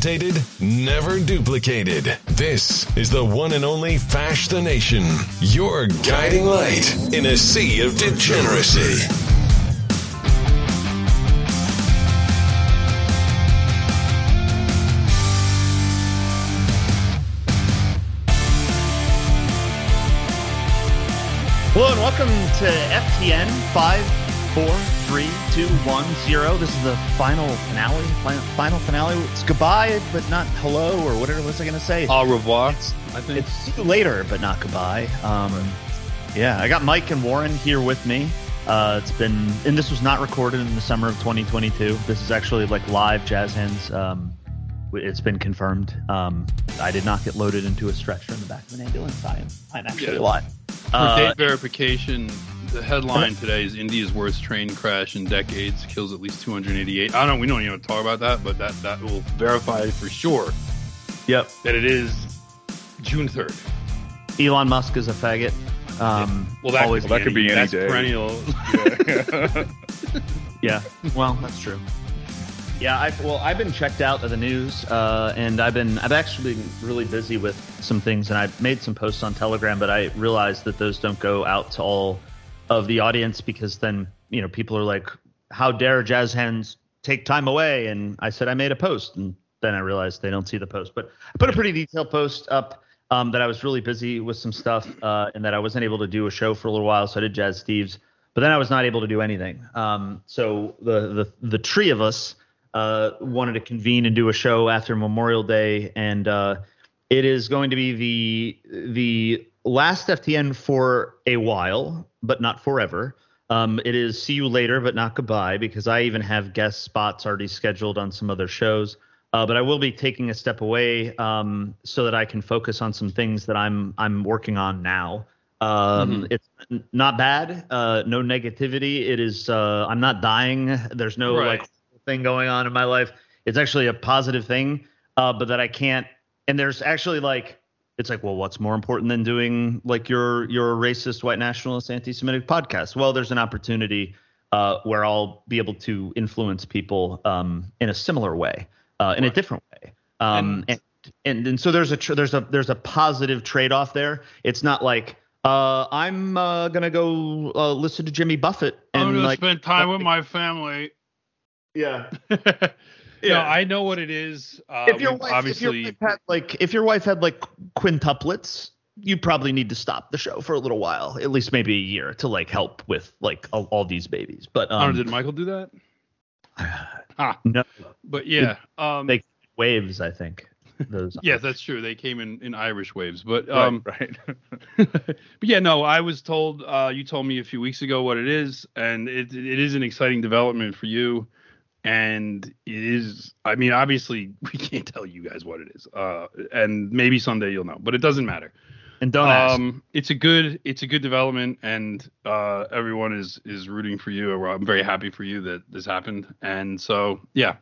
imitated, never duplicated. This is the one and only Fash the Nation, your guiding light in a sea of degeneracy. Hello and welcome to FTN 543210. This is the final finale. Final, final finale. It's goodbye, but not hello, or whatever was I going to say? Au revoir. I think it's see you later, but not goodbye. Um, yeah, I got Mike and Warren here with me. Uh, it's been, and this was not recorded in the summer of 2022. This is actually like live jazz hands. Um, it's been confirmed. Um, I did not get loaded into a stretcher in the back of an ambulance. I am, I'm actually Yeah. alive. For Uh, date verification, the headline today is India's worst train crash in decades kills at least 288. I don't know. We don't even talk about that, but that that will verify for sure Yep. that it is June 3rd. Elon Musk is a faggot. Um, Well, that, always could, Well, that could be any that's day. perennial. Yeah. Well, that's true. Yeah. I well, I've been checked out of the news, uh, and I've been I've actually been really busy with some things, and I made some posts on Telegram, but I realized that those don't go out to all of the audience because then you know people are like, "How dare jazz hands take time away?" And I said I made a post, and then I realized they don't see the post, but I put a pretty detailed post up. Um, that I was really busy with some stuff, uh, and that I wasn't able to do a show for a little while, so I did Jazz Steve's but then I was not able to do anything. Um, so the the the three of us uh, wanted to convene and do a show after Memorial Day, and uh, it is going to be the the last FTN for a while, but not forever. Um, it is see you later, but not goodbye, because I even have guest spots already scheduled on some other shows. Uh, but I will be taking a step away um, so that I can focus on some things that I'm I'm working on now. Um, It's n- not bad. Uh, no negativity. It is. Uh, I'm not dying. There's no Right. like thing going on in my life. It's actually a positive thing. Uh, but that I can't. And there's actually like. It's like, well, what's more important than doing like your your racist, white nationalist, anti-Semitic podcast? Well, there's an opportunity uh, where I'll be able to influence people um, in a similar way, uh, in a different way. Um, and, and and so there's a tr- there's a there's a positive trade off there. It's not like uh, I'm uh, gonna go uh, listen to Jimmy Buffett and I'm gonna like spend time with my family. yeah. yeah, I know what it is. Uh, if your wife if your wife had like if your wife had like quintuplets, you probably need to stop the show for a little while, at least maybe a year, to like help with like all, all these babies. But um, know, did Michael do that? ah, no, but yeah. Um, they waves. I think those. Yes, that's true. They came in in Irish waves, but Right, um, right. but yeah, no, I was told. Uh, you told me a few weeks ago what it is, and it it is an exciting development for you, and it is. I mean, obviously, we can't tell you guys what it is, uh, and maybe someday you'll know, but it doesn't matter. and don't ask. Um, it's a good it's a good development, and uh, everyone is is rooting for you. I'm very happy for you that this happened, and so yeah,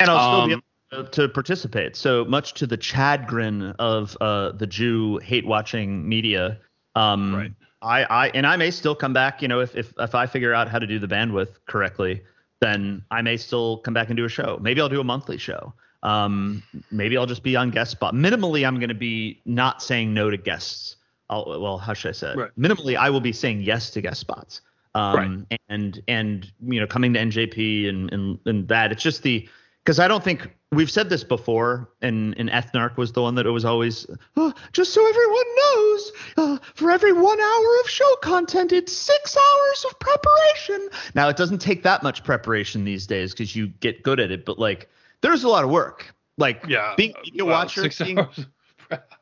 and I'll still be um, able to, to participate. So much to the chagrin of uh, the Jew hate watching media. Um, Right. I, I and I may still come back. You know, if if if I figure out how to do the bandwidth correctly, then I may still come back and do a show. Maybe I'll do a monthly show. Um, maybe I'll just be on guest spot. Minimally, I'm going to be not saying no to guests. I'll, well, how should I say? it? Right. Minimally, I will be saying yes to guest spots. Um, and and you know, coming to NJP and and and that. It's just the because I don't think we've said this before, and and Ethnarch was the one that it was always "Oh, just so everyone knows, uh, for every one hour of show content, it's six hours of preparation. Now it doesn't take that much preparation these days because you get good at it, but like there's a lot of work. Like yeah. being a watcher, being,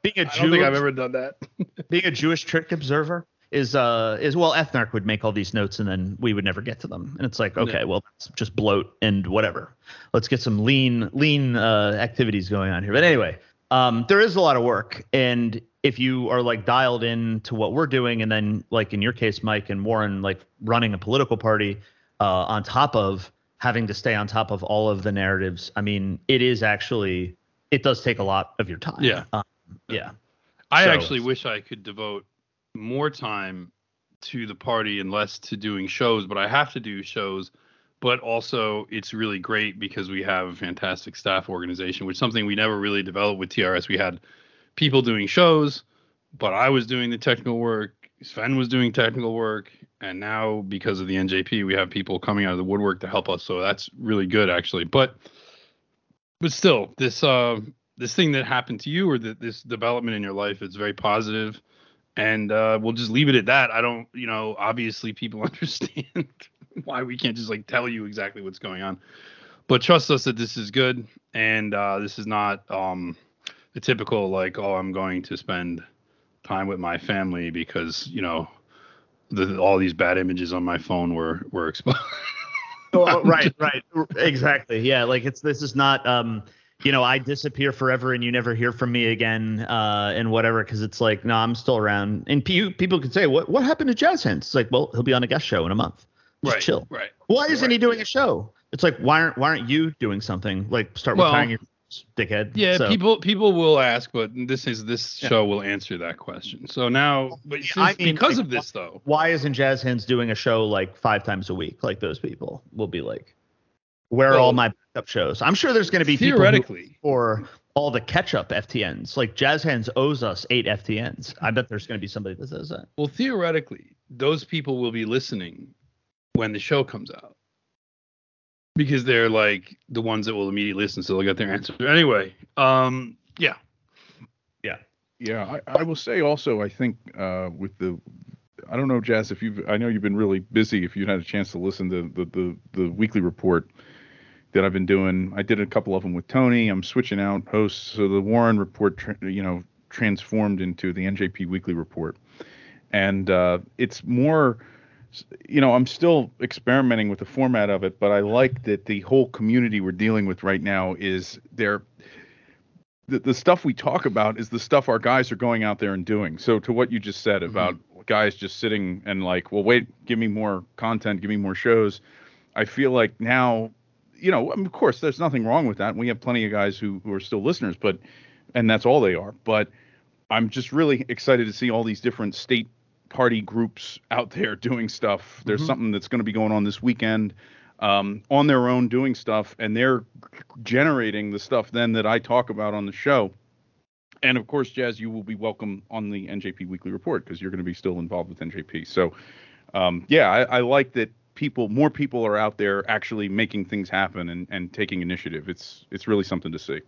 being a I don't Jew, think I've ever done that. being a Jewish trick observer is uh is well Ethnarch would make all these notes and then we would never get to them. And it's like okay Yeah. well that's just bloat and whatever. Let's get some lean lean uh activities going on here. But anyway um there is a lot of work. And if you are like dialed in to what we're doing and then like in your case Mike and Warren like running a political party uh on top of having to stay on top of all of the narratives I mean it is actually it does take a lot of your time. Yeah. um, yeah. I So- actually wish I could devote more time to the party and less to doing shows, but I have to do shows but also it's really great because we have a fantastic staff organization, which something we never really developed with TRS. We had people doing shows, but I was doing the technical work. Sven was doing technical work, and now because of the NJP, we have people coming out of the woodwork to help us. So that's really good, actually. But but still, this uh, this thing that happened to you or that this development in your life is very positive, and uh, we'll just leave it at that. I don't, you know, obviously people understand why we can't just like tell you exactly what's going on. But trust us that this is good and uh, this is not um, the typical like oh I'm going to spend time with my family because you know the, all these bad images on my phone were were exposed. oh, right, right, exactly. Yeah, like it's this is not um you know I disappear forever and you never hear from me again uh and whatever because it's like no I'm still around and p- people could say what what happened to Jazz Hands? It's like well he'll be on a guest show in a month. Just right, chill. Right. Why isn't right. he doing a show? It's like why aren't why aren't you doing something? Like start Well, retiring your dickhead. Yeah, So- people people will ask, but this is this Yeah. show will answer that question. So now, but since, I mean, because like, of this though, Why isn't Jazz Hands doing a show like five times a week like those people will be like? Where are all Well, my backup shows? I'm sure there's going to be theoretically, for all the catch-up FTNs. Like Jazz Hands owes us eight FTNs. I bet there's going to be somebody that says that. well, theoretically, those people will be listening when the show comes out because they're like the ones that will immediately listen, so they'll get their answer anyway. Um, yeah, yeah, Yeah, I, I will say also, I think uh, with the, I don't know, Jazz, if you've, I know you've been really busy. If you had a chance to listen to the the, the weekly report that I've been doing, I did a couple of them with Tony. I'm switching out hosts, so the Warren report, you know, transformed into the NJP weekly report, and uh, it's more. You know, I'm still experimenting with the format of it, but I like that the whole community we're dealing with right now is they're the, the stuff we talk about is the stuff our guys are going out there and doing. So to what you just said about guys just sitting and like, well, wait, give me more content, give me more shows. I feel like now, you know, I mean, of course, there's nothing wrong with that. We have plenty of guys who, who are still listeners, but and that's all they are. But I'm just really excited to see all these different state party groups out there doing stuff. There's Mhm. something that's going to be going on this weekend um, on their own doing stuff, and they're generating the stuff then that I talk about on the show. And of course, Jazz, you will be welcome on the NJP Weekly Report because you're going to be still involved with NJP. So, um, yeah, I, I like that people, more people are out there actually making things happen and, and taking initiative. It's it's really something to see.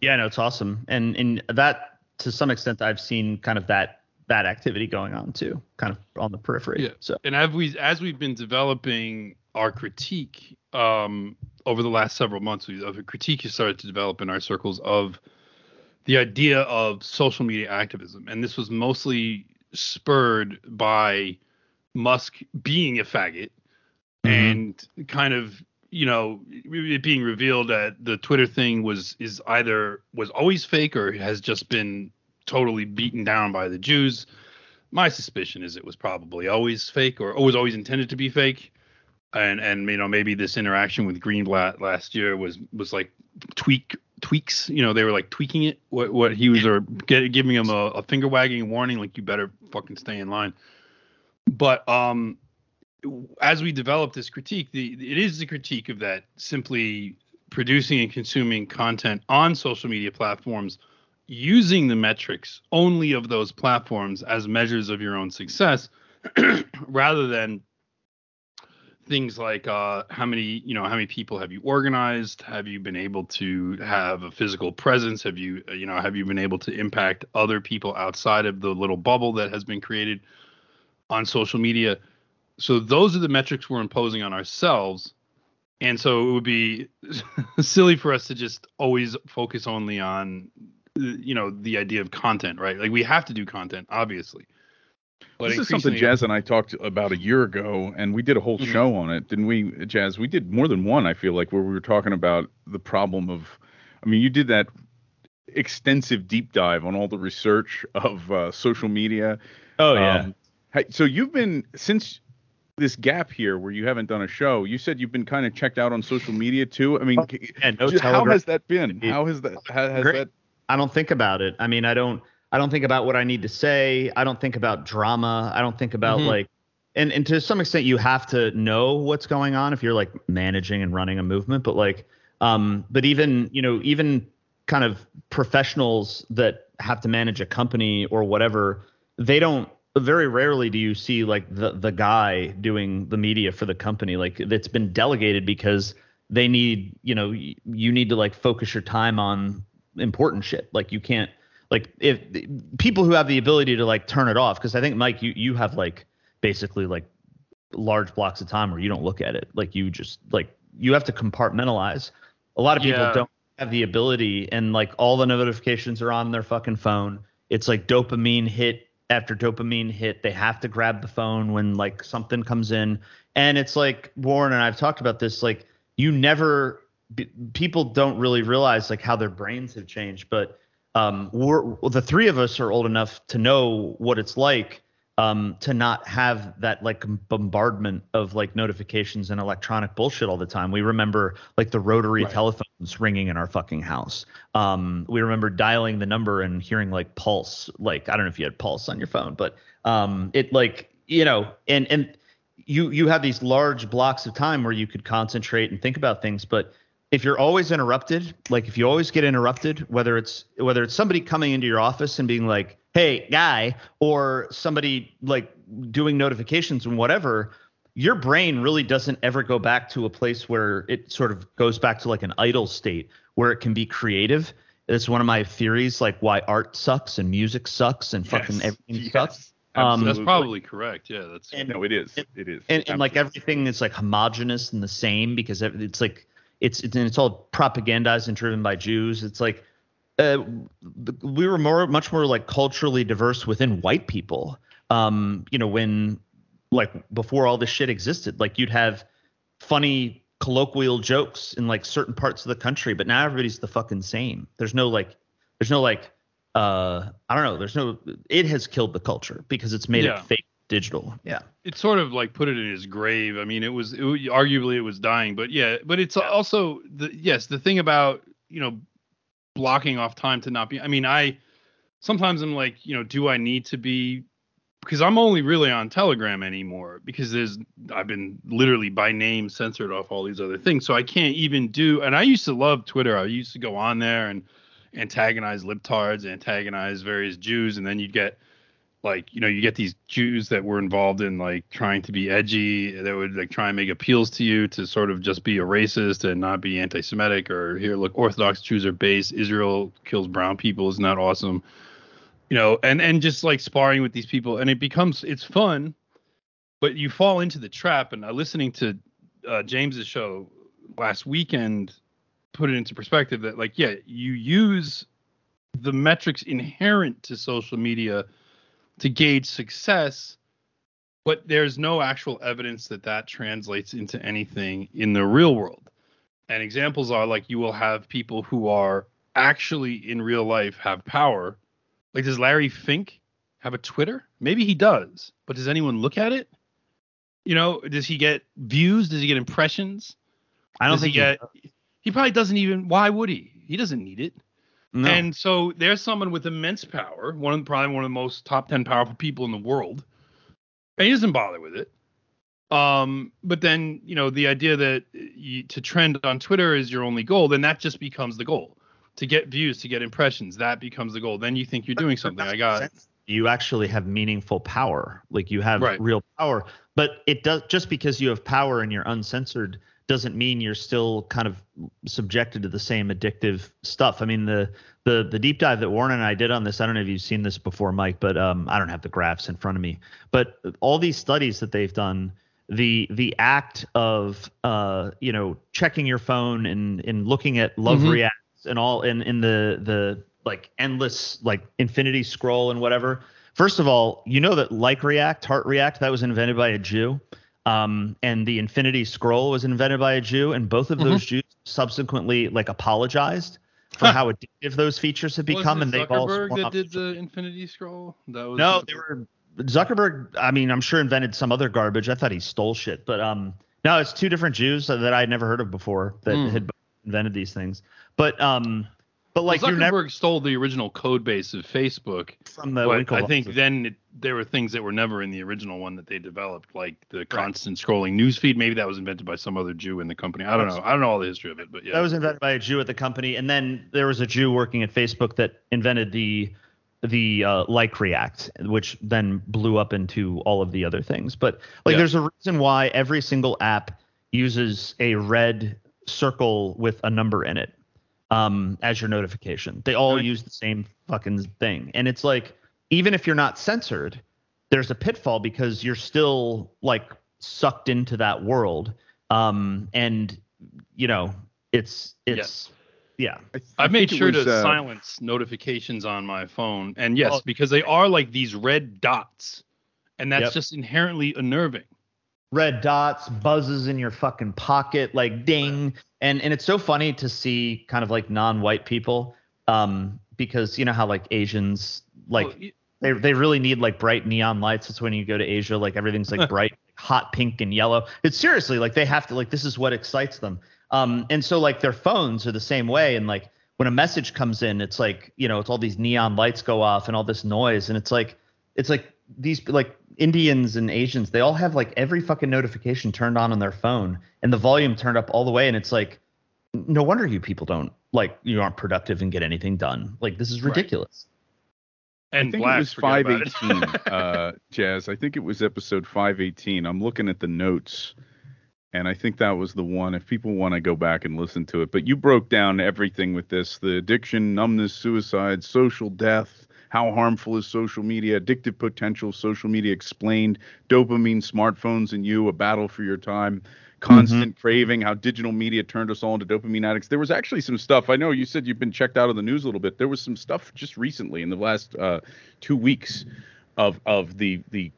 Yeah, no, it's awesome, and and that to some extent I've seen kind of that that activity going on too, kind of on the periphery. Yeah. So and as we as we've been developing our critique um, over the last several months, we, of a critique has started to develop in our circles of the idea of social media activism, and this was mostly spurred by Musk being a faggot mm-hmm. and kind of you know it being revealed that the Twitter thing was is either was always fake or has just been totally beaten down by the Jews. My suspicion is it was probably always fake or, or was always intended to be fake. And and you know maybe this interaction with Greenblatt last year was was like tweak tweaks. You know they were like tweaking it. What what he was or get, giving him a, a finger wagging warning like you better fucking stay in line. But um, as we develop this critique, the it is the critique of that simply producing and consuming content on social media platforms using the metrics only of those platforms as measures of your own success rather than things like uh, how many you know how many people have you organized? Have you been able to have a physical presence? Have you you know have you been able to impact other people outside of the little bubble that has been created on social media so those are the metrics we're imposing on ourselves and so it would be silly for us to just always focus only on you know the idea of content right like we have to do content obviously but this is something increasingly- Jazz and I talked about a year ago, and we did a whole Mhm. show on it, didn't we, Jazz? We did more than one, I feel like, where we were talking about the problem of. I mean, you did that extensive deep dive on all the research of uh, social media. oh Um, hey, so you've been since this gap here where you haven't done a show. You said you've been kind of checked out on social media too. I mean, Oh, yeah, no just how has that been? How has that? How, has Great. that? I don't think about it. I mean, I don't I don't think about what I need to say. I don't think about drama. I don't think about Mhm. like and and to some extent you have to know what's going on if you're like managing and running a movement but like um but even you know even kind of professionals that have to manage a company or whatever they don't very rarely do you see like the the guy doing the media for the company like it's been delegated because they need you know you need to like focus your time on important shit like you can't like if people who have the ability to like turn it off because i think mike you you have like basically like large blocks of time where you don't look at it. Like you just like you have to compartmentalize. A lot of people yeah. don't have the ability and like all the notifications are on their fucking phone. It's like dopamine hit after dopamine hit. They have to grab the phone when like something comes in. And it's like Warren and I've talked about this like you never people don't really realize like how their brains have changed, but um, we're the three of us are old enough to know what it's like um, to not have that like bombardment of like notifications and electronic bullshit all the time. We remember like the rotary right. telephones ringing in our fucking house. Um, we remember dialing the number and hearing like pulse. Like I don't know if you had pulse on your phone, but um, it like you know, and and you you have these large blocks of time where you could concentrate and think about things, but if you're always interrupted, like if you always get interrupted, whether it's whether it's somebody coming into your office and being like, "Hey, guy," or somebody like doing notifications and whatever, your brain really doesn't ever go back to a place where it sort of goes back to like an idle state where it can be creative. It's one of my theories, like why art sucks and music sucks and fucking yes, everything yes. sucks. Um, that's probably correct. Yeah, that's and, no, it is. It, it is. And, and, like everything is like homogenous and the same because it's like it's it's, and it's all propagandized and driven by Jews. It's like uh, we were more much more like culturally diverse within white people. Um, you know, when like before all this shit existed, like you'd have funny colloquial jokes in like certain parts of the country, but now everybody's the fucking same. There's no like, there's no like, uh, I don't know. There's no. It has killed the culture because it's made yeah. it fake digital. Yeah. It sort of like put it in his grave. I mean, it was it, arguably it was dying, but yeah, but it's also the yes, the thing about, you know, blocking off time to not be I mean, I sometimes I'm like, you know, do I need to be because I'm only really on Telegram anymore because there's I've been literally by name censored off all these other things. So I can't even do and I used to love Twitter. I used to go on there and antagonize libtards, antagonize various Jews, and then you'd get like you know you get these Jews that were involved in like trying to be edgy that would like try and make appeals to you to sort of just be a racist and not be anti-Semitic or here look Orthodox Jews are base. Israel kills brown people. Isn't that awesome? You know and and just like sparring with these people and it becomes it's fun but you fall into the trap and uh, listening to uh, James's show last weekend put it into perspective that like yeah you use the metrics inherent to social media to gauge success, but there's no actual evidence that that translates into anything in the real world. And examples are like you will have people who are actually in real life have power. Like, does Larry Fink have a Twitter? Maybe he does, but does anyone look at it? You know, does he get views? Does he get impressions? I don't does think he get. He, he probably doesn't even. Why would he? He doesn't need it. No. And so there's someone with immense power, one of the, probably one of the most top 10 powerful people in the world. And he doesn't bother with it. Um, but then, you know, the idea that you, to trend on Twitter is your only goal, then that just becomes the goal. To get views, to get impressions, that becomes the goal. Then you think you're doing something. I got you actually have meaningful power. Like you have right. real power. But it does just because you have power and you're uncensored doesn't mean you're still kind of subjected to the same addictive stuff. I mean, the the the deep dive that Warren and I did on this, I don't know if you've seen this before, Mike, but um, I don't have the graphs in front of me. But all these studies that they've done, the the act of uh, you know checking your phone and and looking at love mm-hmm. reacts and all in in the the like endless like infinity scroll and whatever. First of all, you know that like react, heart react, that was invented by a Jew. Um, and the Infinity Scroll was invented by a Jew, and both of those mm-hmm. Jews subsequently like apologized for how addictive those features have become, and they've all Zuckerberg that did the Infinity Scroll. That was no, they were Zuckerberg. I mean, I'm sure invented some other garbage. I thought he stole shit, but um, no, it's two different Jews that I'd never heard of before that mm. had invented these things. But um, But like well, Zuckerberg never... stole the original code base of Facebook from the. I think then it, there were things that were never in the original one that they developed, like the right. constant scrolling newsfeed. Maybe that was invented by some other Jew in the company. I don't know. I don't know all the history of it, but yeah, that was invented by a Jew at the company, and then there was a Jew working at Facebook that invented the the uh, like React, which then blew up into all of the other things. But like, yeah. there's a reason why every single app uses a red circle with a number in it um, as your notification. They all use the same fucking thing. And it's like, even if you're not censored, there's a pitfall because you're still like sucked into that world. Um, and you know, it's it's yeah. yeah. I, I made sure was, to uh, silence notifications on my phone. And yes, oh, because they are like these red dots. And that's yep. just inherently unnerving red dots, buzzes in your fucking pocket, like ding. And and it's so funny to see kind of like non-white people, um, because you know how like Asians like oh, they they really need like bright neon lights. That's when you go to Asia, like everything's like bright, hot pink and yellow. It's seriously like they have to like this is what excites them. Um, and so like their phones are the same way, and like when a message comes in, it's like you know it's all these neon lights go off and all this noise, and it's like it's like these like Indians and Asians, they all have like every fucking notification turned on on their phone and the volume turned up all the way. And it's like, no wonder you people don't like you aren't productive and get anything done. Like this is ridiculous. Right. And I think it was 518, uh, Jazz. I think it was episode 518. I'm looking at the notes, and I think that was the one. If people want to go back and listen to it, but you broke down everything with this: the addiction, numbness, suicide, social death, how harmful is social media? Addictive potential, social media explained. Dopamine, smartphones, and you, a battle for your time. Constant mm-hmm. craving, how digital media turned us all into dopamine addicts. There was actually some stuff. I know you said you've been checked out of the news a little bit. There was some stuff just recently in the last uh, two weeks of of the the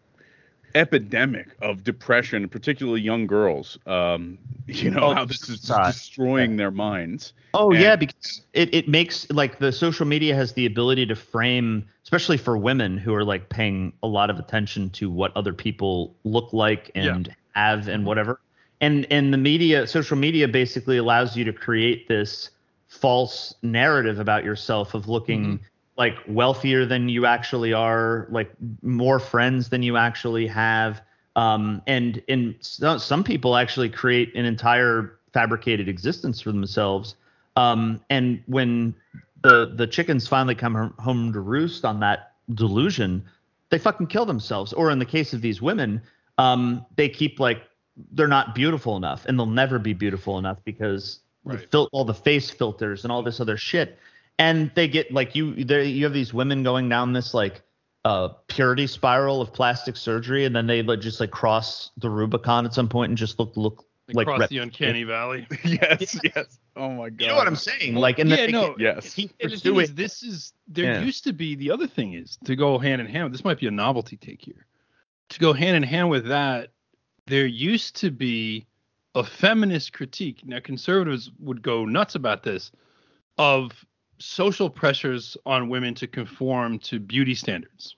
epidemic of depression, particularly young girls. Um, you know oh, how this is destroying their minds. Oh and, yeah, because it, it makes like the social media has the ability to frame, especially for women who are like paying a lot of attention to what other people look like and yeah. have and whatever. And and the media, social media, basically allows you to create this false narrative about yourself of looking. Mm-hmm like wealthier than you actually are, like more friends than you actually have. Um, and and so, some people actually create an entire fabricated existence for themselves. Um, and when the the chickens finally come home to roost on that delusion, they fucking kill themselves. Or in the case of these women, um, they keep like they're not beautiful enough, and they'll never be beautiful enough because right. the fil- all the face filters and all this other shit and they get like you there you have these women going down this like uh, purity spiral of plastic surgery, and then they like, just like cross the Rubicon at some point and just look look like cross the uncanny valley. yes, yes. Oh my god. You know what I'm saying? Like, and yeah, no, yes. Is, this is there yeah. used to be the other thing is to go hand in hand. This might be a novelty take here. To go hand in hand with that, there used to be a feminist critique. Now, conservatives would go nuts about this of social pressures on women to conform to beauty standards.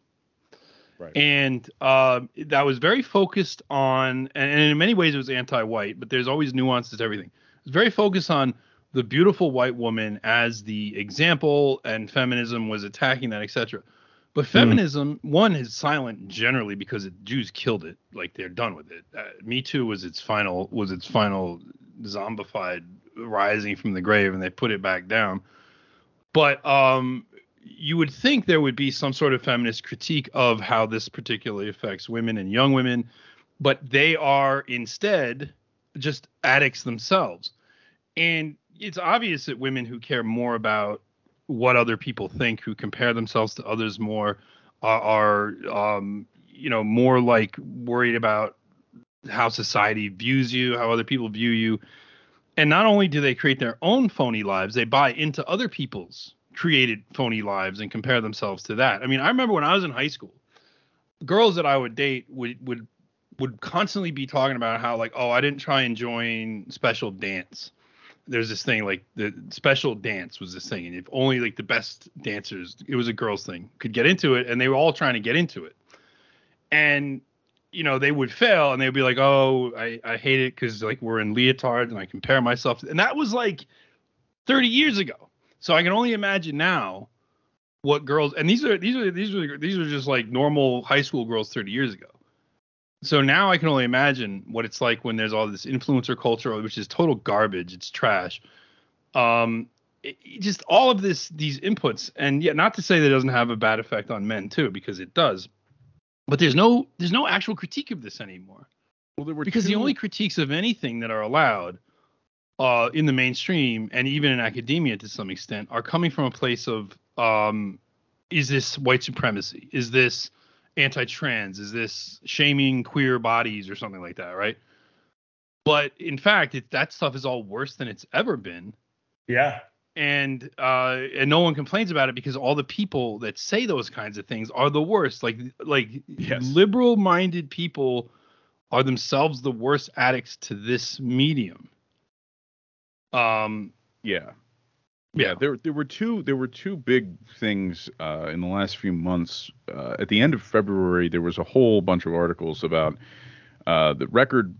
Right. And uh, that was very focused on, and in many ways it was anti-white, but there's always nuances to everything. It's very focused on the beautiful white woman as the example, and feminism was attacking that, etc. But hmm. feminism, mm. one, is silent generally because it, Jews killed it, like they're done with it. Uh, Me Too was its final was its final zombified rising from the grave, and they put it back down. But um, you would think there would be some sort of feminist critique of how this particularly affects women and young women, but they are instead just addicts themselves. And it's obvious that women who care more about what other people think, who compare themselves to others more, are, are um, you know, more like worried about how society views you, how other people view you, and not only do they create their own phony lives, they buy into other people's created phony lives and compare themselves to that. I mean, I remember when I was in high school, girls that I would date would would would constantly be talking about how like, oh, I didn't try and join special dance. There's this thing like the special dance was this thing, and if only like the best dancers, it was a girls thing, could get into it, and they were all trying to get into it. And you know, they would fail and they'd be like, "Oh, I, I hate it because like we're in leotards and I compare myself." And that was like 30 years ago. So I can only imagine now what girls and these are these are these are these are just like normal high school girls 30 years ago. So now I can only imagine what it's like when there's all this influencer culture, which is total garbage. It's trash. Um, it, just all of this these inputs, and yet not to say that it doesn't have a bad effect on men too, because it does. But there's no there's no actual critique of this anymore. Well, there were because two... the only critiques of anything that are allowed uh, in the mainstream and even in academia to some extent are coming from a place of um, is this white supremacy? Is this anti-trans? Is this shaming queer bodies or something like that, right? But in fact, it, that stuff is all worse than it's ever been. Yeah. And uh, and no one complains about it because all the people that say those kinds of things are the worst. Like like yes. liberal-minded people are themselves the worst addicts to this medium. Um. Yeah. Yeah, there there were two there were two big things uh, in the last few months. Uh, at the end of February, there was a whole bunch of articles about uh, the record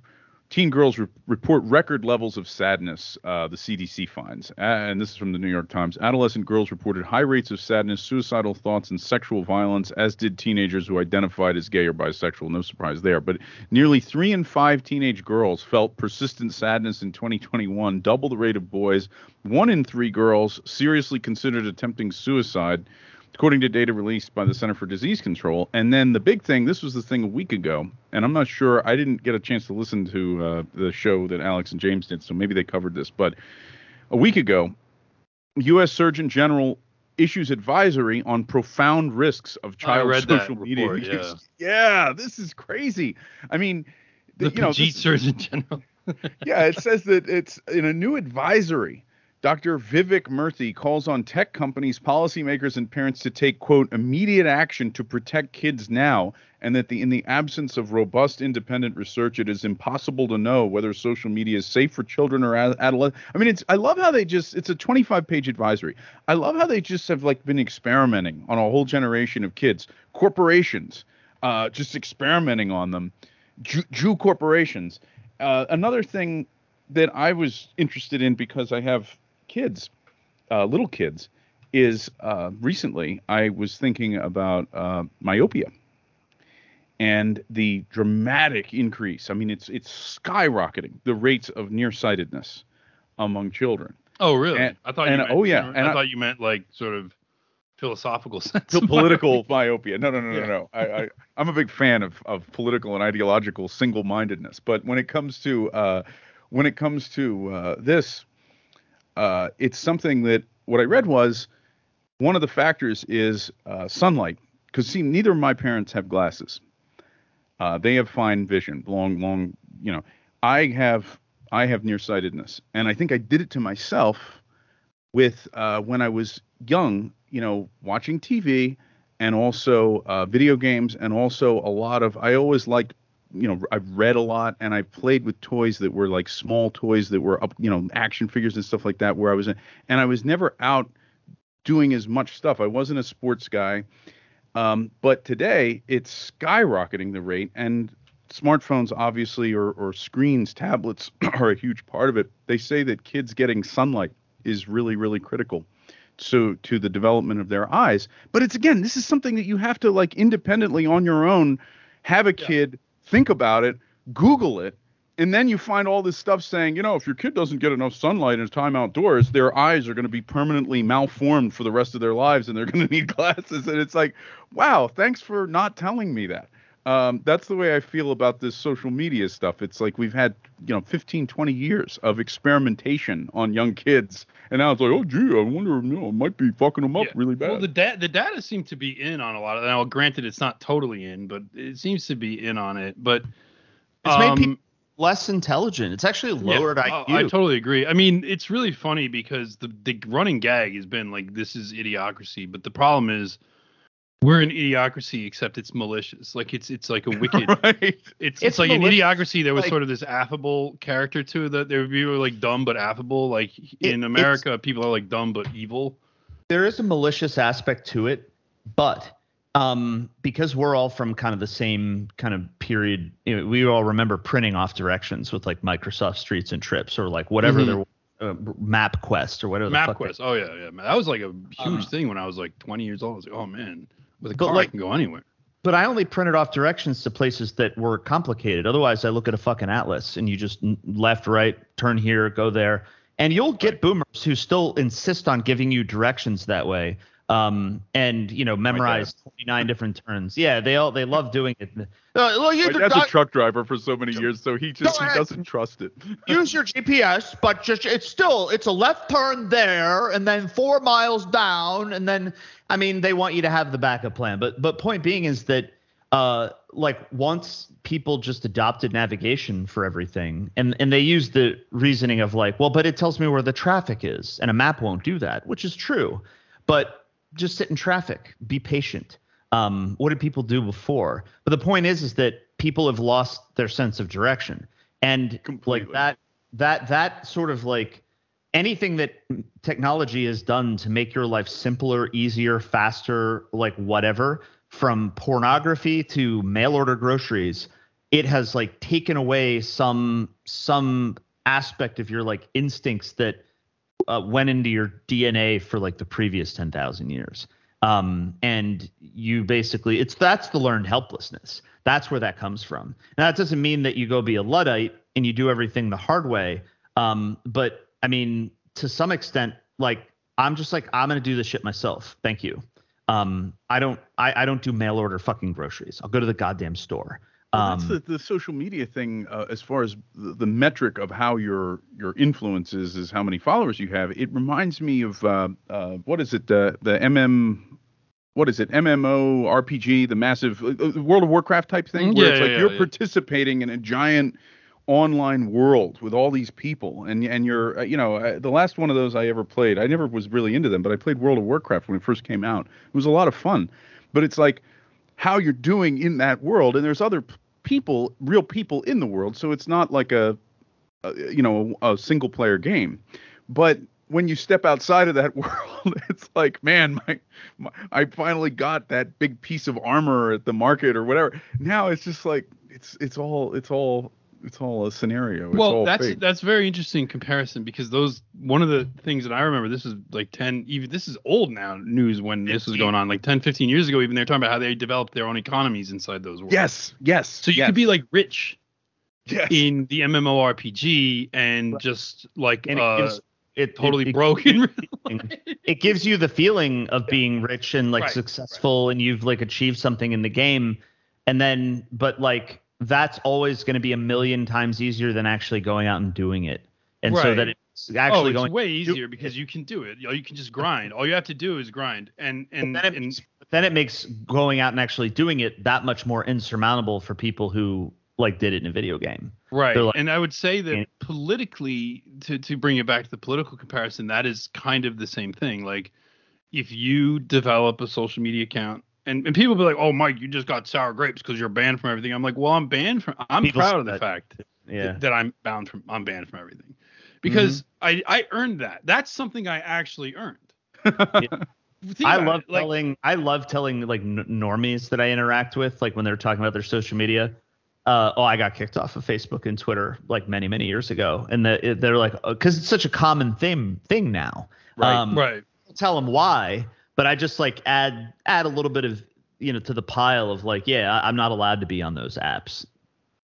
Teen girls re- report record levels of sadness, uh, the CDC finds. and this is from the New York Times. Adolescent girls reported high rates of sadness, suicidal thoughts, and sexual violence, as did teenagers who identified as gay or bisexual. No surprise there. But nearly three in five teenage girls felt persistent sadness in 2021, double the rate of boys. One in three girls seriously considered attempting suicide according to data released by the Center for Disease Control. And then the big thing, this was the thing a week ago, and I'm not sure, I didn't get a chance to listen to uh, the show that Alex and James did, so maybe they covered this. But a week ago, U.S. Surgeon General issues advisory on profound risks of child social media report. Yeah. yeah, this is crazy. I mean, the, you know, this, Surgeon General. yeah, it says that it's in a new advisory Dr. Vivek Murthy calls on tech companies, policymakers, and parents to take, quote, immediate action to protect kids now, and that the, in the absence of robust independent research, it is impossible to know whether social media is safe for children or adolescents. I mean, it's I love how they just it's a 25 page advisory. I love how they just have like been experimenting on a whole generation of kids, corporations, uh, just experimenting on them, Jew, Jew corporations. Uh, another thing that I was interested in because I have kids, uh, little kids, is uh, recently I was thinking about uh, myopia and the dramatic increase. I mean, it's it's skyrocketing the rates of nearsightedness among children. Oh, really? And, I thought. And, meant, oh, yeah. And I, I, thought you meant like sort of philosophical sense. Political myopia. No, no, no, yeah. no, no. I, I I'm a big fan of of political and ideological single-mindedness, but when it comes to uh, when it comes to uh, this, uh, it's something that what I read was one of the factors is uh, sunlight. Because see, neither of my parents have glasses. Uh, they have fine vision, long, long. You know, I have I have nearsightedness, and I think I did it to myself with uh, when I was young. You know, watching TV and also uh, video games, and also a lot of. I always liked you know I've read a lot and I played with toys that were like small toys that were up you know action figures and stuff like that where I was in, and I was never out doing as much stuff. I wasn't a sports guy. Um, but today it's skyrocketing the rate and smartphones obviously or, or screens, tablets are a huge part of it. They say that kids getting sunlight is really, really critical so to the development of their eyes. But it's again, this is something that you have to like independently on your own have a kid think about it, Google it, and then you find all this stuff saying, you know, if your kid doesn't get enough sunlight and time outdoors, their eyes are going to be permanently malformed for the rest of their lives and they're going to need glasses. And it's like, wow, thanks for not telling me that. Um, that's the way I feel about this social media stuff. It's like we've had, you know, 15, 20 years of experimentation on young kids. And now it's like, oh, gee, I wonder, you know, it might be fucking them up yeah. really bad. Well, the, da- the data seem to be in on a lot of that. Now, granted, it's not totally in, but it seems to be in on it. But it's um, made people less intelligent. It's actually lowered yeah, IQ. I totally agree. I mean, it's really funny because the, the running gag has been like, this is idiocracy. But the problem is, we're an idiocracy, except it's malicious. Like it's it's like a wicked. right. It's, it's, it's like malicious. an idiocracy. There was like, sort of this affable character to that. There people were like dumb but affable. Like it, in America, people are like dumb but evil. There is a malicious aspect to it, but um, because we're all from kind of the same kind of period, you know, we all remember printing off directions with like Microsoft Streets and Trips or like whatever mm-hmm. there uh, MapQuest or whatever. MapQuest. Oh yeah, yeah. Man. That was like a huge uh, thing when I was like 20 years old. I was like, oh man, with a car like, I can go anywhere. But I only printed off directions to places that were complicated. Otherwise, I look at a fucking atlas and you just left, right, turn here, go there, and you'll get boomers who still insist on giving you directions that way um, and you know memorize 29 different turns. Yeah, they all they love doing it. Uh, well, My dad's a truck driver for so many years, so he just he doesn't trust it. Use your GPS, but just it's still it's a left turn there, and then four miles down, and then I mean they want you to have the backup plan. But but point being is that uh like once people just adopted navigation for everything and and they use the reasoning of like well but it tells me where the traffic is and a map won't do that which is true but just sit in traffic, be patient. Um, what did people do before? But the point is, is that people have lost their sense of direction, and Completely. like that, that, that sort of like anything that technology has done to make your life simpler, easier, faster, like whatever, from pornography to mail order groceries, it has like taken away some some aspect of your like instincts that uh, went into your DNA for like the previous 10,000 years. Um, and you basically, it's that's the learned helplessness. That's where that comes from. Now, that doesn't mean that you go be a Luddite and you do everything the hard way. Um, but I mean, to some extent, like I'm just like, I'm going to do this shit myself. Thank you. Um, I don't, I, I don't do mail order fucking groceries. I'll go to the goddamn store. Well, that's um, the, the social media thing uh, as far as the, the, metric of how your your influence is is how many followers you have. It reminds me of uh, uh, what is it the the MM what is it MMO RPG the massive uh, uh, World of Warcraft type thing where yeah, it's like yeah, you're yeah. participating in a giant online world with all these people and and you're uh, you know the last one of those I ever played I never was really into them but I played World of Warcraft when it first came out. It was a lot of fun. But it's like how you're doing in that world and there's other people real people in the world so it's not like a, a you know a single player game. But when you step outside of that world it's like man my, my, i finally got that big piece of armor at the market or whatever. Now it's just like it's it's all it's all it's all a scenario. It's well, that's fake. that's very interesting comparison because those one of the things that I remember this is like 10 even this is old now news when this was going on like 10 15 years ago even they're talking about how they developed their own economies inside those worlds. Yes. Yes. So you yes. could be like rich yes. in the MMORPG and but, just like and uh, it, gives, it totally it, broken. it gives you the feeling of being rich and like right, successful right. and you've like achieved something in the game and then but like that's always going to be a million times easier than actually going out and doing it. And right. so that it's actually oh, it's going way easier because you can do it. You can just grind. All you have to do is grind. And and then it, and, makes, then it makes going out and actually doing it that much more insurmountable for people who like did it in a video game. Right. Like, and I would say that politically to to bring it back to the political comparison, that is kind of the same thing. Like if you develop a social media account and, and people be like, "Oh, Mike, you just got sour grapes because you're banned from everything." I'm like, "Well, I'm banned from. I'm people proud of the that, fact yeah. that I'm bound from. I'm banned from everything because mm-hmm. I I earned that. That's something I actually earned. I love like, telling I love telling like normies that I interact with, like when they're talking about their social media. Uh, oh, I got kicked off of Facebook and Twitter like many many years ago, and the, they're like, because uh, it's such a common thing thing now. Right. Um, right. Tell them why, but I just like add add a little bit of you know to the pile of like, yeah, I'm not allowed to be on those apps.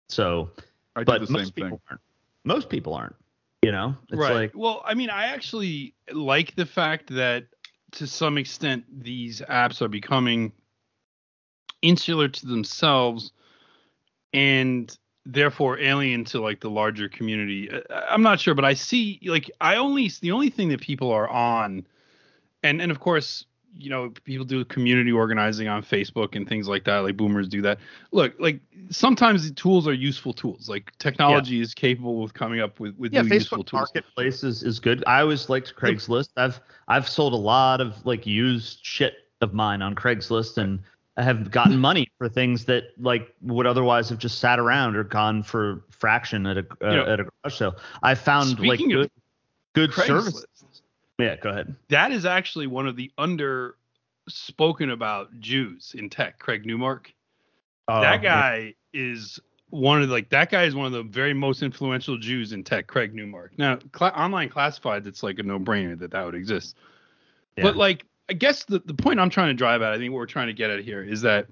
So, I but most people thing. aren't. Most people aren't. You know, it's right. Like, well, I mean, I actually like the fact that to some extent these apps are becoming insular to themselves and therefore alien to like the larger community. Uh, uh, I'm not sure, but I see like I only the only thing that people are on, and and of course you know people do community organizing on facebook and things like that like boomers do that. Look like sometimes the tools are useful tools. Like technology yeah. is capable of coming up with with yeah, new facebook useful tools. Marketplace is, is good. I always liked craigslist. I've i've sold a lot of like used shit of mine on craigslist and i have gotten money for things that like would otherwise have just sat around or gone for fraction at a uh, you know, at a garage sale. I found like good good service yeah, go ahead. That is actually one of the under spoken about Jews in tech, Craig Newmark. Uh, that guy yeah. is one of the, like that guy is one of the very most influential Jews in tech, Craig Newmark. Now, cl- online classifieds, it's like a no-brainer that that would exist. Yeah. But like, I guess the the point I'm trying to drive at, I think what we're trying to get at here is that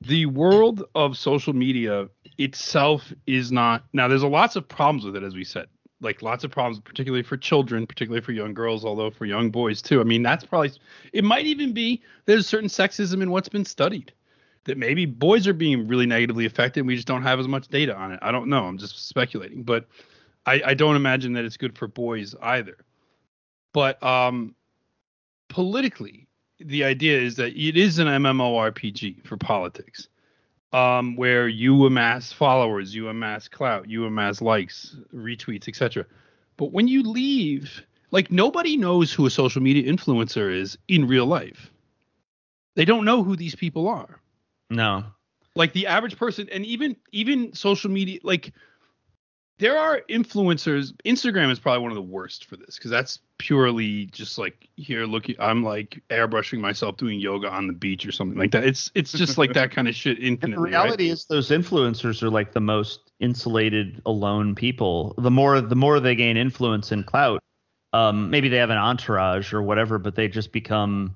the world of social media itself is not now. There's a lots of problems with it, as we said like lots of problems, particularly for children, particularly for young girls, although for young boys too. I mean, that's probably it might even be there's certain sexism in what's been studied that maybe boys are being really negatively affected. and We just don't have as much data on it. I don't know. I'm just speculating, but I, I don't imagine that it's good for boys either. But um, politically, the idea is that it is an MMORPG for politics um, where you amass followers, you amass clout, you amass likes, retweets, etc. But when you leave, like nobody knows who a social media influencer is in real life. They don't know who these people are. No. Like the average person, and even even social media, like there are influencers. Instagram is probably one of the worst for this because that's purely just like here looking i'm like airbrushing myself doing yoga on the beach or something like that it's it's just like that kind of shit infinitely the reality right? is those influencers are like the most insulated alone people the more the more they gain influence and clout um maybe they have an entourage or whatever but they just become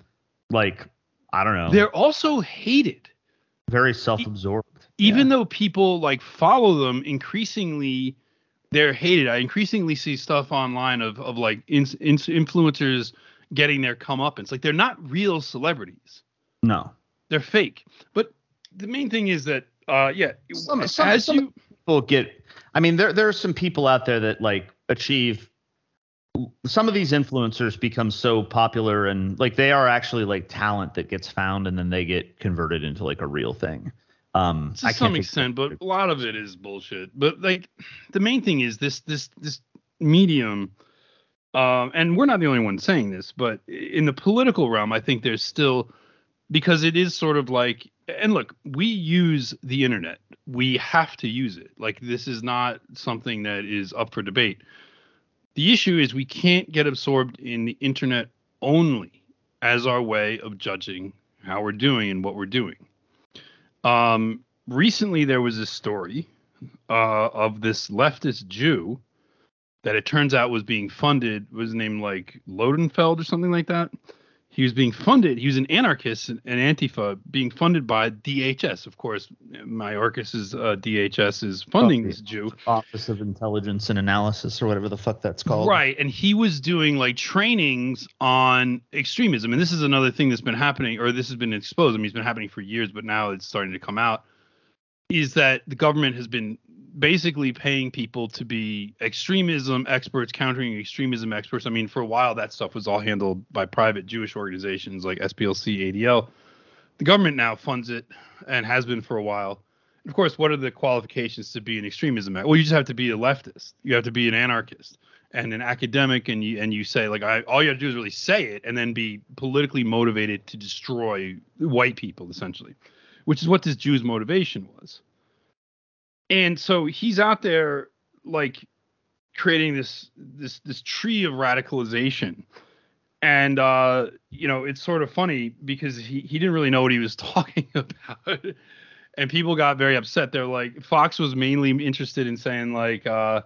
like i don't know they're also hated very self-absorbed even yeah. though people like follow them increasingly they're hated. I increasingly see stuff online of of like in, in, influencers getting their comeuppance. Like they're not real celebrities. No, they're fake. But the main thing is that, uh, yeah, some, some, as some you people get. I mean, there there are some people out there that like achieve. Some of these influencers become so popular and like they are actually like talent that gets found and then they get converted into like a real thing. Um, to some extent, but a lot of it is bullshit. But like, the main thing is this this this medium, uh, and we're not the only ones saying this, but in the political realm, I think there's still because it is sort of like, and look, we use the internet, we have to use it. Like, this is not something that is up for debate. The issue is we can't get absorbed in the internet only as our way of judging how we're doing and what we're doing um, recently, there was a story uh, of this leftist Jew that it turns out was being funded was named like Lodenfeld or something like that. He was being funded. He was an anarchist and Antifa, being funded by DHS. Of course, Mayorkas is uh, DHS is funding this Jew. Office of Intelligence and Analysis, or whatever the fuck that's called. Right, and he was doing like trainings on extremism, and this is another thing that's been happening, or this has been exposed. I mean, it's been happening for years, but now it's starting to come out. Is that the government has been basically paying people to be extremism experts, countering extremism experts. I mean, for a while that stuff was all handled by private Jewish organizations like SPLC, ADL. The government now funds it and has been for a while. Of course, what are the qualifications to be an extremism? Well, you just have to be a leftist. You have to be an anarchist and an academic, and you and you say like, I, all you have to do is really say it, and then be politically motivated to destroy white people, essentially, which is what this Jew's motivation was and so he's out there like creating this this this tree of radicalization. And uh you know it's sort of funny because he he didn't really know what he was talking about. And people got very upset. They're like fox was mainly interested in saying like uh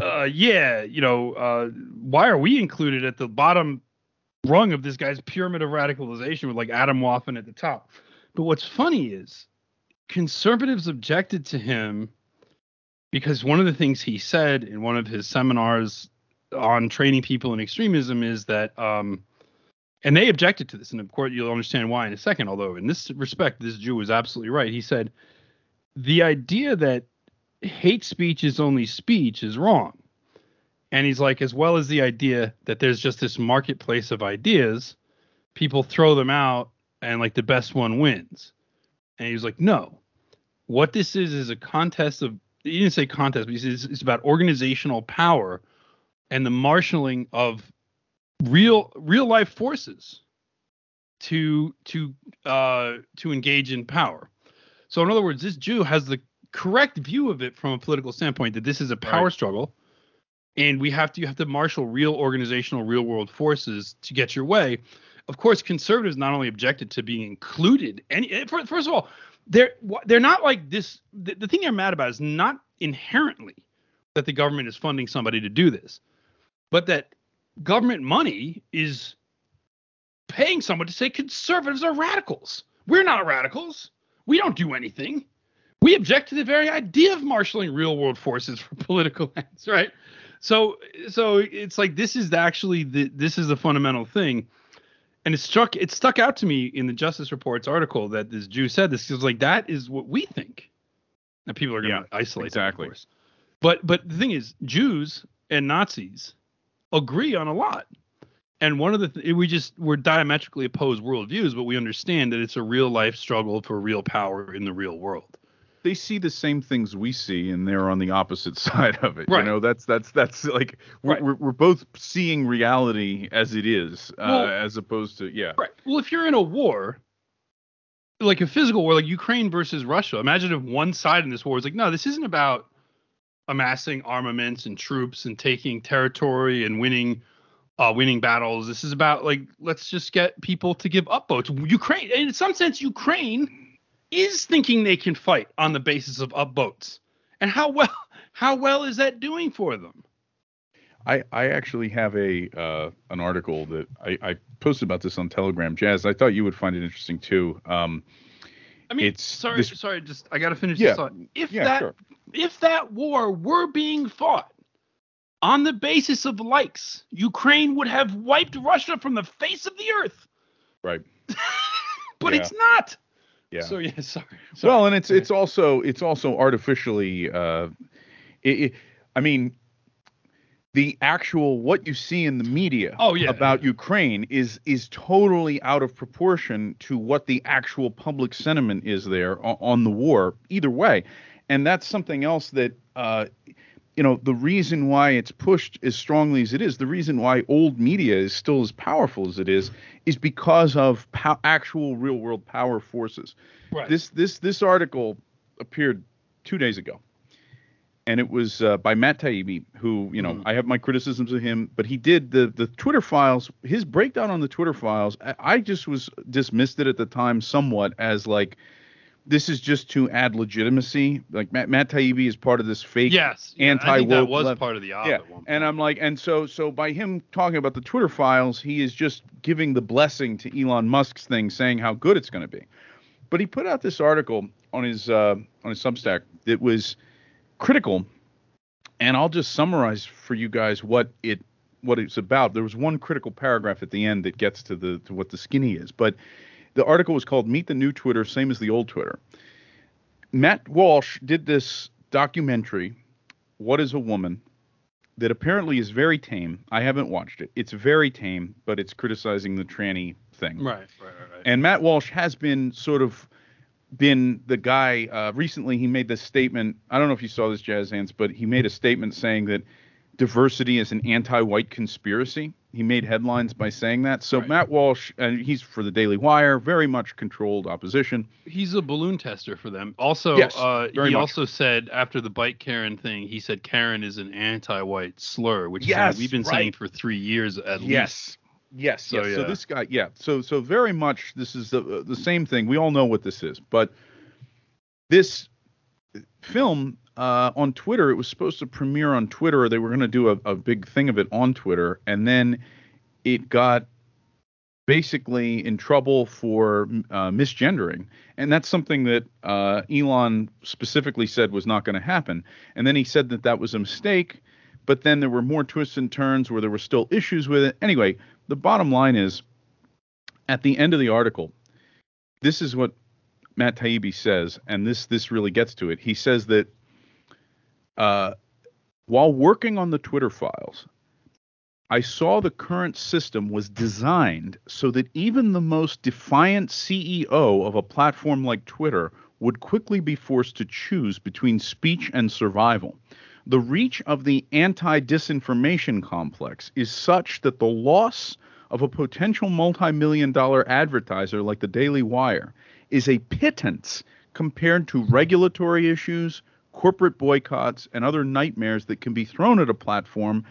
uh yeah you know uh why are we included at the bottom rung of this guy's pyramid of radicalization with like Atomwaffen at the top? But what's funny is conservatives objected to him because one of the things he said in one of his seminars on training people in extremism is that um, and they objected to this and of course you'll understand why in a second although in this respect this jew was absolutely right. He said the idea that hate speech is only speech is wrong. And he's like as well as the idea that there's just this marketplace of ideas people throw them out and like the best one wins and he was like, no, what this is is a contest of, he didn't say contest, but he says it's about organizational power and the marshaling of real real life forces to to uh to engage in power. So in other words, this Jew has the correct view of it from a political standpoint that this is a power right. struggle and we have to you have to marshal real organizational real world forces to get your way of course, conservatives not only objected to being included, and eh, first of all, they're they're not like this. The, the thing they're mad about is not inherently that the government is funding somebody to do this, but that government money is paying someone to say conservatives are radicals. We're not radicals. We don't do anything. We object to the very idea of marshaling real world forces for political ends, right? So so it's like this is actually the this is the fundamental thing. And it struck it stuck out to me in the Justice Report's article that this Jew said this is like that is what we think. Now people are going to yeah, isolate exactly. That, but but the thing is Jews and Nazis agree on a lot. And one of the th- we just we're diametrically opposed worldviews, but we understand that it's a real life struggle for real power in the real world. They see the same things we see, and they're on the opposite side of it. Right. You know, that's that's that's like we're right. we're, we're, both seeing reality as it is, uh, well, as opposed to yeah. Right. Well, if you're in a war, like a physical war, like Ukraine versus Russia, imagine if one side in this war is like, no, this isn't about amassing armaments and troops and taking territory and winning uh, winning battles. This is about like let's just get people to give up votes. Ukraine, in some sense, Ukraine is thinking they can fight on the basis of upvotes. And how well how well is that doing for them? I, I actually have a uh, an article that I, I, posted about this on Telegram. Jazz, I thought you would find it interesting too. Um, I mean, it's sorry, this, sorry, just I got to finish yeah, this thought. If yeah, that sure if that war were being fought on the basis of likes, Ukraine would have wiped Russia from the face of the earth. Right. but yeah. it's not. Yeah. So yeah, sorry. sorry. Well, and it's it's also it's also artificially. Uh, it, it, I mean, the actual what you see in the media oh, yeah, about yeah. Ukraine is is totally out of proportion to what the actual public sentiment is there on, on the war. Either way, and that's something else that uh, you know the reason why it's pushed as strongly as it is the reason why old media is still as powerful as it is is because of po- actual real world power forces right. this this this article appeared two days ago and it was uh, by Matt Taibbi, who you know mm. I have my criticisms of him, but he did the the Twitter files. His breakdown on the Twitter files, I, I just was dismissed it at the time somewhat as like this is just to add legitimacy. Like Matt, Matt Taibbi is part of this fake yes, anti woke. That was left. part of the op. Yeah, and I'm like, and so so by him talking about the Twitter files, he is just giving the blessing to Elon Musk's thing, saying how good it's going to be. But he put out this article on his uh, on his Substack that was critical, and I'll just summarize for you guys what it what it's about. There was one critical paragraph at the end that gets to the to what the skinny is, but the article was called Meet the New Twitter, Same as the Old Twitter. Matt Walsh did this documentary, What is a Woman, that apparently is very tame. I haven't watched it. It's very tame, but it's criticizing the tranny thing. Right, right, right. right. And Matt Walsh has been sort of been the guy. Uh, recently, he made this statement. I don't know if you saw this, Jazz Hands, but he made a statement saying that diversity is an anti-white conspiracy. He made headlines by saying that. So right. Matt Walsh, and he's for the Daily Wire, very much controlled opposition. He's a balloon tester for them. Also, yes, uh, he much. also said after the bite Karen thing, he said Karen is an anti-white slur, which yes, we've been right. saying for three years at yes. least. Yes. So, yes. Yeah. so this guy, yeah. So so very much this is the the same thing. We all know what this is, but this film uh, on Twitter. It was supposed to premiere on Twitter. They were going to do a, a big thing of it on Twitter, and then it got basically in trouble for uh, misgendering, and that's something that uh, Elon specifically said was not going to happen. And then he said that that was a mistake, but then there were more twists and turns where there were still issues with it. Anyway, the bottom line is, at the end of the article, this is what Matt Taibbi says, and this this really gets to it. He says that uh, while working on the Twitter files, I saw the current system was designed so that even the most defiant CEO of a platform like Twitter would quickly be forced to choose between speech and survival. The reach of the anti disinformation complex is such that the loss of a potential multi million dollar advertiser like the Daily Wire is a pittance compared to regulatory issues, corporate boycotts, and other nightmares that can be thrown at a platform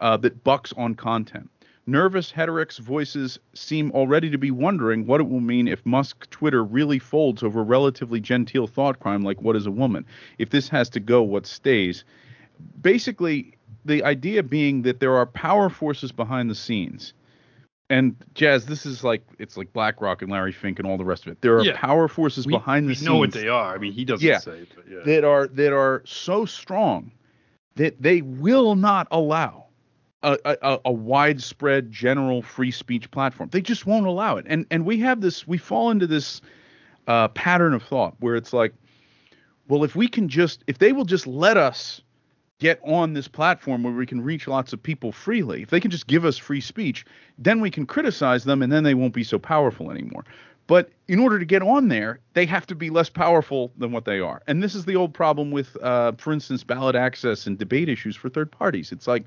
uh, that bucks on content. Nervous heterodox voices seem already to be wondering what it will mean if Musk Twitter really folds over relatively genteel thought crime like what is a woman. If this has to go, what stays? Basically, the idea being that there are power forces behind the scenes. And Jazz, this is like it's like BlackRock and Larry Fink and all the rest of it. There are Yeah. power forces We, behind the we scenes know what they are. I mean, he doesn't Yeah. say, but yeah. that are that are so strong that they will not allow a, a, a widespread general free speech platform. They just won't allow it. And and we have this we fall into this uh, pattern of thought where it's like, well, if we can just if they will just let us get on this platform where we can reach lots of people freely, if they can just give us free speech, then we can criticize them and then they won't be so powerful anymore. But in order to get on there, they have to be less powerful than what they are. And this is the old problem with, uh, for instance, ballot access and debate issues for third parties. It's like,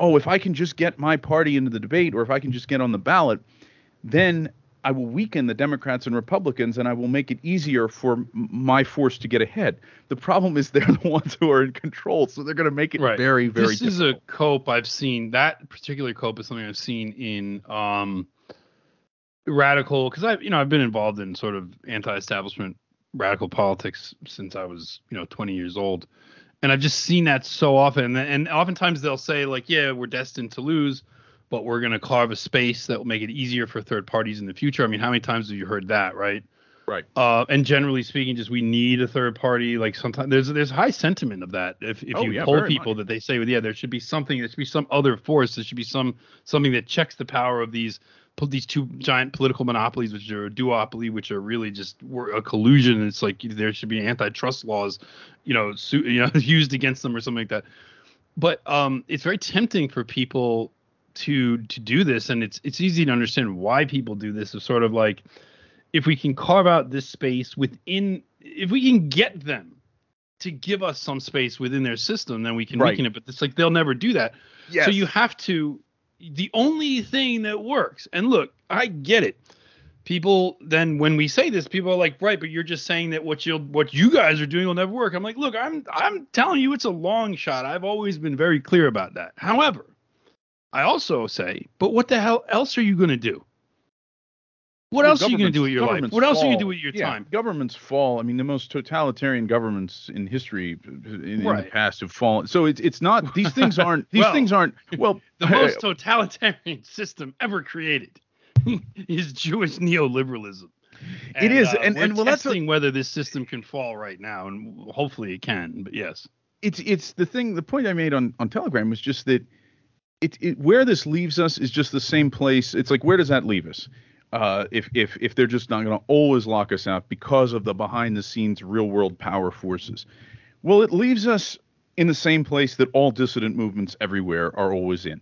oh, if I can just get my party into the debate or if I can just get on the ballot, then I will weaken the Democrats and Republicans and I will make it easier for my force to get ahead. The problem is they're the ones who are in control, so they're going to make it Right. very, very this is a cope I've seen. That particular cope is something I've seen in um, radical because I, you know, I've been involved in sort of anti-establishment radical politics since I was, you know, 20 years old, and I've just seen that so often. And, and oftentimes they'll say like, "Yeah, we're destined to lose." But we're going to carve a space that will make it easier for third parties in the future. I mean, how many times have you heard that, right? Right. Uh, and generally speaking, just we need a third party. Like sometimes there's there's high sentiment of that. If if Oh, you yeah, poll people much. that they say, well, yeah, there should be something. There should be some other force. There should be some something that checks the power of these these two giant political monopolies, which are a duopoly, which are really just were a collusion. It's like there should be antitrust laws, you know, su- you know, used against them or something like that. But um, it's very tempting for people to to do this, and it's it's easy to understand why people do this. is sort of like if we can carve out this space within, if we can get them to give us some space within their system, then we can Right. weaken it. But it's like they'll never do that. Yes. So you have to. The only thing that works, and look, I get it. People then when we say this, people are like, right, but you're just saying that what you what you guys are doing will never work. I'm like, look, I'm I'm telling you it's a long shot. I've always been very clear about that. However, I also say, but what the hell else are you going to do? What Well, else are you going to do with your life? What else are you going to do with your yeah, time? Governments fall. I mean, the most totalitarian governments in history in, in the past have fallen. So it's it's not these things aren't these Well, things aren't well. The most totalitarian system ever created is Jewish neoliberalism. It is, uh, and- we're and, well, that's whether this system can fall right now, and hopefully it can. But yes, it's it's the thing. The point I made on on Telegram was just that it, it where this leaves us is just the same place. It's like where does that leave us? Uh, if if if they're just not going to always lock us out because of the behind the scenes real world power forces, well, it leaves us in the same place that all dissident movements everywhere are always in.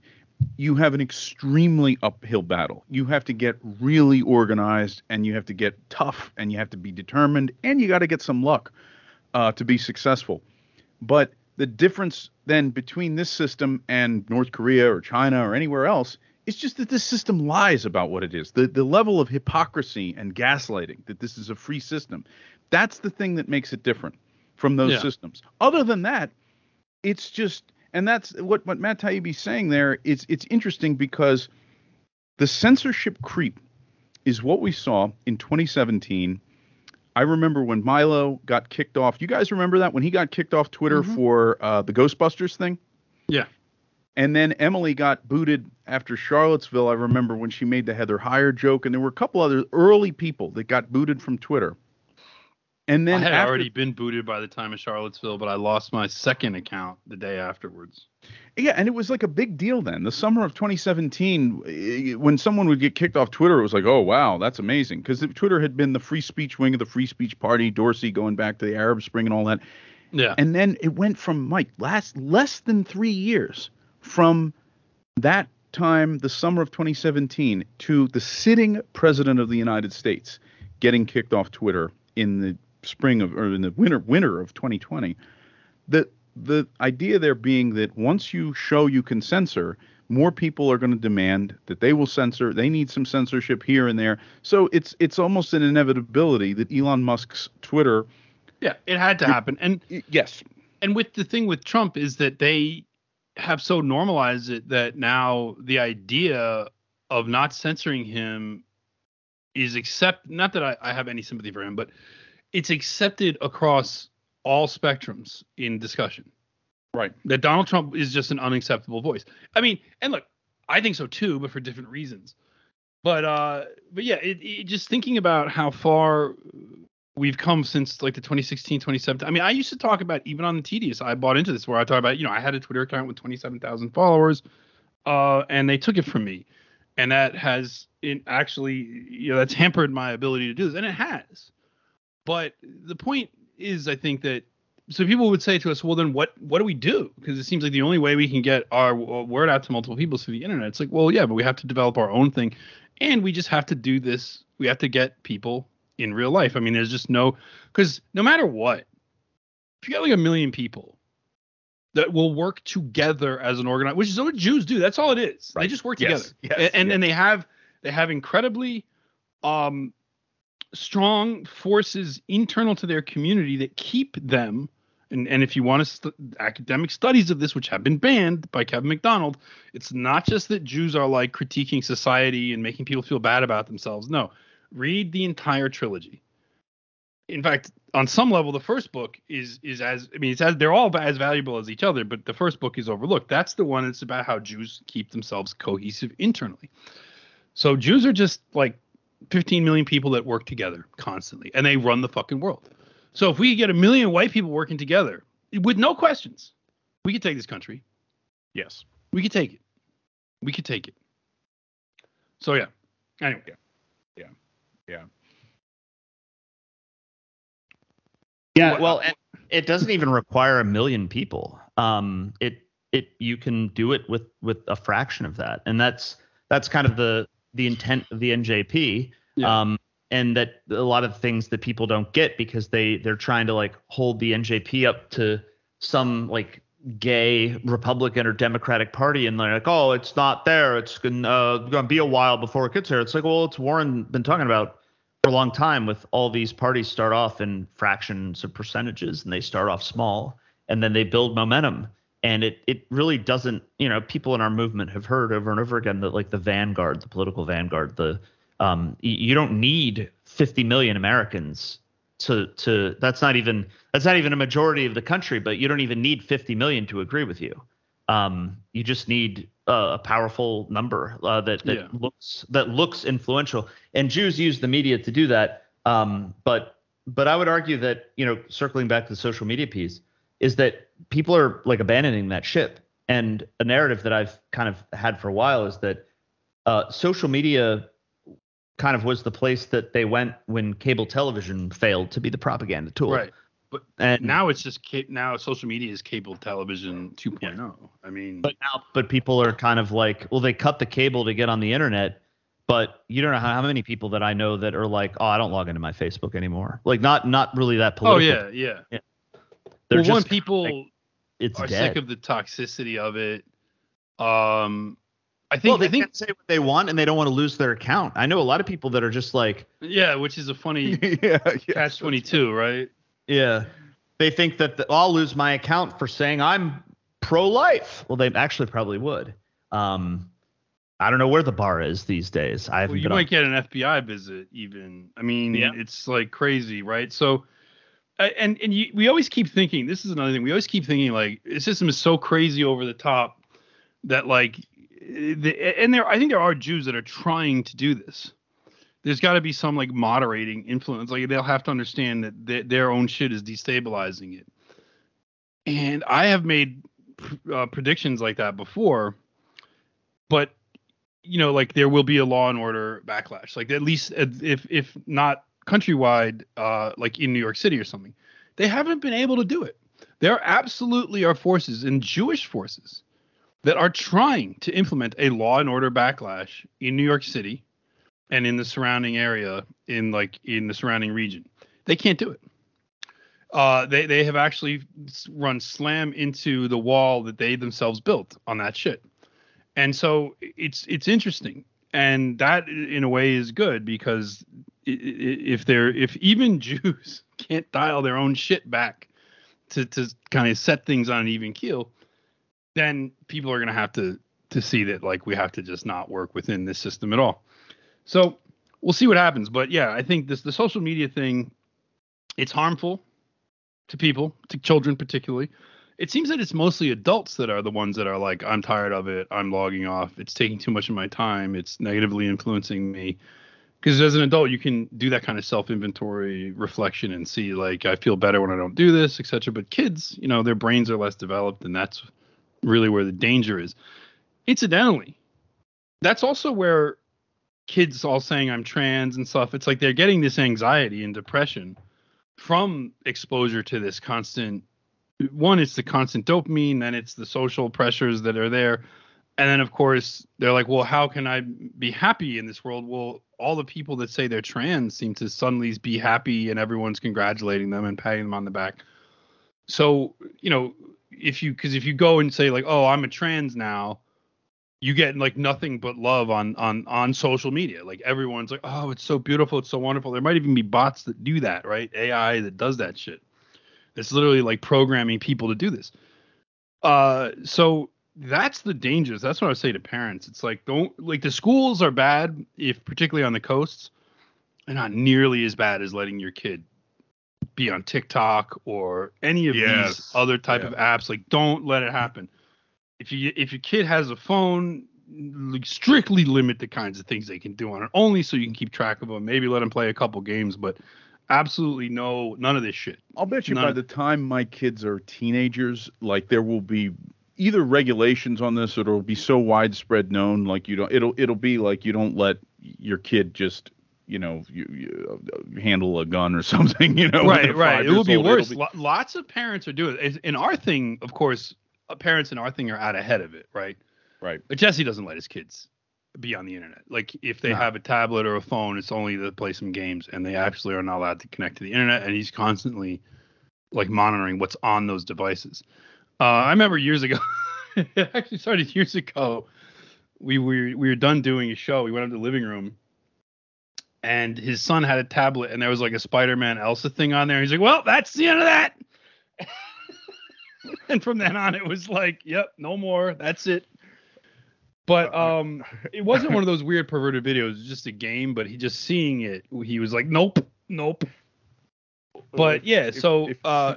You have an extremely uphill battle. You have to get really organized, and you have to get tough, and you have to be determined, and you got to get some luck uh, to be successful. But the difference then between this system and North Korea or China or anywhere else it's just that this system lies about what it is. The the level of hypocrisy and gaslighting that this is a free system. That's the thing that makes it different from those Yeah. systems. Other than that, it's just and that's what what Matt Taibbi's saying there. It's it's interesting because the censorship creep is what we saw in 2017. I remember when Milo got kicked off. You guys remember that when he got kicked off Twitter Mhm. for uh, the Ghostbusters thing? Yeah. And then Emily got booted after Charlottesville. I remember when she made the Heather Heyer joke, and there were a couple other early people that got booted from Twitter. And then I had after, already been booted by the time of Charlottesville, but I lost my second account the day afterwards. Yeah, and it was like a big deal then. The summer of 2017, eh, when someone would get kicked off Twitter, it was like, oh, wow, that's amazing. Because Twitter had been the free speech wing of the free speech party, Dorsey going back to the Arab Spring and all that. Yeah. And then it went from, Mike, last less than three years from that time, the summer of 2017, to the sitting president of the United States getting kicked off Twitter in the spring of, or in the winter, winter of 2020. The, the idea there being that once you show you can censor, more people are going to demand that they will censor. They need some censorship here and there. So it's it's almost an inevitability that Elon Musk's Twitter. yeah, it had to happen. And Yes, and with the thing with Trump is that they have so normalized it that now the idea of not censoring him is accept not that I, I have any sympathy for him, but it's accepted across all spectrums in discussion. Right. That Donald Trump is just an unacceptable voice. I mean, and look, I think so too, but for different reasons. But uh, but yeah, it, it, just thinking about how far we've come since like the 2016, 2017. I mean, I used to talk about even on the TDS. I bought into this where I talk about, you know, I had a Twitter account with 27,000 followers, uh, and they took it from me, and that has it actually, you know, that's hampered my ability to do this, and it has. But the point is, I think that so people would say to us, well, then what what do we do? Because it seems like the only way we can get our word out to multiple people is through the internet. It's like, well, yeah, but we have to develop our own thing, and we just have to do this. We have to get people in real life. I mean, there's just no because no matter what, if you got like a million people that will work together as an organized, which is what Jews do. That's all it is. Right. They just work together, yes. Yes. and yes. and they have they have incredibly um strong forces internal to their community that keep them and, and if you want to st- academic studies of this which have been banned by kevin macdonald it's not just that jews are like critiquing society and making people feel bad about themselves. No read the entire trilogy. In fact on some level the first book is is as i mean it's as they're all as valuable as each other but the first book is overlooked. That's the one that's about how jews keep themselves cohesive internally. So jews are just like 15 million people that work together constantly and they run the fucking world. So if we could get a million white people working together with no questions, we could take this country. Yes. We could take it. We could take it. So yeah. Anyway. Yeah. Yeah. Yeah. Yeah, well, it doesn't even require a million people. Um, it it you can do it with with a fraction of that, and that's that's kind of the the intent of the NJP. Yeah. Um, and that a lot of things that people don't get because they they're trying to like hold the NJP up to some like gay Republican or Democratic Party, and they're like, oh, it's not there. It's gonna, uh, gonna be a while before it gets there. It's like, well, it's Warren been talking about for a long time. With all these parties start off in fractions of percentages, and they start off small, and then they build momentum and it it really doesn't you know people in our movement have heard over and over again that like the vanguard the political vanguard the um you don't need 50 million americans to to that's not even that's not even a majority of the country but you don't even need 50 million to agree with you. Um you just need a powerful number uh, that that yeah. looks that looks influential. And jews use the media to do that. Um but but i would argue that you know circling back to the social media piece is that people are like abandoning that ship. And a narrative that I've kind of had for a while is that uh, social media kind of was the place that they went when cable television failed to be the propaganda tool. Right. But and now it's just now social media is cable television 2.0. Yeah. I mean, but now but people are kind of like, well, they cut the cable to get on the internet, but you don't know how, how many people that I know that are like, oh, I don't log into my Facebook anymore. Like not not really that political. Oh yeah, yeah. yeah. They're well, one people like, it's are dead. sick of the toxicity of it. Um, I think well, they I think, can't say what they want and they don't want to lose their account. I know a lot of people that are just like yeah, which is a funny yeah, catch twenty two, right? Yeah, they think that the, I'll lose my account for saying I'm pro life. Well, they actually probably would. Um, I don't know where the bar is these days. I well, you might on. get an FBI visit even. I mean, yeah. it's like crazy, right? So and and you, we always keep thinking this is another thing we always keep thinking like the system is so crazy over the top that like the, and there i think there are jews that are trying to do this. There's got to be some like moderating influence like they'll have to understand that th- their own shit is destabilizing it. And i have made uh, predictions like that before but you know like there will be a law and order backlash like at least if if not countrywide, uh, like in New York City or something. They haven't been able to do it. There absolutely are forces and Jewish forces that are trying to implement a law and order backlash in New York City and in the surrounding area, in like in the surrounding region. They can't do it. Uh, they they have actually run slam into the wall that they themselves built on that shit. And so it's it's interesting, and that in a way is good because if they're if even Jews can't dial their own shit back to to kind of set things on an even keel, then people are going to have to to see that like we have to just not work within this system at all. So we'll see what happens. But yeah, I think this the social media thing, it's harmful to people, to children particularly. It seems that it's mostly adults that are the ones that are like, I'm tired of it. I'm logging off. It's taking too much of my time. It's negatively influencing me. Because as an adult, you can do that kind of self inventory reflection and see, like, I feel better when I don't do this, etc. But kids, you know, their brains are less developed, and that's really where the danger is. Incidentally, that's also where kids all saying I'm trans and stuff, it's like they're getting this anxiety and depression from exposure to this constant one, it's the constant dopamine, then it's the social pressures that are there. And then of course they're like, well, how can I be happy in this world? Well, all the people that say they're trans seem to suddenly be happy and everyone's congratulating them and patting them on the back. So, you know, if you because if you go and say like, oh, I'm a trans now, you get like nothing but love on on on social media. Like everyone's like, "Oh, it's so beautiful, it's so wonderful." There might even be bots that do that, right? AI that does that shit. It's literally like programming people to do this. Uh, so that's the dangers. That's what I say to parents. It's like don't like the schools are bad if particularly on the coasts. They're not nearly as bad as letting your kid be on TikTok or any of yes. these other type yeah. of apps. Like don't let it happen if you if your kid has a phone, strictly limit the kinds of things they can do on it, only so you can keep track of them. Maybe let them play a couple games, but absolutely no none of this shit. I'll bet you none by the time my kids are teenagers, like there will be either regulations on this or it'll be so widespread known like you don't it'll it'll be like you don't let your kid just you know you, you uh, handle a gun or something you know right right it will be worse be... lots of parents are doing it in our thing of course uh, parents in our thing are out ahead of it, right? Right. But Jesse doesn't let his kids be on the internet. Like if they have a tablet or a phone, it's only to play some games, and they actually are not allowed to connect to the internet. And he's constantly like monitoring what's on those devices. Uh, I remember years ago. it actually started years ago. We were we were done doing a show. We went up to the living room, and his son had a tablet, and there was like a Spider-Man Elsa thing on there. He's like, "Well, that's the end of that." and from then on, it was like, yep, no more. That's it. But uh, um, it wasn't one of those weird perverted videos. It was just a game. But he just seeing it, he was like, nope, nope. But yeah, so uh,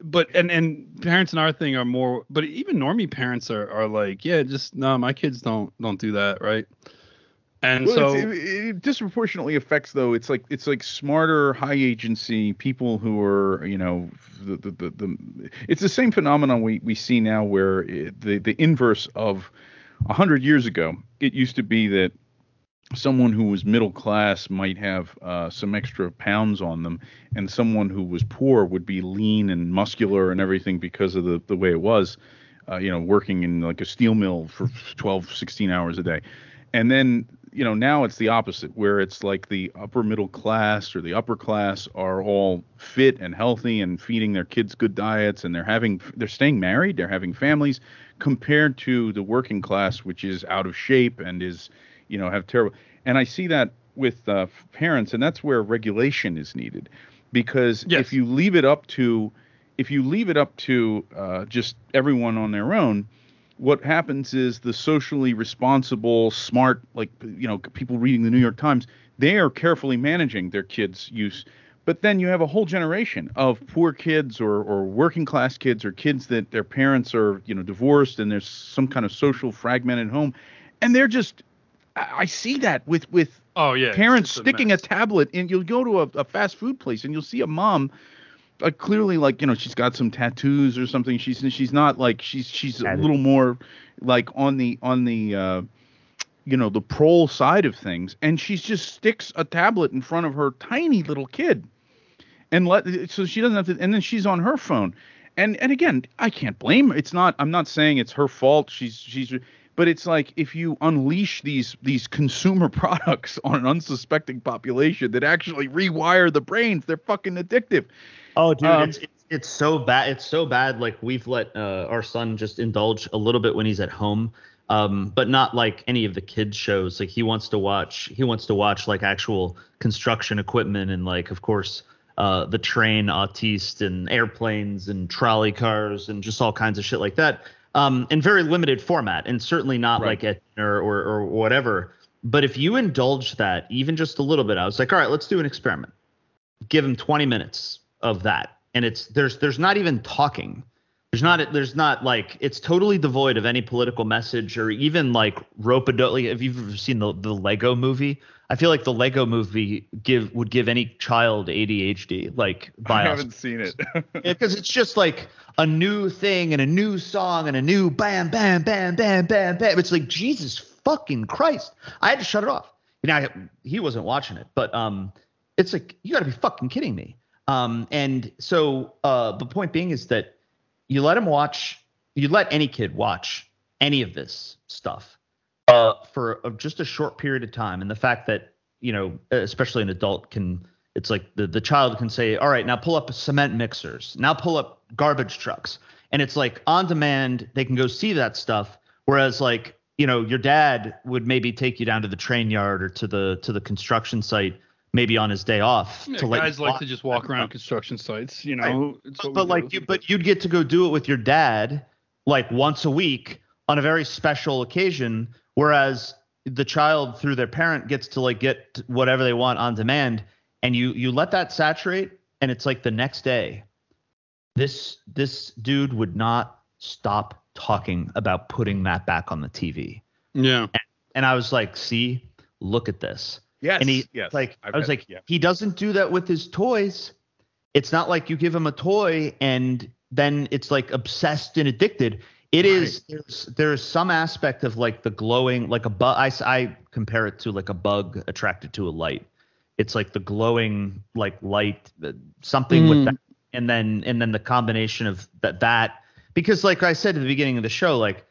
but and and parents in our thing are more. But even normie parents are are like, yeah, just no, my kids don't don't do that, right? And well, so it, it, disproportionately affects though. It's like it's like smarter, high agency people who are you know the the the, the it's the same phenomenon we we see now where it, the the inverse of a hundred years ago. It used to be that someone who was middle class might have uh, some extra pounds on them, and someone who was poor would be lean and muscular and everything because of the the way it was. Uh, you know, working in like a steel mill for 12, 16 hours a day. And then you know now it's the opposite where it's like the upper middle class or the upper class are all fit and healthy and feeding their kids good diets and they're having they're staying married they're having families compared to the working class which is out of shape and is you know have terrible and i see that with uh, parents and that's where regulation is needed because yes. if you leave it up to if you leave it up to uh, just everyone on their own what happens is the socially responsible, smart, like you know, people reading the New York Times, they are carefully managing their kids' use. But then you have a whole generation of poor kids or, or working class kids or kids that their parents are, you know, divorced and there's some kind of social fragmented home. And they're just I see that with with oh yeah parents sticking a, a, tablet and you'll go to a, a fast food place and you'll see a mom uh, clearly like you know she's got some tattoos or something. She's she's not like she's she's a little more like on the on the uh, you know the prole side of things, and she just sticks a tablet in front of her tiny little kid, and let so she doesn't have to. And then she's on her phone, and and again I can't blame. Her. It's not. I'm not saying it's her fault. She's she's but it's like if you unleash these these consumer products on an unsuspecting population that actually rewire the brains, they're fucking addictive. Oh, dude, um, it's, it's, it's so bad. It's so bad. Like we've let uh, our son just indulge a little bit when he's at home, um, but not like any of the kids shows. Like he wants to watch. He wants to watch like actual construction equipment and like, of course, uh, the train autiste and airplanes and trolley cars and just all kinds of shit like that. Um, in very limited format, and certainly not Right. like at or, or or whatever. But if you indulge that even just a little bit, I was like, all right, let's do an experiment. Give him 20 minutes of that, and it's there's there's not even talking. There's not there's not like it's totally devoid of any political message or even like rope a dope. Like if you've ever seen the the Lego movie, I feel like the Lego movie give would give any child ADHD like I haven't seen it. because it's just like a new thing and a new song and a new bam bam bam bam bam bam. It's like Jesus fucking Christ. I had to shut it off. You know, I, he wasn't watching it, but um, it's like you got to be fucking kidding me. Um, and so uh, the point being is that you let him watch, you let any kid watch any of this stuff uh, for a, just a short period of time, and the fact that you know, especially an adult can, it's like the the child can say, all right, now pull up cement mixers, now pull up garbage trucks, and it's like on demand. They can go see that stuff, whereas like you know, your dad would maybe take you down to the train yard or to the to the construction site maybe on his day off Yeah, to let guys like to just walk around construction sites, you know. what we but like do. you but you'd get to go do it with your dad like once a week on a very special occasion whereas the child through their parent gets to like get whatever they want on demand and you you let that saturate and it's like the next day this this dude would not stop talking about putting that back on the TV yeah, and I was like see look at this yes. and he yes. like I've I was had- like yeah. he doesn't do that with his toys. It's not like you give him a toy and then it's like obsessed and addicted. It is there's there's some aspect of like the glowing like a bug. I, I compare it to like a bug attracted to a light. It's like the glowing like light something with Mm. that and then and then the combination of that that because like I said at the beginning of the show like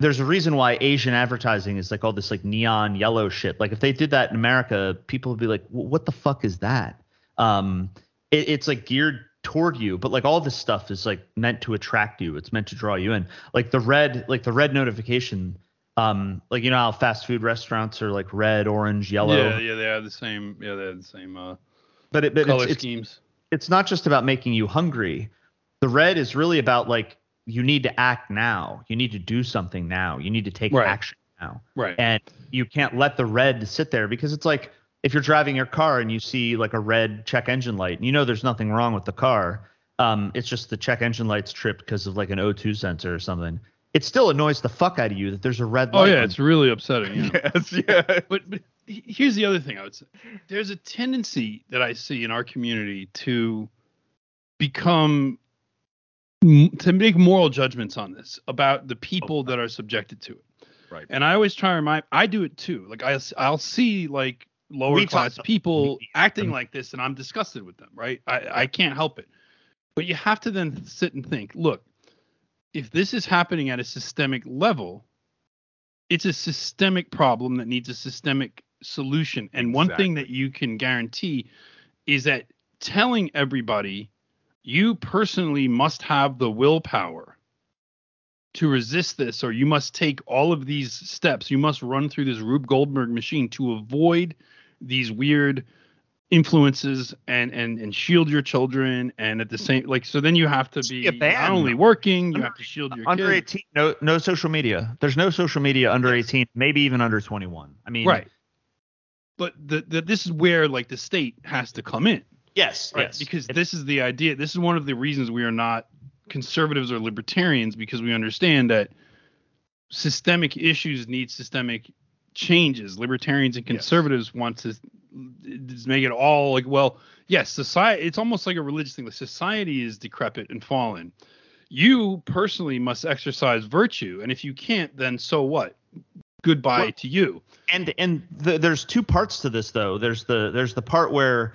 there's a reason why Asian advertising is like all this like neon yellow shit. Like if they did that in America, people would be like, "What the fuck is that?" Um, it, it's like geared toward you, but like all this stuff is like meant to attract you. It's meant to draw you in. Like the red, like the red notification. Um, like you know how fast food restaurants are like red, orange, yellow. yeah, yeah. They have the same. Yeah, they have the same uh, But it, but color it's, it's it's not just about making you hungry. The red is really about like you need to act now. You need to do something now. You need to take Right. action now. Right. And you can't let the red sit there because it's like if you're driving your car and you see like a red check engine light and you know there's nothing wrong with the car. Um, it's just the check engine light's tripped because of like an O2 sensor or something. It still annoys the fuck out of you that there's a red light. Oh yeah, on it's really upsetting. Yeah. yes, yeah. but but here's the other thing I would say. There's a tendency that I see in our community to become to make moral judgments on this about the people that are subjected to it. Right. And I always try to remind I do it too. Like I I'll see like lower We class people acting like this and I'm disgusted with them, right? I I can't help it. But you have to then sit and think, look, if this is happening at a systemic level, it's a systemic problem that needs a systemic solution. And one thing that you can guarantee is that telling everybody you personally must have the willpower to resist this, or you must take all of these steps. You must run through this Rube Goldberg machine to avoid these weird influences and and and shield your children and at the hmm. same like so then you have to be not only working you Under- have to shield your under kids. 18 no no social media. There's no social media under 18 maybe even under 21 i mean right. But the, the this is where like the state has to come in. Yes right? yes. Because It's- this is the idea this is one of the reasons we are not conservatives or libertarians because we understand that systemic issues need systemic changes. Libertarians and Yes. conservatives want to just make it all like well yes society it's almost like a religious thing. Like society is decrepit and fallen. You personally must exercise virtue and if you can't then so what? Goodbye Well- to you. and and the, there's two parts to this though. There's the there's the part where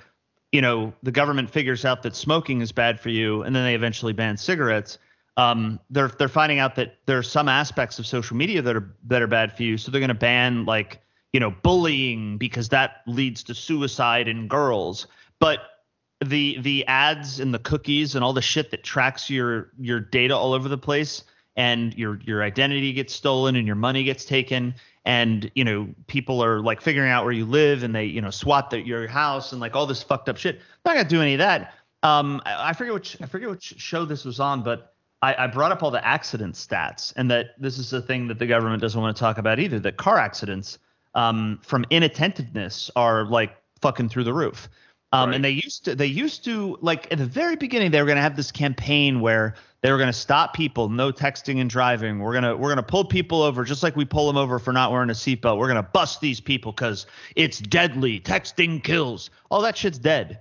you know the government figures out that smoking is bad for you and then they eventually ban cigarettes um they're they're finding out that there are some aspects of social media that are that are bad for you so they're going to ban like you know bullying because that leads to suicide in girls but the the ads and the cookies and all the shit that tracks your your data all over the place and your your identity gets stolen and your money gets taken and you know people are like figuring out where you live and they you know swat the, your house and like all this fucked up shit. I'm not gonna do any of that. Um, I, I forget which I forget which show this was on, but I, I brought up all the accident stats, and that this is a thing that the government doesn't want to talk about either. That car accidents um, from inattentiveness are like fucking through the roof. Um, right. And they used to, they used to like at the very beginning, they were going to have this campaign where they were going to stop people, no texting and driving. We're gonna we're gonna pull people over just like we pull them over for not wearing a seatbelt. We're gonna bust these people because it's deadly. Texting kills. All that shit's dead.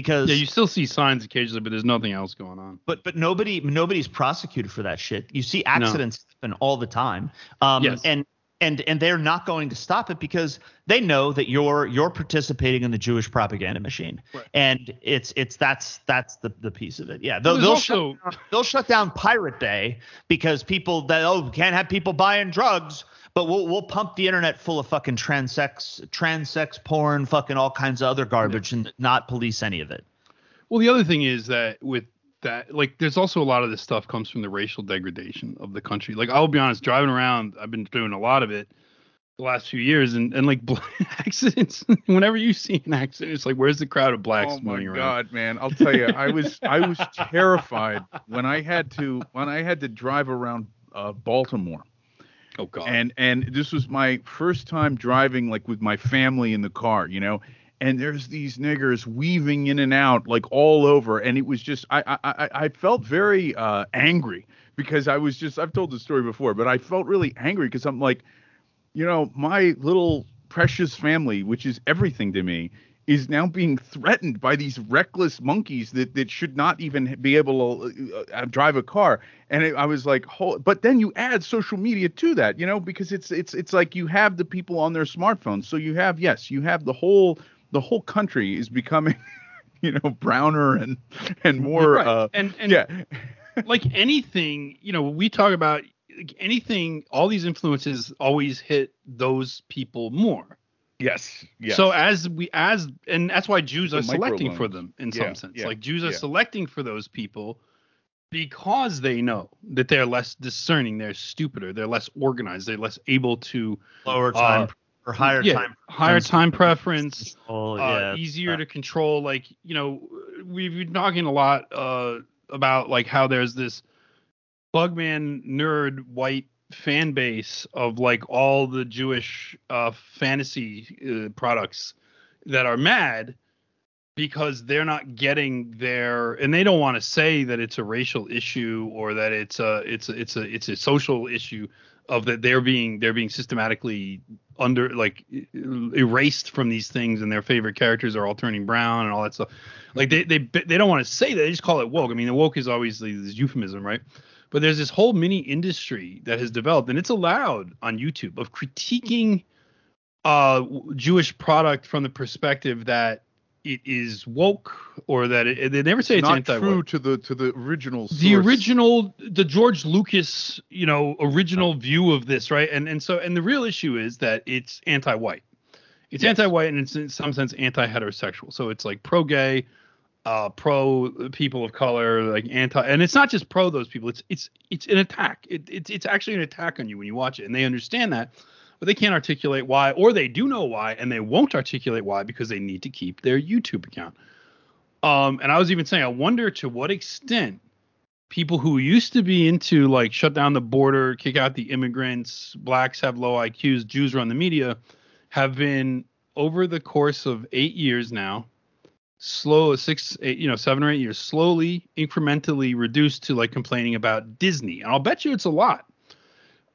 Because yeah, you still see signs occasionally, but there's nothing else going on. But but nobody nobody's prosecuted for that shit. You see accidents no. happen all the time. Um, yes. and and and they're not going to stop it because they know that you're you're participating in the Jewish propaganda machine, right. and it's it's that's that's the the piece of it. Yeah, they'll, they'll also, shut down, they'll shut down Pirate Bay because people that oh can't have people buying drugs, but we'll we'll pump the internet full of fucking transsex, transex porn, fucking all kinds of other garbage, yeah. and not police any of it. Well, the other thing is that with that like there's also a lot of this stuff comes from the racial degradation of the country. Like I'll be honest, driving around, I've been doing a lot of it the last few years, and and like accidents. whenever you see an accident, it's like where's the crowd of blacks oh moving around? Oh my god, man! I'll tell you, I was I was terrified when I had to when I had to drive around uh, Baltimore. Oh god. And and this was my first time driving like with my family in the car, you know and there's these niggers weaving in and out like all over and it was just i i i felt very uh, angry because i was just i've told the story before but i felt really angry because i'm like you know my little precious family which is everything to me is now being threatened by these reckless monkeys that, that should not even be able to uh, uh drive a car. And it, I was like, but then you add social media to that, you know, because it's it's it's like you have the people on their smartphones. So you have yes, you have the whole the whole country is becoming, you know, browner and and more. Right. Uh, and and yeah, like anything, you know, we talk about anything. All these influences always hit those people more. Yes. Yes. So as we as and that's why Jews the are selecting for them in yeah, some sense. Yeah, like Jews are yeah. selecting for those people because they know that they're less discerning, they're stupider, they're less organized, they're less able to lower time uh, or higher yeah, time higher time preference uh, yeah, easier to control like you know we've been talking a lot uh, about like how there's this bugman nerd white fan base of like all the jewish uh, fantasy uh, products that are mad because they're not getting their and they don't want to say that it's a racial issue or that it's a it's a it's a it's a social issue of that they're being they're being systematically under like erased from these things and their favorite characters are all turning brown and all that stuff. Like they they they don't want to say that. They just call it woke. I mean the woke is obviously this euphemism right but there's this whole mini industry that has developed and it's allowed on youtube of critiquing uh jewish product from the perspective that it is woke or that it, they never say it's, it's not anti true to the to the original source. the original the George Lucas you know original view of this right? And and so and the real issue is that it's anti-white. It's yes. anti-white and it's in some sense anti-heterosexual. So it's like pro-gay uh pro people of color like anti and it's not just pro those people it's it's it's an attack it, it's it's actually an attack on you when you watch it and they understand that but they can't articulate why, or they do know why, and they won't articulate why because they need to keep their YouTube account. Um, and I was even saying, I wonder to what extent people who used to be into like shut down the border, kick out the immigrants, blacks have low IQs, Jews run the media, have been over the course of eight years now, slow six, eight, you know, seven or eight years, slowly, incrementally reduced to like complaining about Disney. And I'll bet you it's a lot.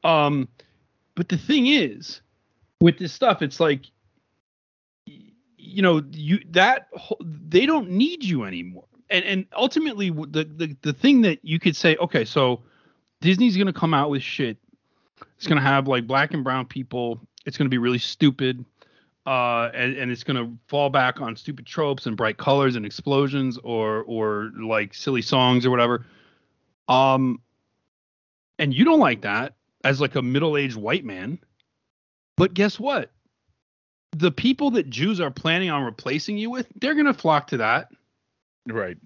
Um, but the thing is, with this stuff, it's like, you know, you that they don't need you anymore. And and ultimately, the the the thing that you could say, okay, so Disney's gonna come out with shit. It's gonna have like black and brown people. It's gonna be really stupid. Uh, and, and it's gonna fall back on stupid tropes and bright colors and explosions or or like silly songs or whatever. Um, and you don't like that, as like a middle-aged white man. But guess what? The people that Jews are planning on replacing you with, they're going to flock to that. Right.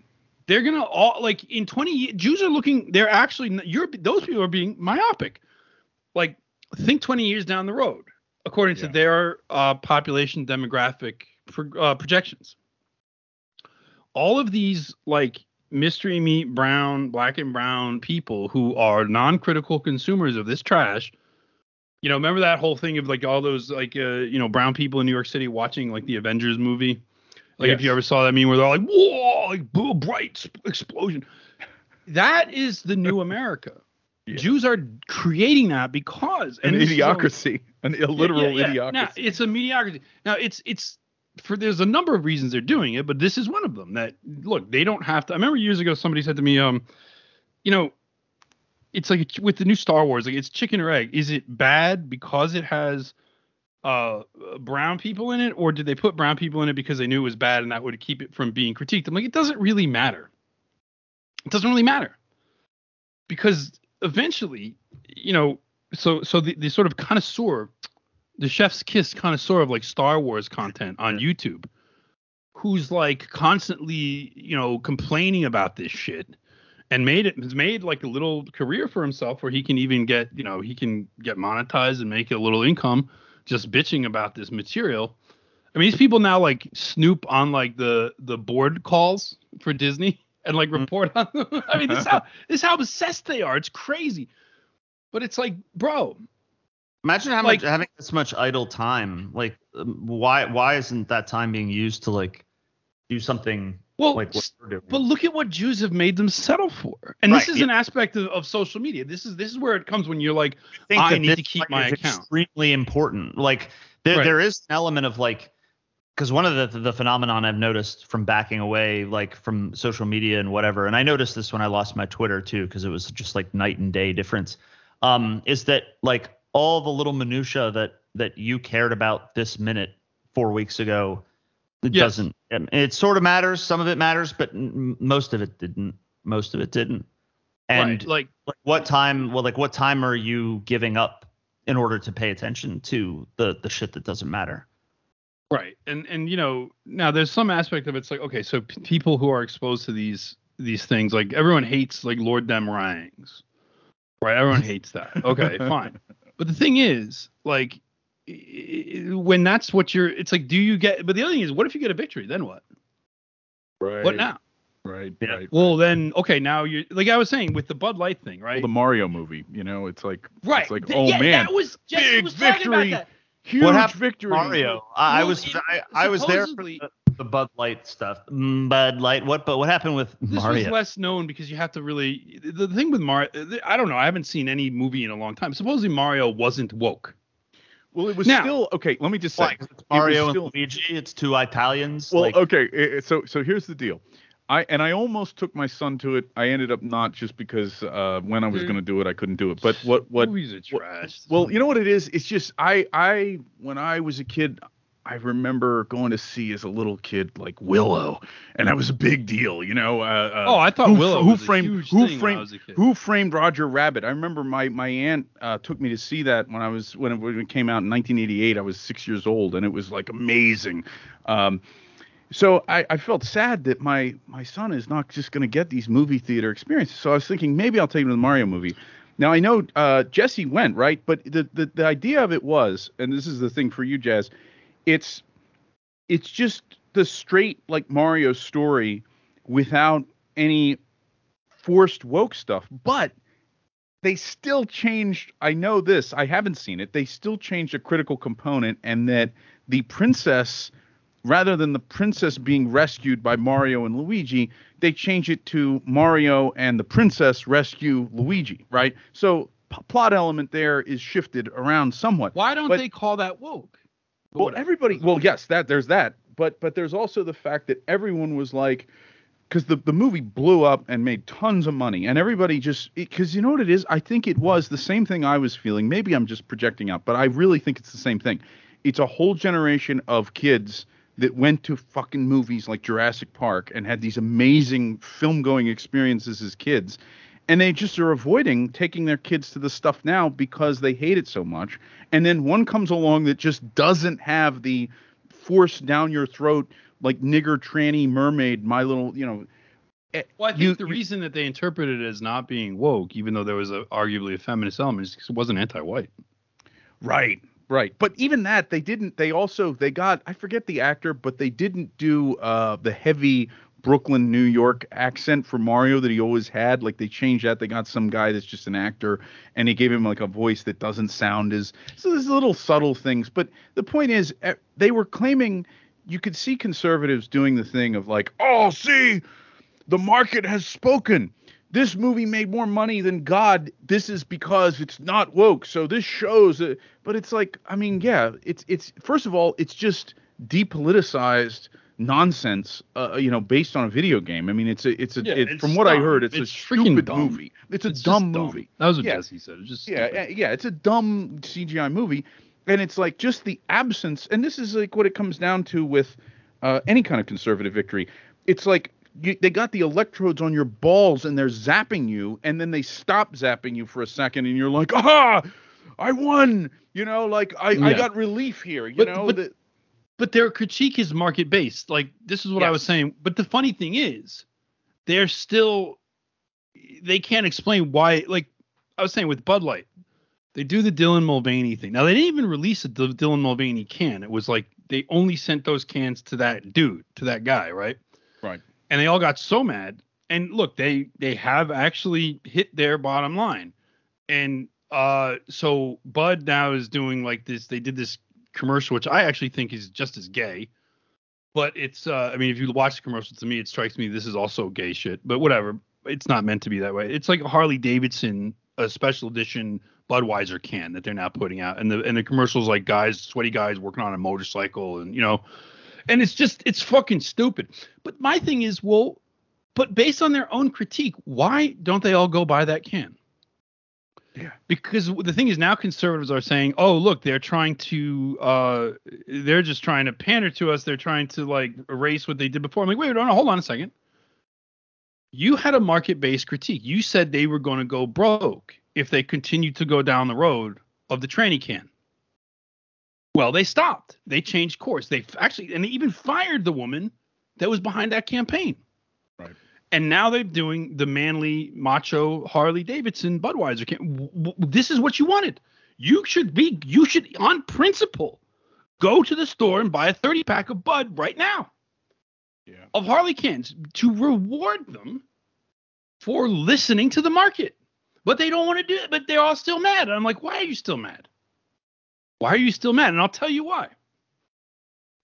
They're going to all like in 20 Jews are looking they're actually you're those people are being myopic. Like think 20 years down the road according yeah. to their uh, population demographic pro, uh, projections. All of these like mystery meat brown, black and brown people who are non-critical consumers of this trash. You know, remember that whole thing of like all those like uh, you know brown people in New York City watching like the Avengers movie. Like yes. if you ever saw that meme where they're like, "Whoa!" like boom, bright explosion. That is the new America. Yeah. Jews are creating that because an idiocracy, an illiteral yeah, yeah, idiocracy. Now it's a mediocrity. Now it's it's for there's a number of reasons they're doing it, but this is one of them. That look, they don't have to. I remember years ago somebody said to me, um, you know, it's like with the new Star Wars, like it's chicken or egg. Is it bad because it has uh brown people in it, or did they put brown people in it because they knew it was bad and that would keep it from being critiqued? I'm like, it doesn't really matter. It doesn't really matter because eventually, you know, so so the, the sort of connoisseur the chef's kiss connoisseur of like Star Wars content on YouTube, who's like constantly, you know, complaining about this shit and made it has made like a little career for himself where he can even get, you know, he can get monetized and make a little income just bitching about this material. I mean, these people now like snoop on like the the board calls for Disney and like mm-hmm. report on them. I mean, this how this how obsessed they are. It's crazy. But it's like, bro, Imagine how like, much having this much idle time. Like, um, why why isn't that time being used to like do something well, like what we're doing? But look at what Jews have made them settle for. And right, this is yeah. an aspect of, of social media. This is this is where it comes when you're like, I, I need to keep my account. Extremely important. Like there right. there is an element of like because one of the the phenomenon I've noticed from backing away, like from social media and whatever, and I noticed this when I lost my Twitter too, because it was just like night and day difference. Um, is that like all the little minutia that that you cared about this minute four weeks ago it yes. doesn't it sort of matters some of it matters but most of it didn't most of it didn't and right. like what time well like what time are you giving up in order to pay attention to the the shit that doesn't matter right and and you know now there's some aspect of it's like okay so p- people who are exposed to these these things like everyone hates like lord dem rangs right everyone hates that okay fine but the thing is, like, when that's what you're, it's like, do you get? But the other thing is, what if you get a victory? Then what? Right. What now? Right. Yeah. Right. Well, then, okay, now you're like I was saying with the Bud Light thing, right? Well, the Mario movie, you know, it's like, right. It's like, oh yeah, man, that was just, big was victory. Huge what happened victory. Mario. I, I was I, I was there for the, the, Bud Light stuff. Mm, Bud Light. What? But what happened with this Mario? This was less known because you have to really. The, the thing with Mario, I don't know. I haven't seen any movie in a long time. Supposedly Mario wasn't woke. Well, it was now, still okay. Let me just say, Mario still, and Luigi. It's two Italians. Well, like, okay. So so here's the deal. I and I almost took my son to it. I ended up not just because uh, when I was going to do it, I couldn't do it. But what what movies are trash. Well, you know what it is? It's just I I when I was a kid, I remember going to see as a little kid like Willow, and that was a big deal. You know. Uh, uh, oh, I thought who, Willow who framed who framed who framed Roger Rabbit. I remember my my aunt uh, took me to see that when I was when it, when it came out in 1988. I was six years old, and it was like amazing. Um, so I, I, felt sad that my my son is not just going to get these movie theater experiences. So I was thinking maybe I'll take him to the Mario movie. Now I know uh, Jesse went right, but the, the the idea of it was, and this is the thing for you, Jazz, it's it's just the straight like Mario story without any forced woke stuff, but they still changed. I know this. I haven't seen it. They still changed a critical component, and that the princess rather than the princess being rescued by Mario and Luigi, they change it to Mario and the princess rescue Luigi, right? So p- plot element there is shifted around somewhat. Why don't but, they call that woke? Well, everybody. Well, yes, that there's that, but but there's also the fact that everyone was like, because the the movie blew up and made tons of money, and everybody just because you know what it is. I think it was the same thing I was feeling. Maybe I'm just projecting out, but I really think it's the same thing. It's a whole generation of kids that went to fucking movies like Jurassic Park and had these amazing film going experiences as kids. And they just are avoiding taking their kids to the stuff now because they hate it so much. And then one comes along that just doesn't have the force down your throat like nigger tranny mermaid, my little, you know. Eh, well, I think you, the you, reason that they interpreted it as not being woke, even though there was a, arguably a feminist element, is because it wasn't anti-white. Right, Right. But even that, they didn't. They also they got I forget the actor, but they didn't do uh, the heavy Brooklyn, New York accent for Mario that he always had. Like they changed that. They got some guy that's just an actor, and he gave him like a voice that doesn't sound as. So there's little subtle things, but the point is, eh, they were claiming you could see conservatives doing the thing of like, oh, see, the market has spoken. This movie made more money than God. This is because it's not woke. So this shows that. But it's like, I mean, yeah, it's it's first of all, it's just depoliticized nonsense, uh, you know, based on a video game. I mean, it's a, it's a, yeah, it, it's from what I heard, it's, it's a stupid dumb. movie. It's a it's dumb movie. Dumb. That was what yeah. Jesse said. It's just yeah, stupid. yeah, it's a dumb CGI movie, and it's like just the absence. And this is like what it comes down to with uh, any kind of conservative victory. It's like you, they got the electrodes on your balls and they're zapping you, and then they stop zapping you for a second, and you're like, ah, I won. You know, like I, yeah. I got relief here. You but, know, but, the, but their critique is market based. Like this is what yes. I was saying. But the funny thing is, they're still they can't explain why. Like I was saying with Bud Light, they do the Dylan Mulvaney thing. Now they didn't even release a Dylan Mulvaney can. It was like they only sent those cans to that dude, to that guy, right? Right and they all got so mad. And look, they they have actually hit their bottom line, and uh, so Bud now is doing like this. They did this commercial, which I actually think is just as gay. But it's, uh, I mean, if you watch the commercial, to me, it strikes me this is also gay shit. But whatever, it's not meant to be that way. It's like a Harley Davidson, a special edition Budweiser can that they're now putting out, and the and the commercials like guys, sweaty guys working on a motorcycle, and you know, and it's just it's fucking stupid. But my thing is, well, but based on their own critique, why don't they all go buy that can? Yeah. Because the thing is now conservatives are saying, "Oh, look, they're trying to uh they're just trying to pander to us. They're trying to like erase what they did before." I'm like, "Wait, no, no, hold on a second. You had a market-based critique. You said they were going to go broke if they continued to go down the road of the tranny can. Well, they stopped. They changed course. They actually, and they even fired the woman that was behind that campaign. Right. And now they're doing the manly, macho Harley Davidson Budweiser. This is what you wanted. You should be, you should, on principle, go to the store and buy a 30 pack of Bud right now. Yeah. Of Harley cans to reward them for listening to the market. But they don't want to do it, but they're all still mad. And I'm like, why are you still mad? Why are you still mad? And I'll tell you why.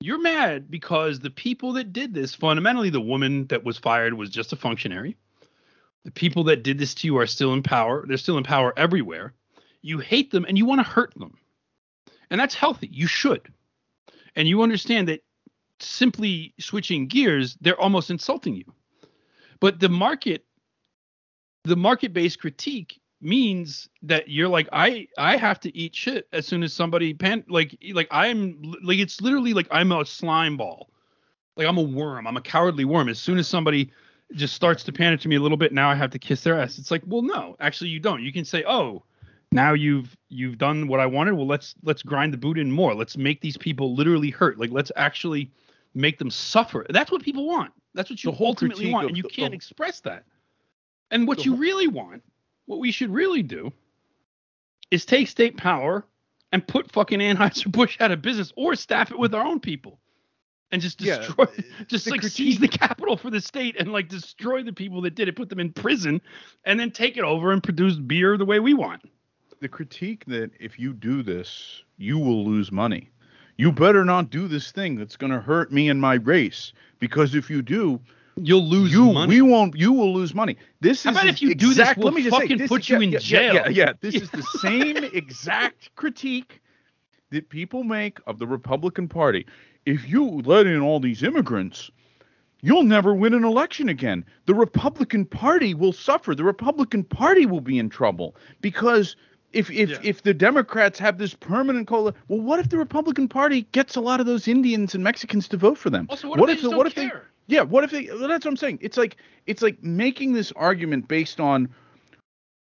You're mad because the people that did this, fundamentally, the woman that was fired was just a functionary. The people that did this to you are still in power. They're still in power everywhere. You hate them and you want to hurt them. And that's healthy. You should. And you understand that simply switching gears, they're almost insulting you. But the market, the market based critique means that you're like I I have to eat shit as soon as somebody pan like like I'm like it's literally like I'm a slime ball. Like I'm a worm. I'm a cowardly worm. As soon as somebody just starts to panic to me a little bit, now I have to kiss their ass. It's like, well, no, actually you don't. You can say, oh, now you've you've done what I wanted. Well, let's let's grind the boot in more. Let's make these people literally hurt. Like let's actually make them suffer. That's what people want. That's what you ultimately want, and you can't the, express that. And what you really want what we should really do is take state power and put fucking Anheuser-Busch out of business or staff it with our own people and just destroy yeah, uh, just like critique. seize the capital for the state and like destroy the people that did it put them in prison and then take it over and produce beer the way we want the critique that if you do this you will lose money you better not do this thing that's going to hurt me and my race because if you do You'll lose you, money. We won't. You will lose money. This How is about if you do this? We'll let me just fucking say, put is, you yeah, in yeah, jail. Yeah, yeah. This is the same exact critique that people make of the Republican Party. If you let in all these immigrants, you'll never win an election again. The Republican Party will suffer. The Republican Party will be in trouble because if if yeah. if the Democrats have this permanent coalition, well, what if the Republican Party gets a lot of those Indians and Mexicans to vote for them? Also, what, what if, if the, what if they yeah, what if they? Well, that's what I'm saying. It's like it's like making this argument based on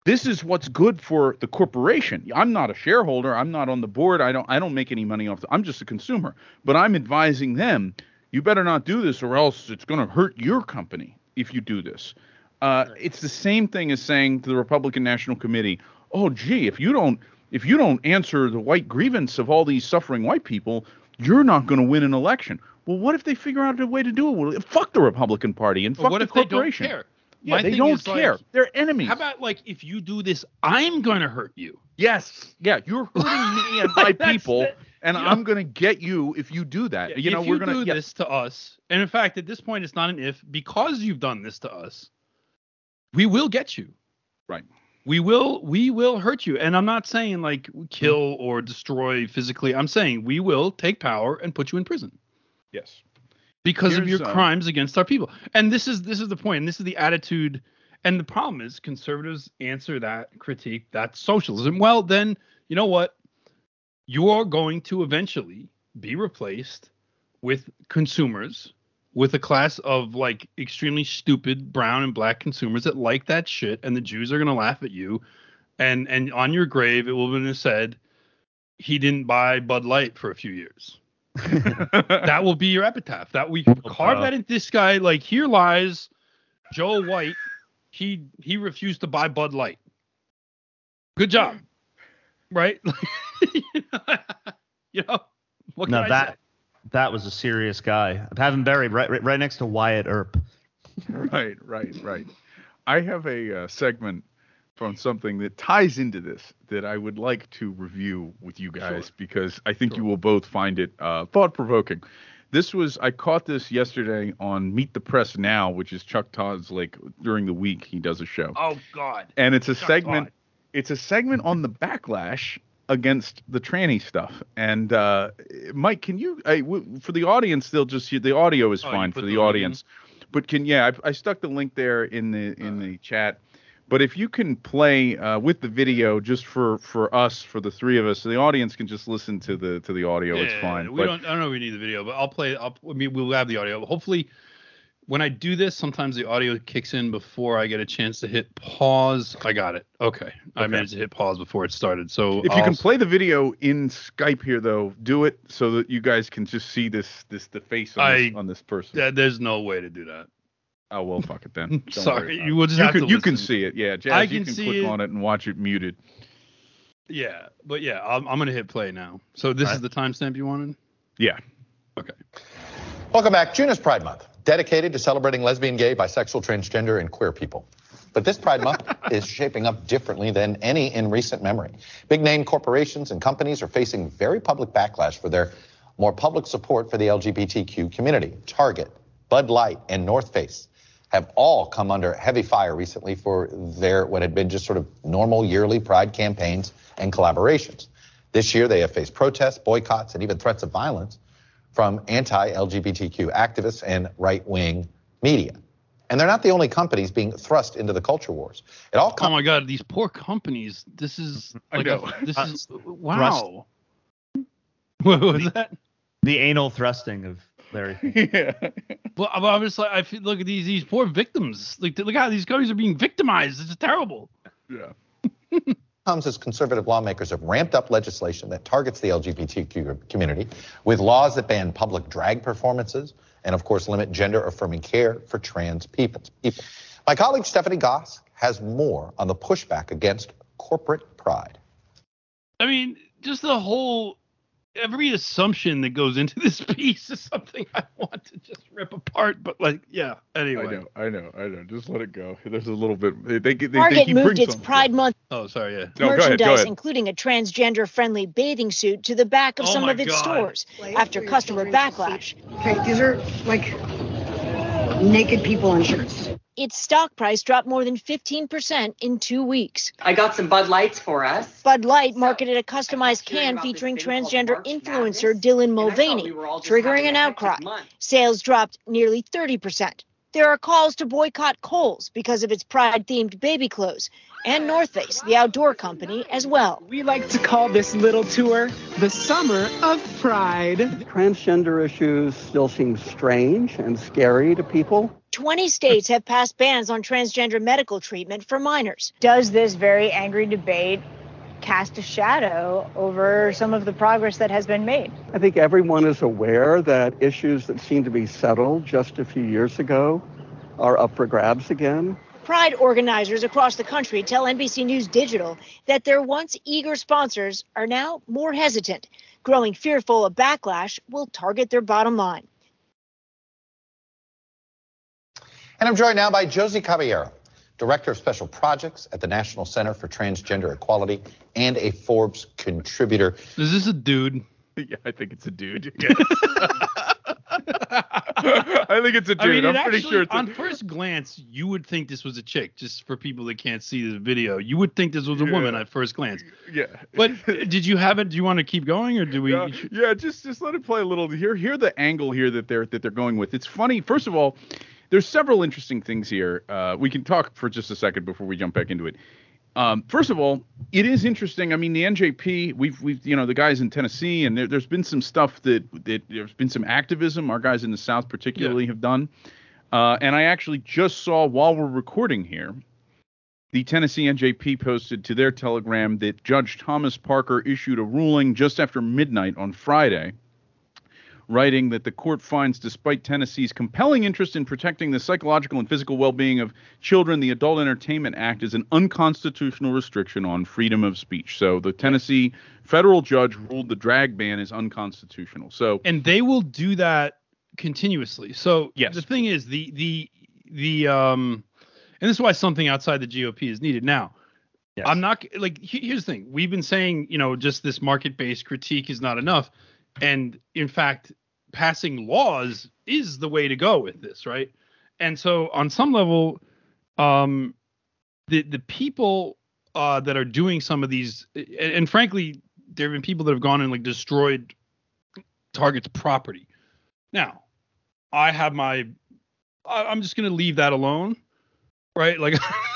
this is what's good for the corporation. I'm not a shareholder. I'm not on the board. I don't I don't make any money off. The, I'm just a consumer. But I'm advising them. You better not do this, or else it's going to hurt your company if you do this. Uh, it's the same thing as saying to the Republican National Committee, "Oh, gee, if you don't if you don't answer the white grievance of all these suffering white people, you're not going to win an election." Well, what if they figure out a way to do it? Well, fuck the Republican Party and fuck what the if they corporation. don't care? Yeah, My they don't is, like, care. They're enemies. How about like if you do this, I'm gonna hurt you. yes, yeah, you're hurting me and my people, the- and you know- I'm gonna get you if you do that. you know, if we're you gonna do yeah, this to us, and in fact, at this point, it's not an if because you've done this to us. We will get you. Right. We will. We will hurt you, and I'm not saying like kill mm-hmm. or destroy physically. I'm saying we will take power and put you in prison Yes. because of your uh, crimes against our people. And this is this is the point. And this is the attitude. And the problem is conservatives answer that critique. That's socialism. Well, then you know what? You're going to eventually be replaced with consumers, with a class of like extremely stupid brown and black consumers that like that shit, and the Jews are gonna laugh at you. And and on your grave, it will have been said, he didn't buy Bud Light for a few years that will be your epitaph. That we carve that into this guy. Like here lies Joe White. He he refused to buy Bud Light. Good job, right? you know what can No, I that say? that was a serious guy. I have him buried right right, right next to Wyatt Earp. right, right, right. I have a uh, segment from something that ties into this that I would like to review with you guys Sure. because I think you will both find it uh, thought provoking. This was I caught this yesterday on Meet the Press Now, which is Chuck Todd's like during the week he does a show, Oh God. and it's a Chuck segment. Todd. It's a segment on the backlash against the tranny stuff. And uh, Mike, can you I, w- for the audience? They'll just the audio is Oh, fine for the the in? audience. But can yeah, I, I stuck the link there in the in the chat. But if you can play uh, with the video just for for us, for the three of us, so the audience can just listen to the to the audio. it's Yeah, fine. We but don't. I don't know if we need the video, but I'll play. I'll, I mean, we'll have the audio. Hopefully, when I do this, sometimes the audio kicks in before I get a chance to hit pause. I got it. Okay, I managed to hit pause before it started. So if you I'll- can play the video in Skype here, though, do it so that you guys can just see this this the face on, this, on this person. Yeah, there's no way to do that. Oh well, fuck it then. Don't Sorry, worry about you it. will just you have can to you can see it. Yeah, Jazz, I you can can see click it. on it and watch it muted. Yeah, but yeah, I'm, I'm gonna hit play now. So this is the timestamp you wanted. Yeah. Okay. Welcome back. June is Pride Month, dedicated to celebrating lesbian, gay, bisexual, transgender, and queer people. But this Pride Month is shaping up differently than any in recent memory. Big name corporations and companies are facing very public backlash for their more public support for the LGBTQ community. Target, Bud Light, and North Face have all come under heavy fire recently for their what had been just sort of normal yearly Pride campaigns and collaborations. This year, they have faced protests, boycotts, and even threats of violence from anti-LGBTQ activists and right-wing media. And they're not the only companies being thrust into the culture wars. It all Oh my God, these poor companies. This is I like know. A, this uh, is Thrust. wow. What was that? The anal thrusting of Larry. yeah. Well, I'm I'm just like I feel, look at these these poor victims. Like look how these companies are being victimized. It's terrible. Yeah. comes as conservative lawmakers have ramped up legislation that targets the LGBTQ community with laws that ban public drag performances and, of course, limit gender affirming care for trans people. people. My colleague Stephanie Gosk has more on the pushback against corporate pride. I mean, just the whole every assumption that goes into this piece is something I want to just rip apart. But like, yeah. Anyway. I know, I know, I know. Just let it go. There's a little bit. They, they, they, they Target keep moved its something. Pride Month Oh, sorry. Yeah. No, go ahead, merchandise, go ahead. including a transgender friendly bathing suit, to the back of Oh some of its God. stores Play after customer children to see. backlash. Okay, these are like naked people in shirts. Its stock price dropped more than 15% in two weeks. I got some Bud Lights for us. Bud Light So, marketed a customized can featuring transgender influencer Madness, Dylan and I thought Mulvaney, we were all just triggering an outcry. Sales dropped nearly 30%. There are calls to boycott Kohl's because of its pride themed baby clothes, and North Face, the outdoor company, as well. We like to call this little tour the Summer of Pride. Transgender issues still seem strange and scary to people. 20 states have passed bans on transgender medical treatment for minors. does this very angry debate cast a shadow over some of the progress that has been made? I think everyone is aware that issues that seemed to be settled just a few years ago are up for grabs again. Pride organizers across the country tell NBC News Digital that their once eager sponsors are now more hesitant, growing fearful a backlash will target their bottom line. And I'm joined now by Josie Caballero, Director of Special Projects at the National Center for Transgender Equality and a Forbes contributor. Is this a dude? Yeah, I think it's a dude. I think it's a dude. I mean, I'm pretty sure it's a... on first glance, you would think this was a chick. Just for people that can't see the video, you would think this was a woman at first glance. Yeah. But did you have it? Do you want to keep going, or do we? Yeah, yeah, just just let it play a little. Here, here the angle here that they're that they're going with. It's funny. First of all, there's several interesting things here. Uh, we can talk for just a second before we jump back into it. Um, first of all, it is interesting. I mean, the NJP, we've we've you know the guys in Tennessee, and there, has been some stuff that that there's been some activism. Our guys in the South particularly yeah. have done. Uh, and I actually just saw while we're recording here, the Tennessee NJP posted to their Telegram that Judge Thomas Parker issued a ruling just after midnight on Friday writing that the court finds, despite Tennessee's compelling interest in protecting the psychological and physical well being of children, the Adult Entertainment Act is an unconstitutional restriction on freedom of speech. So the Tennessee federal judge ruled the drag ban is unconstitutional. So and they will do that continuously. So yes. the thing is the the the um and this is why something outside the GOP is needed now. Yes. I'm not like here's the thing. We've been saying, you know, just this market-based critique is not enough. And in fact, passing laws is the way to go with this, right? And so on some level, um, the the people uh, that are doing some of these, and, and frankly, there have been people that have gone and like destroyed Target's property. Now, I have my, I'm just gonna leave that alone, right? Like.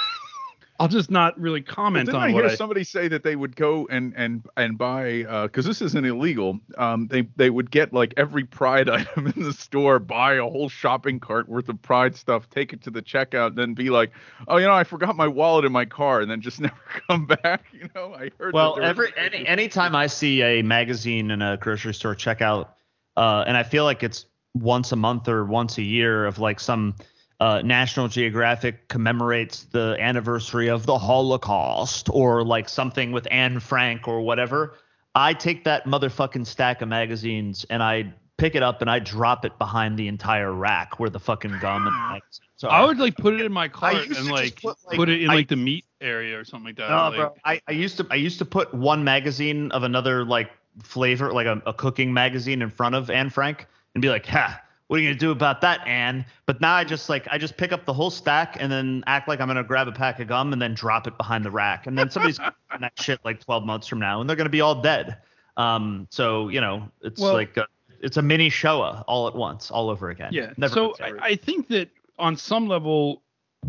I'll just not really comment didn't on I what hear I, somebody say that they would go and and and buy because uh, this isn't illegal. Um, they they would get like every Pride item in the store, buy a whole shopping cart worth of Pride stuff, take it to the checkout, then be like, oh, you know, I forgot my wallet in my car, and then just never come back. You know, I heard. Well, every any anytime I see a magazine in a grocery store checkout, uh, and I feel like it's once a month or once a year of like some uh, National Geographic commemorates the anniversary of the Holocaust or like something with Anne Frank or whatever, I take that motherfucking stack of magazines and I pick it up and I drop it behind the entire rack where the fucking gum and magazines are. I would like put it in my cart and like put, like put, it in I, like the meat area or something like that. No, like, bro. I, I used to I used to put one magazine of another like flavor, like a, a cooking magazine in front of Anne Frank and be like, ha, what are you gonna do about that, Anne? But now I just like I just pick up the whole stack and then act like I'm gonna grab a pack of gum and then drop it behind the rack, and then somebody's gonna that shit like 12 months from now, and they're gonna be all dead. Um, so you know, it's well, like a, it's a mini Shoah all at once, all over again. Yeah. Never so I, I think that on some level,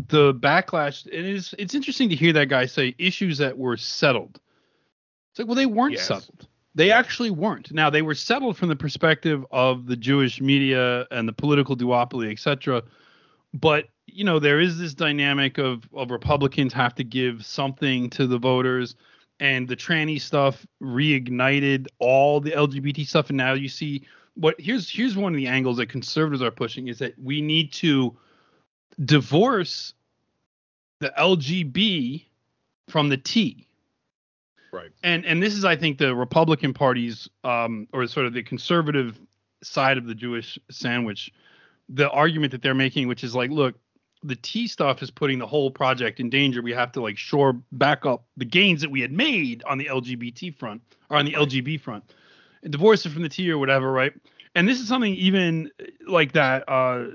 the backlash it is it's interesting to hear that guy say issues that were settled. It's like, well, they weren't yes. settled. They actually weren't. Now they were settled from the perspective of the Jewish media and the political duopoly, etc. But you know there is this dynamic of of Republicans have to give something to the voters, and the tranny stuff reignited all the LGBT stuff, and now you see what here's here's one of the angles that conservatives are pushing is that we need to divorce the LGB from the T Right. And and this is I think the Republican Party's um or sort of the conservative side of the Jewish sandwich, the argument that they're making, which is like, look, the T stuff is putting the whole project in danger. We have to like shore back up the gains that we had made on the LGBT front or on the right. LGB front, and divorce it from the T or whatever, right? And this is something even like that. uh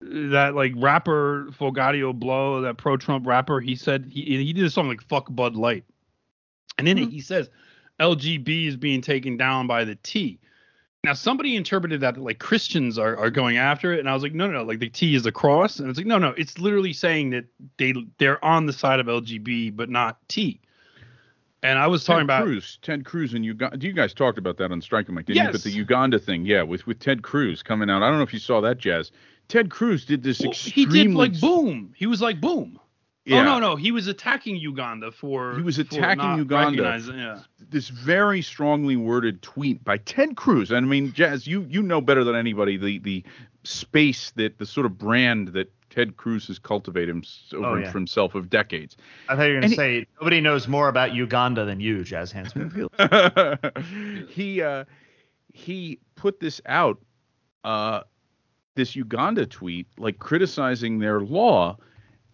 that like rapper Forgiato Blow, that pro-Trump rapper, he said he he did a song like "Fuck Bud Light," And then mm-hmm. he says LGB is being taken down by the T. Now somebody interpreted that like Christians are, are going after it, and I was like, no, no, no, like the T is a cross, and it's like, no, no, it's literally saying that they they're on the side of LGB but not T. And I was Ted talking about Cruz, Ted Cruz and Uganda. Do you guys talked about that on Strike and Mike, didn't yes. you? But the Uganda thing, yeah, with with Ted Cruz coming out. I don't know if you saw that, Jazz. Ted Cruz did this well, extremely. He did like boom. He was like boom. Yeah. Oh no, no, he was attacking Uganda for. He was attacking Uganda. Yeah. This very strongly worded tweet by Ted Cruz. And I mean, Jazz, you you know better than anybody the the space that the sort of brand that Ted Cruz has cultivated over oh, yeah. for himself of decades. I thought you were going to say he, nobody knows more about Uganda than you, Jazz Hands he uh, he put this out uh, this Uganda tweet like criticizing their law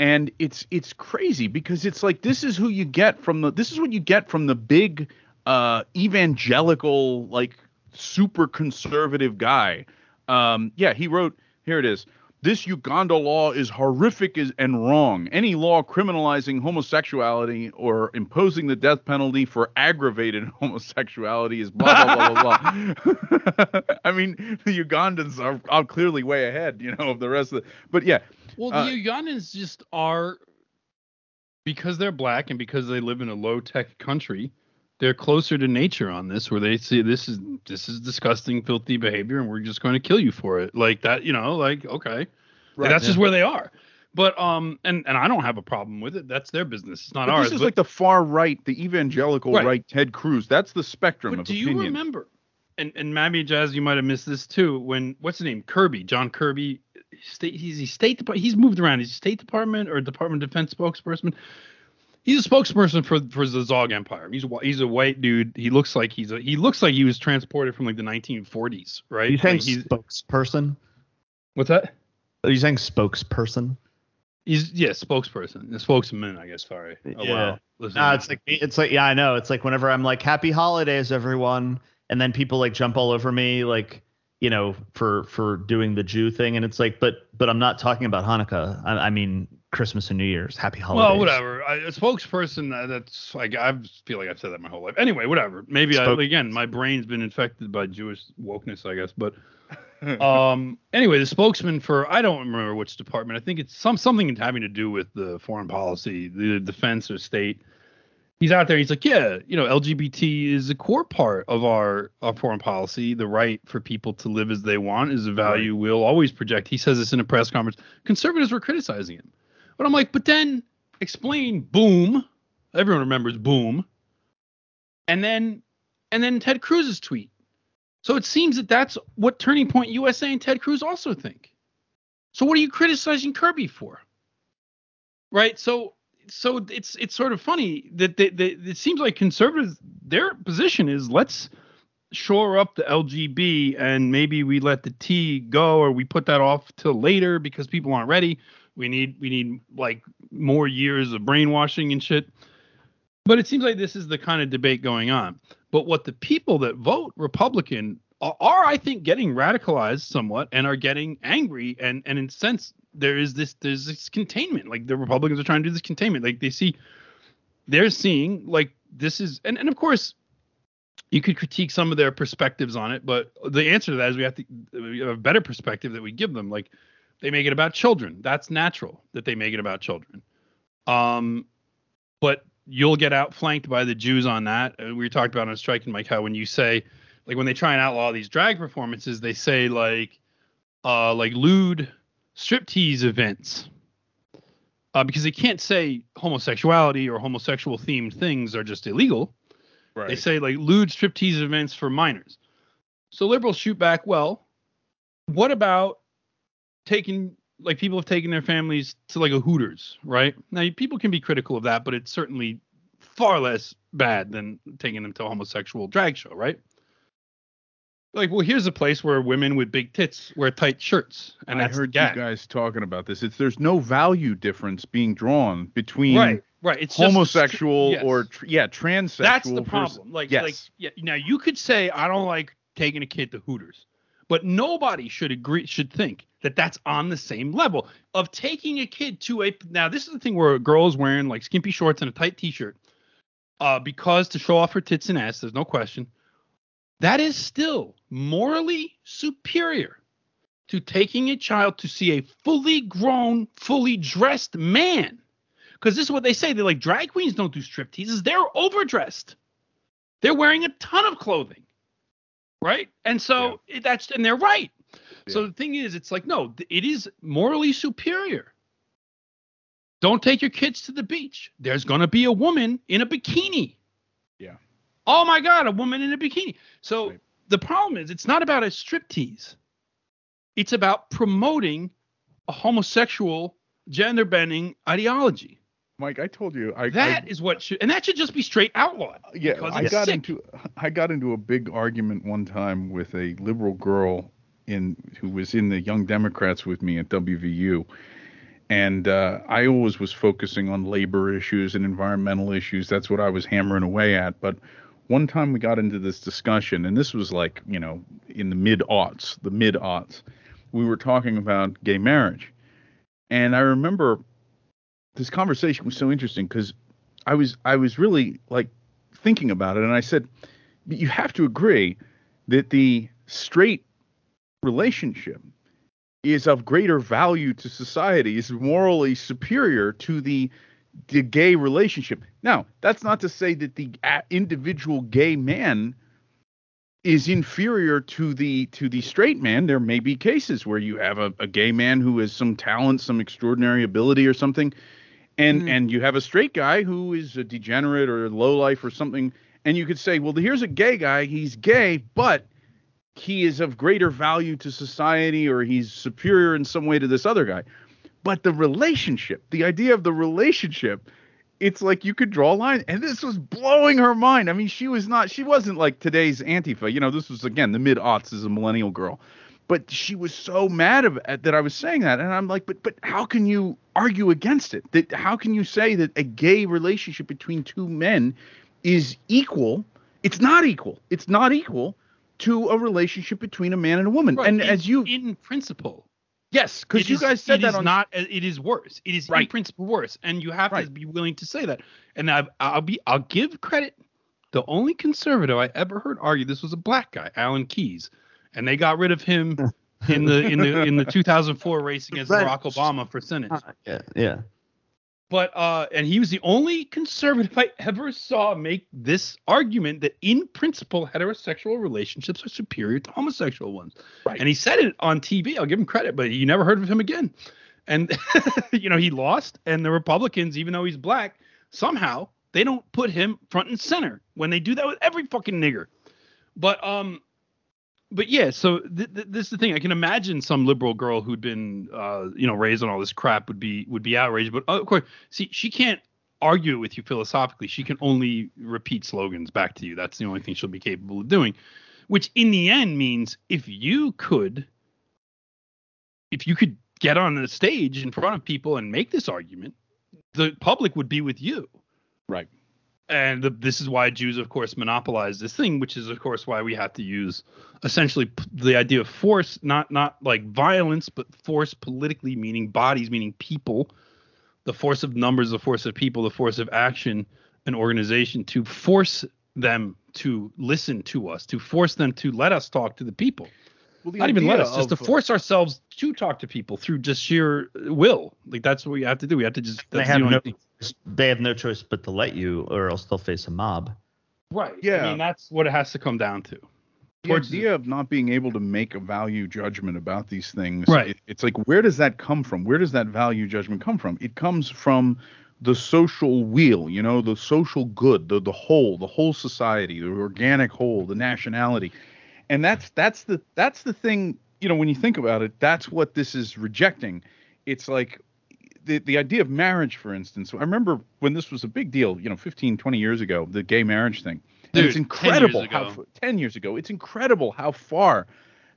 and it's it's crazy because it's like this is who you get from the this is what you get from the big uh evangelical like super conservative guy um yeah he wrote here it is this Uganda law is horrific and wrong. Any law criminalizing homosexuality or imposing the death penalty for aggravated homosexuality is blah blah blah blah blah. I mean, the Ugandans are, are clearly way ahead, you know, of the rest of the. But yeah. Well, uh, the Ugandans just are because they're black and because they live in a low tech country they're closer to nature on this where they see this is this is disgusting filthy behavior and we're just going to kill you for it. Like that you know like okay. Right, like, that's yeah. just where they are. But um and and i don't have a problem with it. That's their business. It's not but ours this is but, like the far right the evangelical right, right ted cruz. That's the spectrum but of do opinion. you remember and and Mammy Jazz, you might have missed this too. When what's his name, Kirby, John Kirby, state he's he state department. He's moved around. He's State Department or Department of Defense spokesperson he's a spokesperson for for the Zog Empire. He's a, he's a white dude. He looks like he's a he looks like he was transported from like the 1940s, right? You saying like spokesperson? What's that? Are you saying spokesperson? He's yeah, spokesperson, the spokesman, I guess. Sorry. Oh, yeah. Wow. No, it's like it's like yeah, I know. It's like whenever I'm like happy holidays, everyone, and then people like jump all over me, like you know, for for doing the Jew thing, and it's like, but but I'm not talking about Hanukkah. I, I mean, Christmas and New Year's. Happy holidays. Well, whatever. I, a spokesperson uh, that's like I feel like I've said that my whole life. Anyway, whatever. Maybe Spoke- I, again, my brain's been infected by Jewish wokeness, I guess. But um, anyway, the spokesman for I don't remember which department. I think it's some something having to do with the foreign policy, the defense or state. He's out there. He's like, yeah, you know, LGBT is a core part of our, our foreign policy. The right for people to live as they want is a value right. we'll always project. He says this in a press conference. Conservatives were criticizing him but I'm like, but then explain boom. Everyone remembers boom. And then and then Ted Cruz's tweet. So it seems that that's what Turning Point USA and Ted Cruz also think. So what are you criticizing Kirby for? Right? So so it's it's sort of funny that they, they, it seems like conservatives their position is let's shore up the LGB and maybe we let the T go or we put that off till later because people aren't ready. We need we need like more years of brainwashing and shit. But it seems like this is the kind of debate going on. But what the people that vote Republican are, are I think, getting radicalized somewhat and are getting angry and and in a sense there is this there's this containment. Like the Republicans are trying to do this containment. Like they see they're seeing like this is and, and of course you could critique some of their perspectives on it, but the answer to that is we have to we have a better perspective that we give them. Like they make it about children. That's natural that they make it about children. Um, but you'll get outflanked by the Jews on that. Uh, we talked about on Strike and Mike how when you say like when they try and outlaw these drag performances, they say like uh like lewd striptease events. Uh, because they can't say homosexuality or homosexual themed things are just illegal. Right. They say like lewd striptease events for minors. So liberals shoot back, well, what about taking like people have taken their families to like a Hooters, right? Now people can be critical of that, but it's certainly far less bad than taking them to a homosexual drag show, right? Like, well, here's a place where women with big tits wear tight shirts, and I heard you guys talking about this. It's there's no value difference being drawn between right, right. It's homosexual just, yes. or yeah, transsexual. That's the problem. like, yes. like, yeah. Now you could say I don't like taking a kid to Hooters, but nobody should agree should think that that's on the same level of taking a kid to a now this is the thing where a girl is wearing like skimpy shorts and a tight t-shirt uh because to show off her tits and ass there's no question that is still morally superior to taking a child to see a fully grown fully dressed man because this is what they say they're like drag queens don't do strip teases they're overdressed they're wearing a ton of clothing right? And so yeah. that's and they're right. Yeah. So the thing is, it's like no, it is morally superior. Don't take your kids to the beach. There's gonna be a woman in a bikini. Yeah. Oh my God, a woman in a bikini. So right. the problem is, it's not about a striptease. It's about promoting a homosexual, gender bending ideology. Mike, I told you I, that I, is what should, and that should just be straight outlawed. Yeah, I got sick. into I got into a big argument one time with a liberal girl in who was in the Young Democrats with me at WVU, and uh, I always was focusing on labor issues and environmental issues. That's what I was hammering away at. But one time we got into this discussion, and this was like you know in the mid aughts, the mid aughts, we were talking about gay marriage, and I remember this conversation was so interesting because I was I was really like thinking about it, and I said, you have to agree that the straight relationship is of greater value to society, is morally superior to the the gay relationship. Now, that's not to say that the individual gay man is inferior to the to the straight man. There may be cases where you have a, a gay man who has some talent, some extraordinary ability or something, and mm. and you have a straight guy who is a degenerate or low life or something, and you could say, well, here's a gay guy, he's gay, but he is of greater value to society or he's superior in some way to this other guy. But the relationship, the idea of the relationship, it's like you could draw a line. And this was blowing her mind. I mean, she was not, she wasn't like today's Antifa. You know, this was, again, the mid aughts as a millennial girl. But she was so mad of, that I was saying that. And I'm like, but but how can you argue against it? That how can you say that a gay relationship between two men is equal? It's not equal. It's not equal to a relationship between a man and a woman. Right. And in, as you in principle, yes, because you is, guys said it that is on not. It is worse. It is Right. in principle worse, and you have Right. to be willing to say that. And I, I'll be. I'll give credit. The only conservative I ever heard argue this was a black guy, Alan Keyes, and they got rid of him in the in the in the 2004 race against Right. Barack Obama for Senate. Uh, yeah, yeah. But uh, and he was the only conservative I ever saw make this argument that in principle heterosexual relationships are superior to homosexual ones. Right. And he said it on TV. I'll give him credit, but you never heard of him again. And you know he lost, and the Republicans, even though he's black, somehow they don't put him front and center when they do that with every fucking nigger. But um, but yeah, so th- th- this is the thing. I can imagine some liberal girl who'd been, uh, you know, raised on all this crap would be would be outraged. But uh, of course, see, she can't argue with you philosophically. She can only repeat slogans back to you. That's the only thing she'll be capable of doing. Which, in the end, means if you could, if you could get on the stage in front of people and make this argument, the public would be with you right. And the, this is why Jews, of course, monopolize this thing, which is, of course, why we have to use essentially the idea of force, not not like violence, but force politically, meaning bodies, meaning people, the force of numbers, the force of people, the force of action, an organization to force them to listen to us, to force them to let us talk to the people. Well, Not even let us, just to of- force ourselves to talk to people through just sheer will. Like that's what we have to do. We have to just. They have the no. thing. They have no choice but to let you, or else they'll face a mob. Right. Yeah. I mean, that's what it has to come down to. the idea of not being able to make a value judgment about these things Right. it- it's like where does that come from where does that value judgment come from it comes from the social wheel you know the social good the the whole the whole society the organic whole the nationality and that's that's the that's the thing you know when you think about it that's what this is rejecting it's like the, the idea of marriage for instance i remember when this was a big deal you know 15 20 years ago the gay marriage thing Dude, it's 10 incredible how ago. 10 years ago it's incredible how far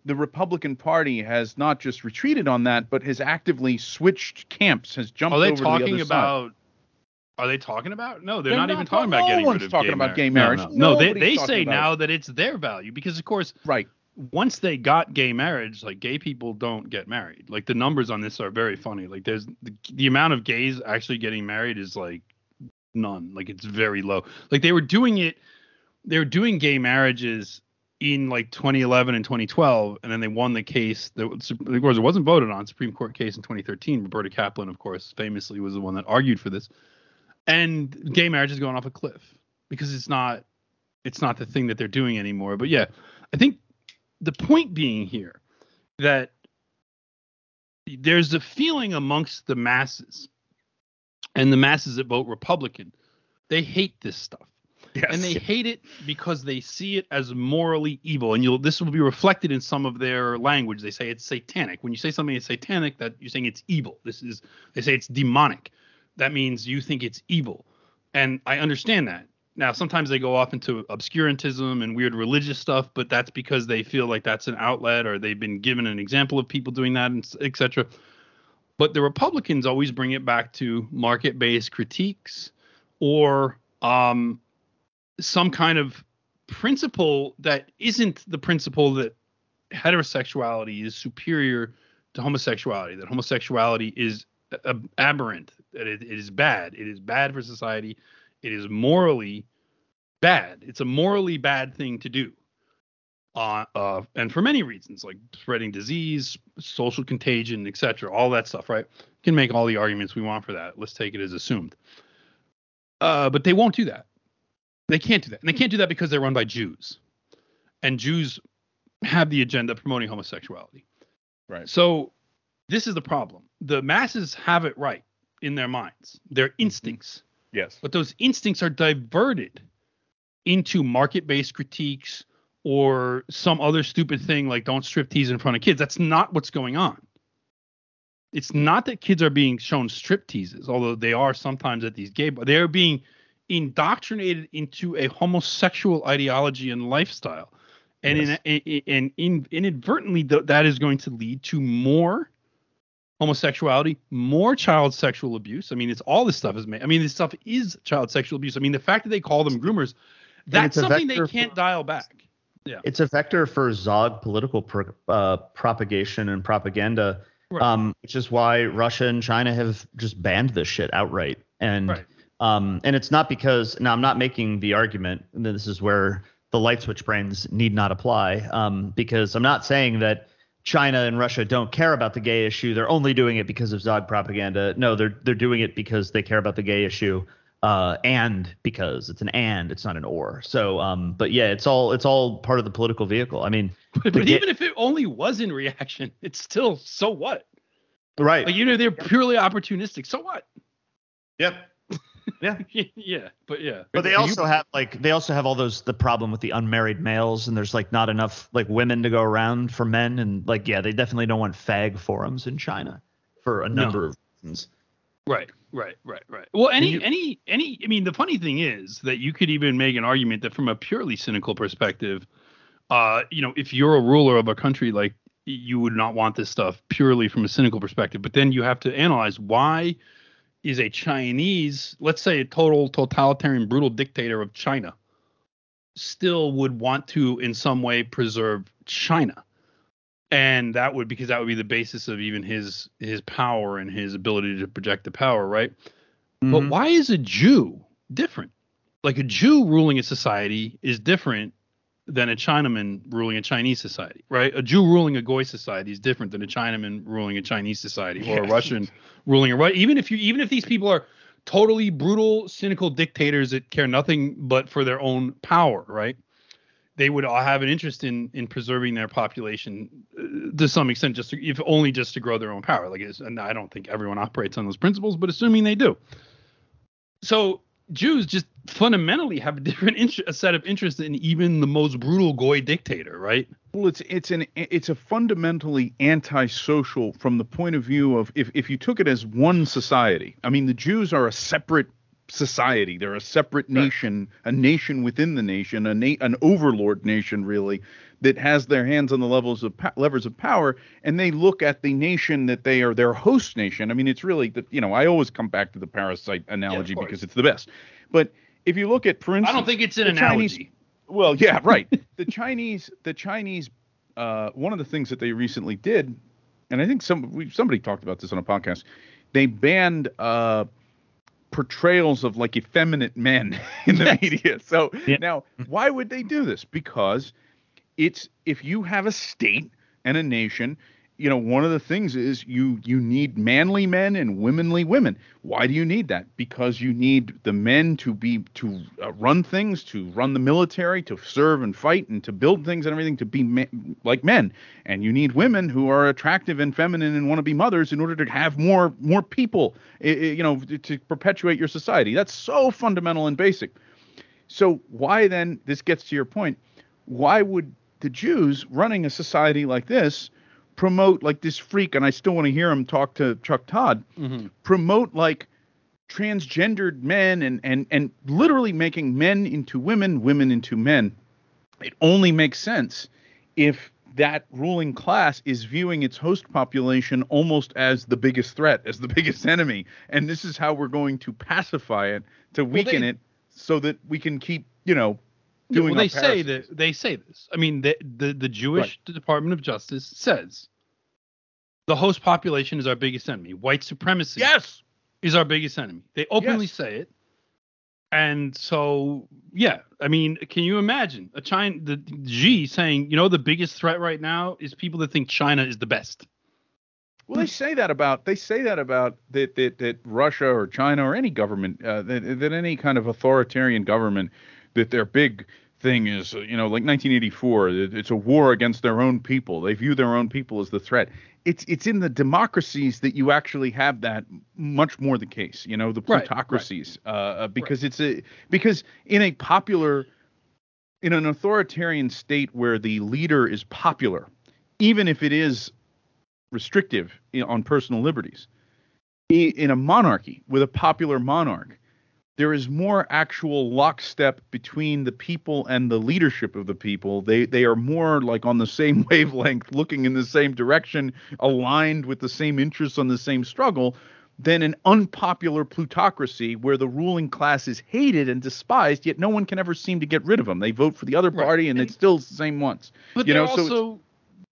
the republican party has not just retreated on that but has actively switched camps has jumped Are they over to the talking other side. Are they talking about? No, they're, They're not, not even talking- about no getting one's rid of talking gay about marriage. gay marriage. No, no. they they say now that it's their value because of course right once they got gay marriage, like gay people don't get married. Like the numbers on this are very funny. Like there's the, the amount of gays actually getting married is like none. Like it's very low. Like they were doing it, they were doing gay marriages in like 2011 and 2012, and then they won the case. That of course it wasn't voted on. Supreme Court case in 2013. Roberta Kaplan, of course, famously was the one that argued for this. And gay marriage is going off a cliff because it's not it's not the thing that they're doing anymore. But yeah, I think the point being here that there's a feeling amongst the masses and the masses that vote Republican, they hate this stuff. Yes. And they hate it because they see it as morally evil. And you'll this will be reflected in some of their language. They say it's satanic. When you say something is satanic, that you're saying it's evil. This is they say it's demonic. That means you think it's evil. And I understand that. Now, sometimes they go off into obscurantism and weird religious stuff, but that's because they feel like that's an outlet or they've been given an example of people doing that, etc. But the Republicans always bring it back to market-based critiques or um, some kind of principle that isn't the principle that heterosexuality is superior to homosexuality, that homosexuality is aberrant, that it, it is bad, it is bad for society, it is morally bad. It's a morally bad thing to do. Uh, uh, and for many reasons, like spreading disease, social contagion, etc., all that stuff, right? can make all the arguments we want for that. Let's take it as assumed. Uh, but they won't do that. They can't do that. And they can't do that because they're run by Jews. And Jews have the agenda promoting homosexuality. Right. So this is the problem. The masses have it right in their minds, their mm-hmm. instincts. Yes. But those instincts are diverted into market based critiques or some other stupid thing like don't strip tease in front of kids. That's not what's going on. It's not that kids are being shown strip teases, although they are sometimes at these gay, but they're being indoctrinated into a homosexual ideology and lifestyle. And yes. in, in, in, in, inadvertently, th- that is going to lead to more homosexuality, more child sexual abuse. I mean, it's all this stuff is made. I mean, this stuff is child sexual abuse. I mean, the fact that they call them groomers, that's something they can't for, dial back. Yeah. It's a vector for Zog political pro, uh, propagation and propaganda, right. um, which is why Russia and China have just banned this shit outright. And right. um, and it's not because now I'm not making the argument. And this is where the light switch brains need not apply, um, because I'm not saying that China and Russia don't care about the gay issue. They're only doing it because of Zog propaganda. No, they're they're doing it because they care about the gay issue, uh, and because it's an and, it's not an or. So, um, but yeah, it's all it's all part of the political vehicle. I mean, but, but even if it only was in reaction, it's still so what? Right. Like you know, they're purely opportunistic. So what? Yep. Yeah. yeah, but yeah. But they also you, have like they also have all those the problem with the unmarried males and there's like not enough like women to go around for men and like yeah, they definitely don't want fag forums in China for a number no. of reasons. Right, right, right, right. Well, any you, any any I mean the funny thing is that you could even make an argument that from a purely cynical perspective, uh, you know, if you're a ruler of a country like you would not want this stuff purely from a cynical perspective, but then you have to analyze why is a Chinese, let's say a total totalitarian brutal dictator of China, still would want to in some way preserve China. And that would because that would be the basis of even his his power and his ability to project the power, right? Mm-hmm. But why is a Jew different? Like a Jew ruling a society is different than a Chinaman ruling a Chinese society, right? A Jew ruling a Goy society is different than a Chinaman ruling a Chinese society or a Russian ruling a right. Even if you, even if these people are totally brutal, cynical dictators that care nothing but for their own power, right? They would all have an interest in in preserving their population uh, to some extent, just to, if only just to grow their own power. Like, and I don't think everyone operates on those principles, but assuming they do. So Jews just fundamentally have a different a set of interests than even the most brutal goy dictator, right? Well, it's it's an it's a fundamentally antisocial from the point of view of if if you took it as one society. I mean, the Jews are a separate society. They're a separate nation, right. a nation within the nation, a na- an overlord nation really that has their hands on the levels of levers of power, and they look at the nation that they are their host nation. I mean, it's really the you know I always come back to the parasite analogy yeah, because it's the best. But if you look at, for instance, I don't think it's an analogy. Chinese, well, yeah, right. the Chinese, the Chinese, uh, one of the things that they recently did, and I think some we, somebody talked about this on a podcast. They banned uh, portrayals of like effeminate men in the media. So yeah. now, why would they do this? Because it's if you have a state and a nation you know one of the things is you you need manly men and womanly women. Why do you need that? Because you need the men to be to uh, run things to run the military to serve and fight and to build things and everything to be ma- like men. And you need women who are attractive and feminine and want to be mothers in order to have more more people you know to perpetuate your society. That's so fundamental and basic. So why then this gets to your point why would the Jews running a society like this promote like this freak, and I still want to hear him talk to Chuck Todd, mm-hmm. promote like transgendered men and and and literally making men into women, women into men. It only makes sense if that ruling class is viewing its host population almost as the biggest threat, as the biggest enemy. And this is how we're going to pacify it, to weaken well, they, it, so that we can keep, you know, doing. Well, they say that they say this. I mean, the the, the Jewish right. Department of Justice says the host population is our biggest enemy. White supremacy. Yes. Is our biggest enemy. They openly yes. say it. And so, yeah, I mean, can you imagine a China, the Xi saying, you know, the biggest threat right now is people that think China is the best. Well, they say that about they say that about that that, that Russia or China or any government uh, that, that any kind of authoritarian government that they're big thing is you know like 1984 it's a war against their own people they view their own people as the threat it's it's in the democracies that you actually have that much more the case. You know, the plutocracies, right, right. Uh, uh, because right. it's a because in a popular, in an authoritarian state where the leader is popular, even if it is restrictive on personal liberties, in a monarchy with a popular monarch, there is more actual lockstep between the people and the leadership of the people. They they are more like on the same wavelength, looking in the same direction, aligned with the same interests on the same struggle than an unpopular plutocracy where the ruling class is hated and despised, yet no one can ever seem to get rid of them. They vote for the other party right. and, and it's still the same ones. But you know, also so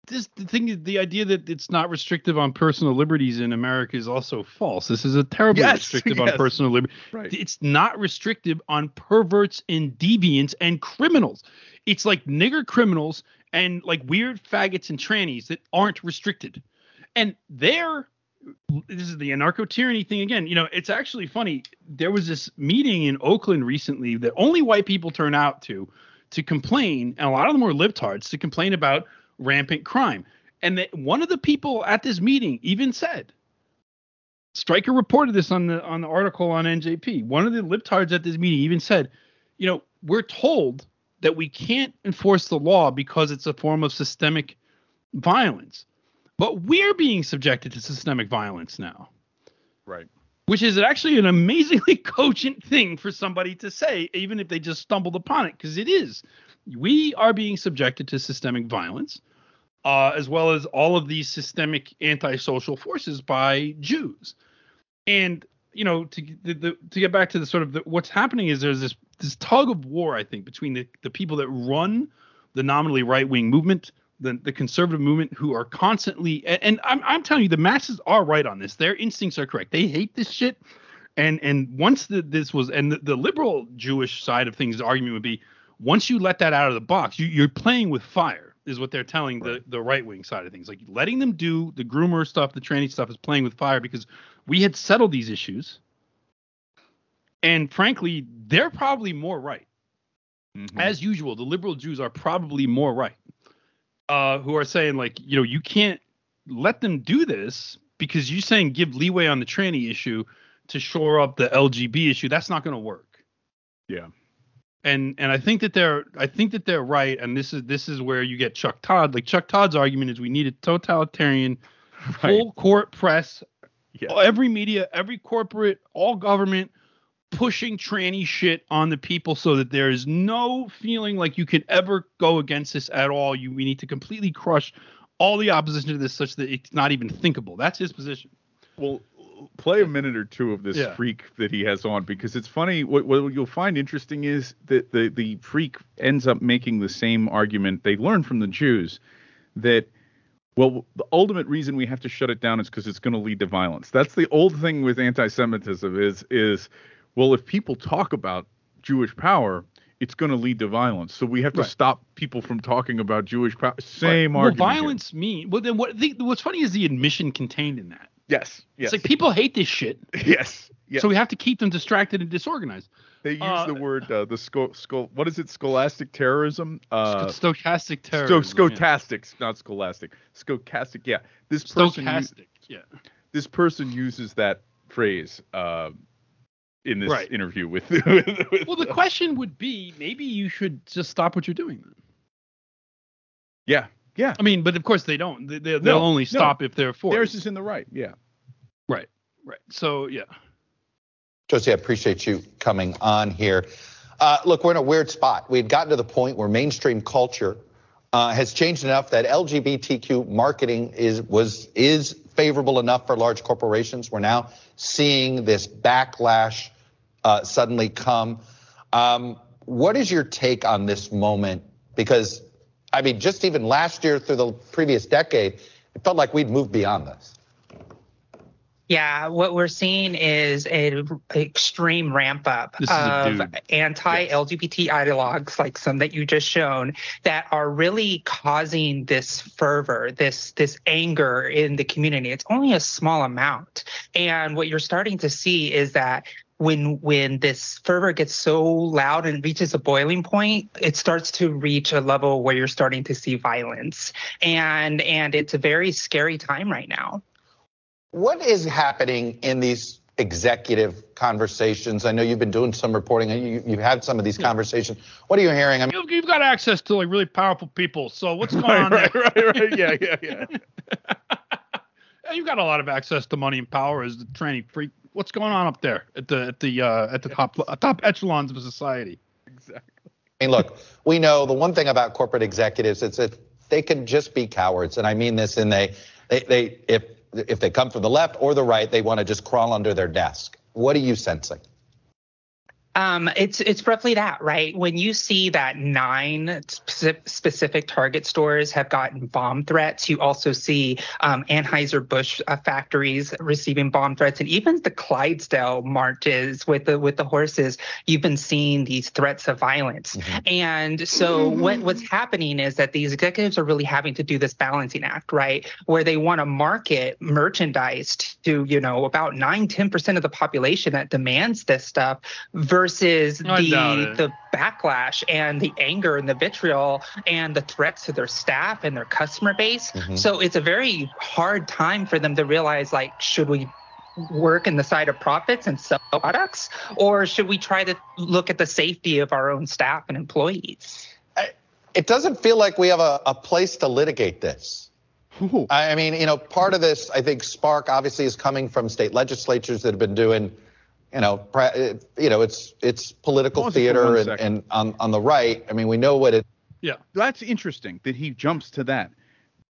this the thing is the idea that it's not restrictive on personal liberties in America is also false. This is a terribly yes, restrictive yes. on personal liberty. Right. It's not restrictive on perverts and deviants and criminals. It's like nigger criminals and like weird faggots and trannies that aren't restricted. And they're this is the anarcho tyranny thing again. You know, it's actually funny. There was this meeting in Oakland recently that only white people turn out to to complain, and a lot of them were libtards to complain about rampant crime. And that one of the people at this meeting even said, Stryker reported this on the on the article on NJP. One of the libtards at this meeting even said, you know, we're told that we can't enforce the law because it's a form of systemic violence. But we're being subjected to systemic violence now. Right. Which is actually an amazingly cogent thing for somebody to say, even if they just stumbled upon it, because it is. We are being subjected to systemic violence uh, as well as all of these systemic antisocial forces by Jews. And you know, to the, the, to get back to the sort of the, what's happening is there's this this tug of war, I think, between the, the people that run the nominally right wing movement, the the conservative movement, who are constantly and, and I'm I'm telling you, the masses are right on this. Their instincts are correct. They hate this shit. And and once the, this was and the, the liberal Jewish side of things, the argument would be once you let that out of the box, you, you're playing with fire is what they're telling right. the the right wing side of things. Like letting them do the groomer stuff, the training stuff is playing with fire because we had settled these issues. And frankly, they're probably more right. Mm-hmm. As usual, the liberal Jews are probably more right. Uh, who are saying like, you know, you can't let them do this because you're saying give leeway on the tranny issue to shore up the LGB issue. That's not going to work. Yeah and and I think that they're I think that they're right, and this is this is where you get Chuck Todd. Like Chuck Todd's argument is we need a totalitarian, right. full court press, yeah. every media, every corporate, all government pushing tranny shit on the people so that there is no feeling like you can ever go against this at all. You we need to completely crush all the opposition to this such that it's not even thinkable. That's his position. Well, play a minute or two of this yeah. freak that he has on because it's funny. What, what you'll find interesting is that the the freak ends up making the same argument they learned from the Jews that well the ultimate reason we have to shut it down is because it's going to lead to violence. That's the old thing with anti-Semitism is is well if people talk about Jewish power it's going to lead to violence. So we have to right. stop people from talking about Jewish power. Same right. argument. Well, violence mean well then what the, what's funny is the admission contained in that. Yes. Yes. It's like people hate this shit. Yes. yes. So we have to keep them distracted and disorganized. They use uh, the word uh, the sco- sco- what is it? Scholastic terrorism. Uh, stochastic terrorism. Sto- stochastics, yeah. not scholastic. Stochastic. Yeah. This person. Stochastic. yeah. This person uses that phrase uh, in this right. interview with, with, with. Well, the question would be maybe you should just stop what you're doing then. Yeah. Yeah. I mean, but of course they don't. They, will no, only stop no. if they're forced. Theirs is in the right. Yeah. Right. Right. So yeah. Josie, I appreciate you coming on here. Uh, look, we're in a weird spot. We had gotten to the point where mainstream culture uh, has changed enough that LGBTQ marketing is was is favorable enough for large corporations. We're now seeing this backlash uh, suddenly come. Um, what is your take on this moment? Because I mean, just even last year through the previous decade, it felt like we'd moved beyond this. Yeah, what we're seeing is an extreme ramp up of anti-LGBT yes. ideologues, like some that you just shown, that are really causing this fervor, this this anger in the community. It's only a small amount, and what you're starting to see is that when when this fervor gets so loud and reaches a boiling point, it starts to reach a level where you're starting to see violence, and and it's a very scary time right now. What is happening in these executive conversations? I know you've been doing some reporting. and You, have had some of these hmm. conversations. What are you hearing? I mean, you've, you've got access to like really powerful people. So what's going right, on? Right, there? right, right. Yeah, yeah, yeah. you've got a lot of access to money and power as the tranny freak. What's going on up there at the at the uh, at the top uh, top echelons of society? Exactly. I mean, look, we know the one thing about corporate executives is that they can just be cowards, and I mean this in they they they if if they come from the left or the right, they want to just crawl under their desk. What are you sensing? Um, it's it's roughly that, right? When you see that nine specific Target stores have gotten bomb threats, you also see um, Anheuser Busch uh, factories receiving bomb threats, and even the Clydesdale marches with the with the horses. You've been seeing these threats of violence, mm-hmm. and so what what's happening is that these executives are really having to do this balancing act, right? Where they want to market merchandise to you know about nine ten percent of the population that demands this stuff. Versus versus the the backlash and the anger and the vitriol and the threats to their staff and their customer base. Mm-hmm. So it's a very hard time for them to realize like should we work in the side of profits and sell products or should we try to look at the safety of our own staff and employees? It doesn't feel like we have a, a place to litigate this. I mean, you know, part of this, I think, spark obviously is coming from state legislatures that have been doing you know, you know, it's it's political Pause theater and, and on on the right. I mean, we know what it. Yeah, that's interesting that he jumps to that.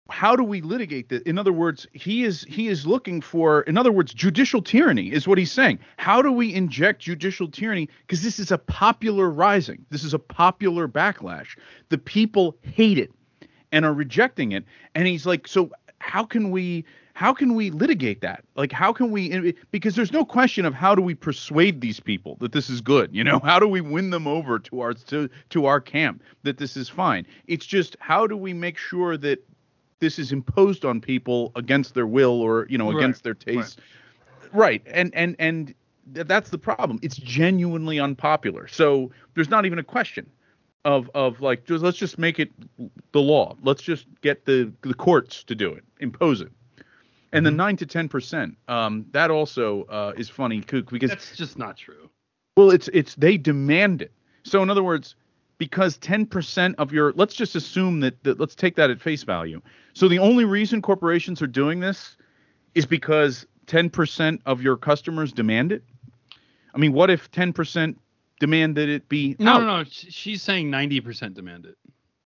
How do we litigate that? In other words, he is he is looking for, in other words, judicial tyranny is what he's saying. How do we inject judicial tyranny? Because this is a popular rising. This is a popular backlash. The people hate it and are rejecting it. And he's like, so how can we how can we litigate that? Like, how can we? Because there's no question of how do we persuade these people that this is good. You know, how do we win them over to our to to our camp that this is fine? It's just how do we make sure that this is imposed on people against their will or you know against their taste? Right. right. And and and that's the problem. It's genuinely unpopular. So there's not even a question of of like just let's just make it the law. Let's just get the the courts to do it, impose it. And the mm-hmm. nine to ten percent, um, that also uh, is funny kook, because that's just not true. Well, it's it's they demand it. So in other words, because ten percent of your let's just assume that, that let's take that at face value. So the only reason corporations are doing this is because ten percent of your customers demand it. I mean, what if ten percent demand that it be? No, out? no, no. She's saying ninety percent demand it.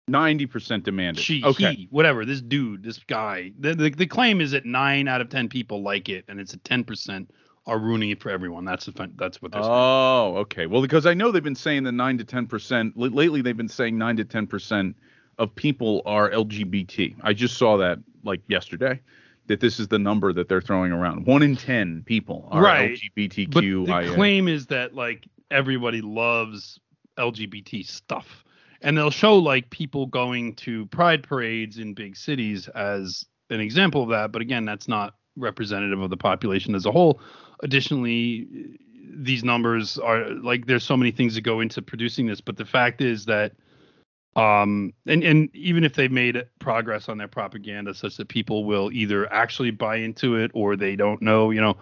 Ninety percent demanded. She, okay. he, whatever. This dude, this guy. The, the, the claim is that nine out of ten people like it, and it's a ten percent are ruining it for everyone. That's the that's what they're saying. Oh, okay. Well, because I know they've been saying the nine to ten percent lately. They've been saying nine to ten percent of people are LGBT. I just saw that like yesterday. That this is the number that they're throwing around. One in ten people are right. LGBTQ. But the claim is that like everybody loves LGBT stuff and they'll show like people going to pride parades in big cities as an example of that but again that's not representative of the population as a whole. Additionally these numbers are like there's so many things that go into producing this but the fact is that um and and even if they've made progress on their propaganda such that people will either actually buy into it or they don't know you know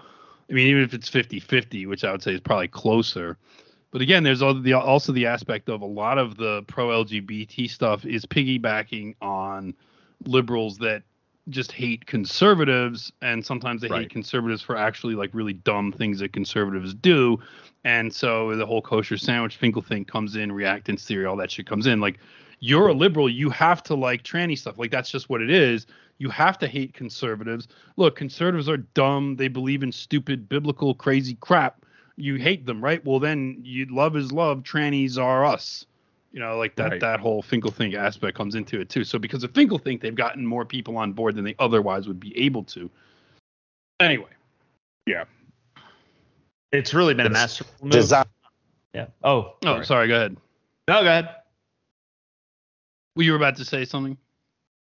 i mean even if it's 50-50 which i would say is probably closer but again, there's also the, also the aspect of a lot of the pro LGBT stuff is piggybacking on liberals that just hate conservatives and sometimes they Right. hate conservatives for actually like really dumb things that conservatives do. And so the whole kosher sandwich finkel thing comes in reactance theory all that shit comes in. Like you're a liberal you have to like tranny stuff. Like that's just what it is. You have to hate conservatives. Look conservatives are dumb. They believe in stupid biblical crazy crap you hate them right well then you love is love trannies are us you know, like that Right. that whole Finkel think aspect comes into it too. So because of Finkel think, they've gotten more people on board than they otherwise would be able to. Anyway, Yeah. It's really been a masterful move. Design. Yeah. Oh. oh, sorry. Go ahead. No, go ahead. Well, you were about to say something.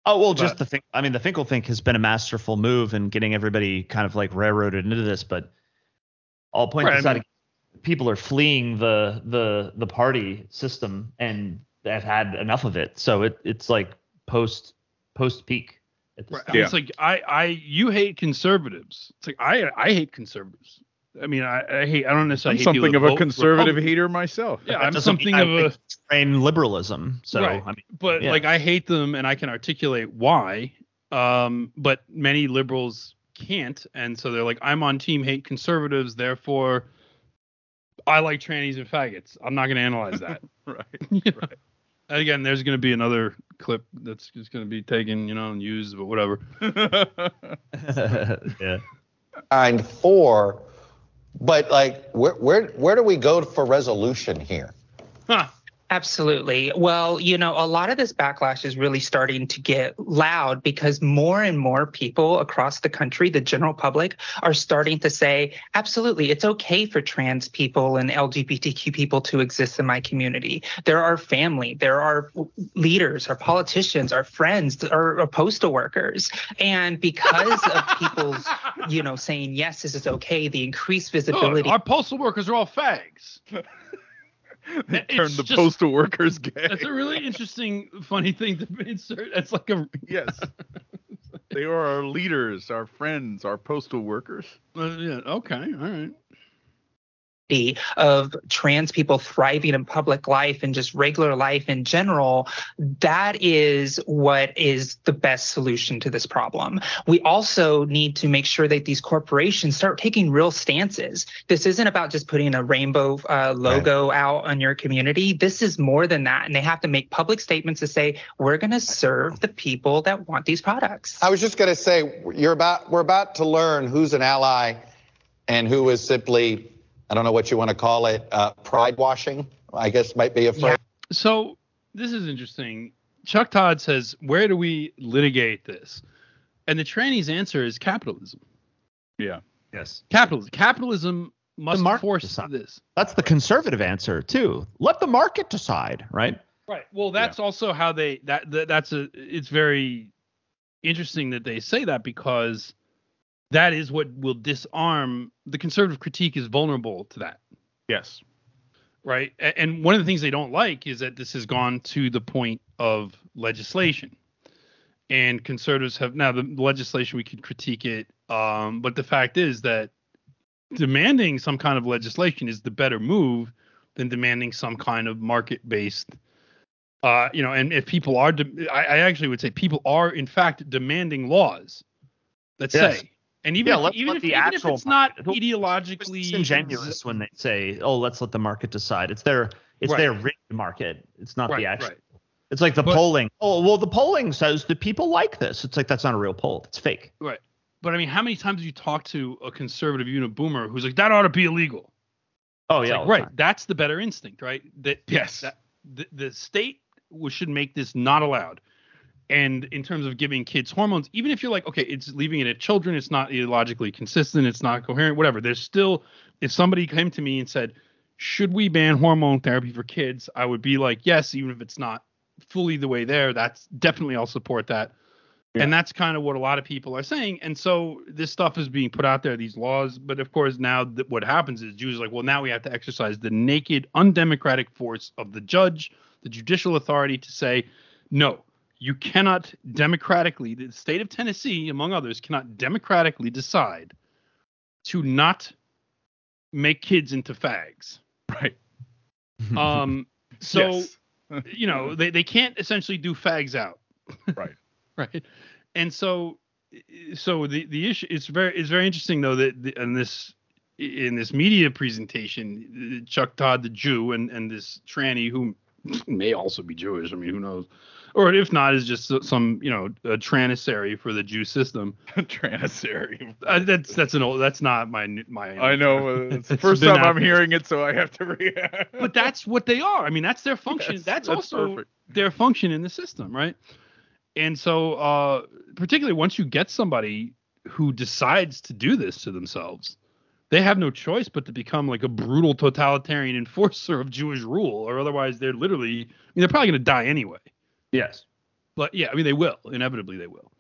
Oh well, just But- the thing. I mean, the Finkel think has been a masterful move in getting everybody kind of like railroaded into this. But all points Right, I aside, mean- people are fleeing the the the party system and have had enough of it. So it it's like post post peak at this Right. time. It's like I I you hate conservatives. It's like I I hate conservatives. I mean, I, I hate. I don't I'm necessarily something of a conservative Republican. hater myself. Yeah, I'm something mean of I a like train liberalism. So Right. I mean, but yeah. like I hate them and I can articulate why. Um, but many liberals can't, and so they're like, I'm on team hate conservatives, therefore I like trannies and faggots. I'm not going to analyze that. right. You know? And Again, there's going to be another clip that's just going to be taken, you know, and used, but whatever. yeah. Signed for, but like, where where where do we go for resolution here? Huh. Absolutely. Well, you know, a lot of this backlash is really starting to get loud because more and more people across the country, the general public, are starting to say, absolutely, it's okay for trans people and LGBTQ people to exist in my community. There are family, there are leaders, our politicians, our friends, our, our postal workers. And because of people's, you know, saying, yes, this is okay, the increased visibility. our postal workers are all fags. They It's turned the just- postal workers gay. That's a really interesting, funny thing to insert. It's like a yes. They are our leaders, our friends, our postal workers. uh, yeah. Okay, all right. Of trans people thriving in public life and just regular life in general, that is what is the best solution to this problem. We also need to make sure that these corporations start taking real stances. This isn't about just putting a rainbow uh, logo out on your community. This is more than that. And they have to make public statements to say, we're going to serve the people that want these products. I was just going to say you're about we're about to learn who's an ally and who is simply I don't know what you want to call it uh, pride washing. I guess might be a phrase. So this is interesting. Chuck Todd says, "Where do we litigate this?" And the tranny's answer is capitalism. Yeah. Yes. Capitalism. Capitalism must market force decide. this. That's the conservative answer too. Let the market decide, right? Right. Well, that's also how they that, that that's a it's very interesting that they say that because that is what will disarm the conservative critique is vulnerable to that. Yes. right? And one of the things they don't like is that this has gone to the point of legislation. And conservatives have now the legislation we could critique it, um, but the fact is that demanding some kind of legislation is the better move than demanding some kind of market-based. Uh, you know, and if people are, de- I, I actually would say people are in fact demanding laws that Yes. say, and even Yeah, if, let's even let if, the even if actual it's not market- ideologically disingenuous when they say, "Oh, let's let the market decide." It's their it's Right. their rigged market. It's not Right, the actual. right. It's like the But- polling. Oh, well, the polling says that people like this. It's like that's not a real poll. It's fake. Right. But I mean, how many times do you talk to a conservative unit boomer who's like, that ought to be illegal? Oh It's yeah, like, right. time. That's the better instinct, right? That Yes. that, the, the state should make this not allowed. And in terms of giving kids hormones, even if you're like, okay, it's leaving it at children, it's not ideologically consistent, it's not coherent, whatever. There's still, if somebody came to me and said, should we ban hormone therapy for kids? I would be like, yes, even if it's not fully the way there. That's definitely I'll support that. And that's kind of what a lot of people are saying. And so this stuff is being put out there, these laws. But of course, now th- what happens is Jews are like, well, now we have to exercise the naked, undemocratic force of the judge, the judicial authority to say, no, you cannot democratically, the state of Tennessee, among others, cannot democratically decide to not make kids into fags. Right. Um, so, Yes. you know, they, they can't essentially do fags out. Right. right. And so so the the issue it's very it's very interesting though that the, in this in this media presentation, Chuck Todd, the Jew, and and this tranny who may also be Jewish. I mean, who knows? Or if not, is just some you know a tranissary for the Jew system. tranissary. Uh, that's that's an old. That's not my my. I know. Uh, it's the first time I'm hearing it, so I have to react. but that's what they are. I mean, that's their function. Yes, that's, that's, also perfect. their function in the system, right? And so, uh, particularly once you get somebody who decides to do this to themselves, they have no choice but to become like a brutal totalitarian enforcer of Jewish rule, or otherwise they're literally, I mean, they're probably going to die anyway. Yes. But yeah, I mean, they will. Inevitably, they will.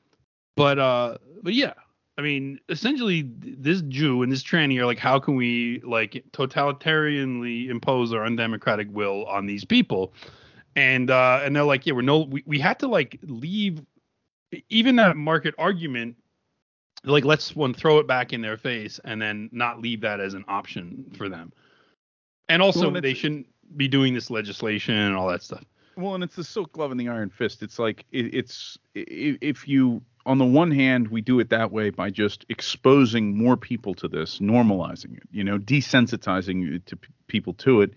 But, uh, but yeah, I mean, essentially, this Jew and this tranny are like, how can we like totalitarianly impose our undemocratic will on these people? and uh, and they're like, yeah, we're no, we, we had to like leave even that market argument, like let's one throw it back in their face and then not leave that as an option for them. And also, well, they shouldn't be doing this legislation and all that stuff. Well, and it's the silk glove and the iron fist. It's like it, it's if you on the one hand we do it that way by just exposing more people to this, normalizing it, you know, desensitizing to p- people to it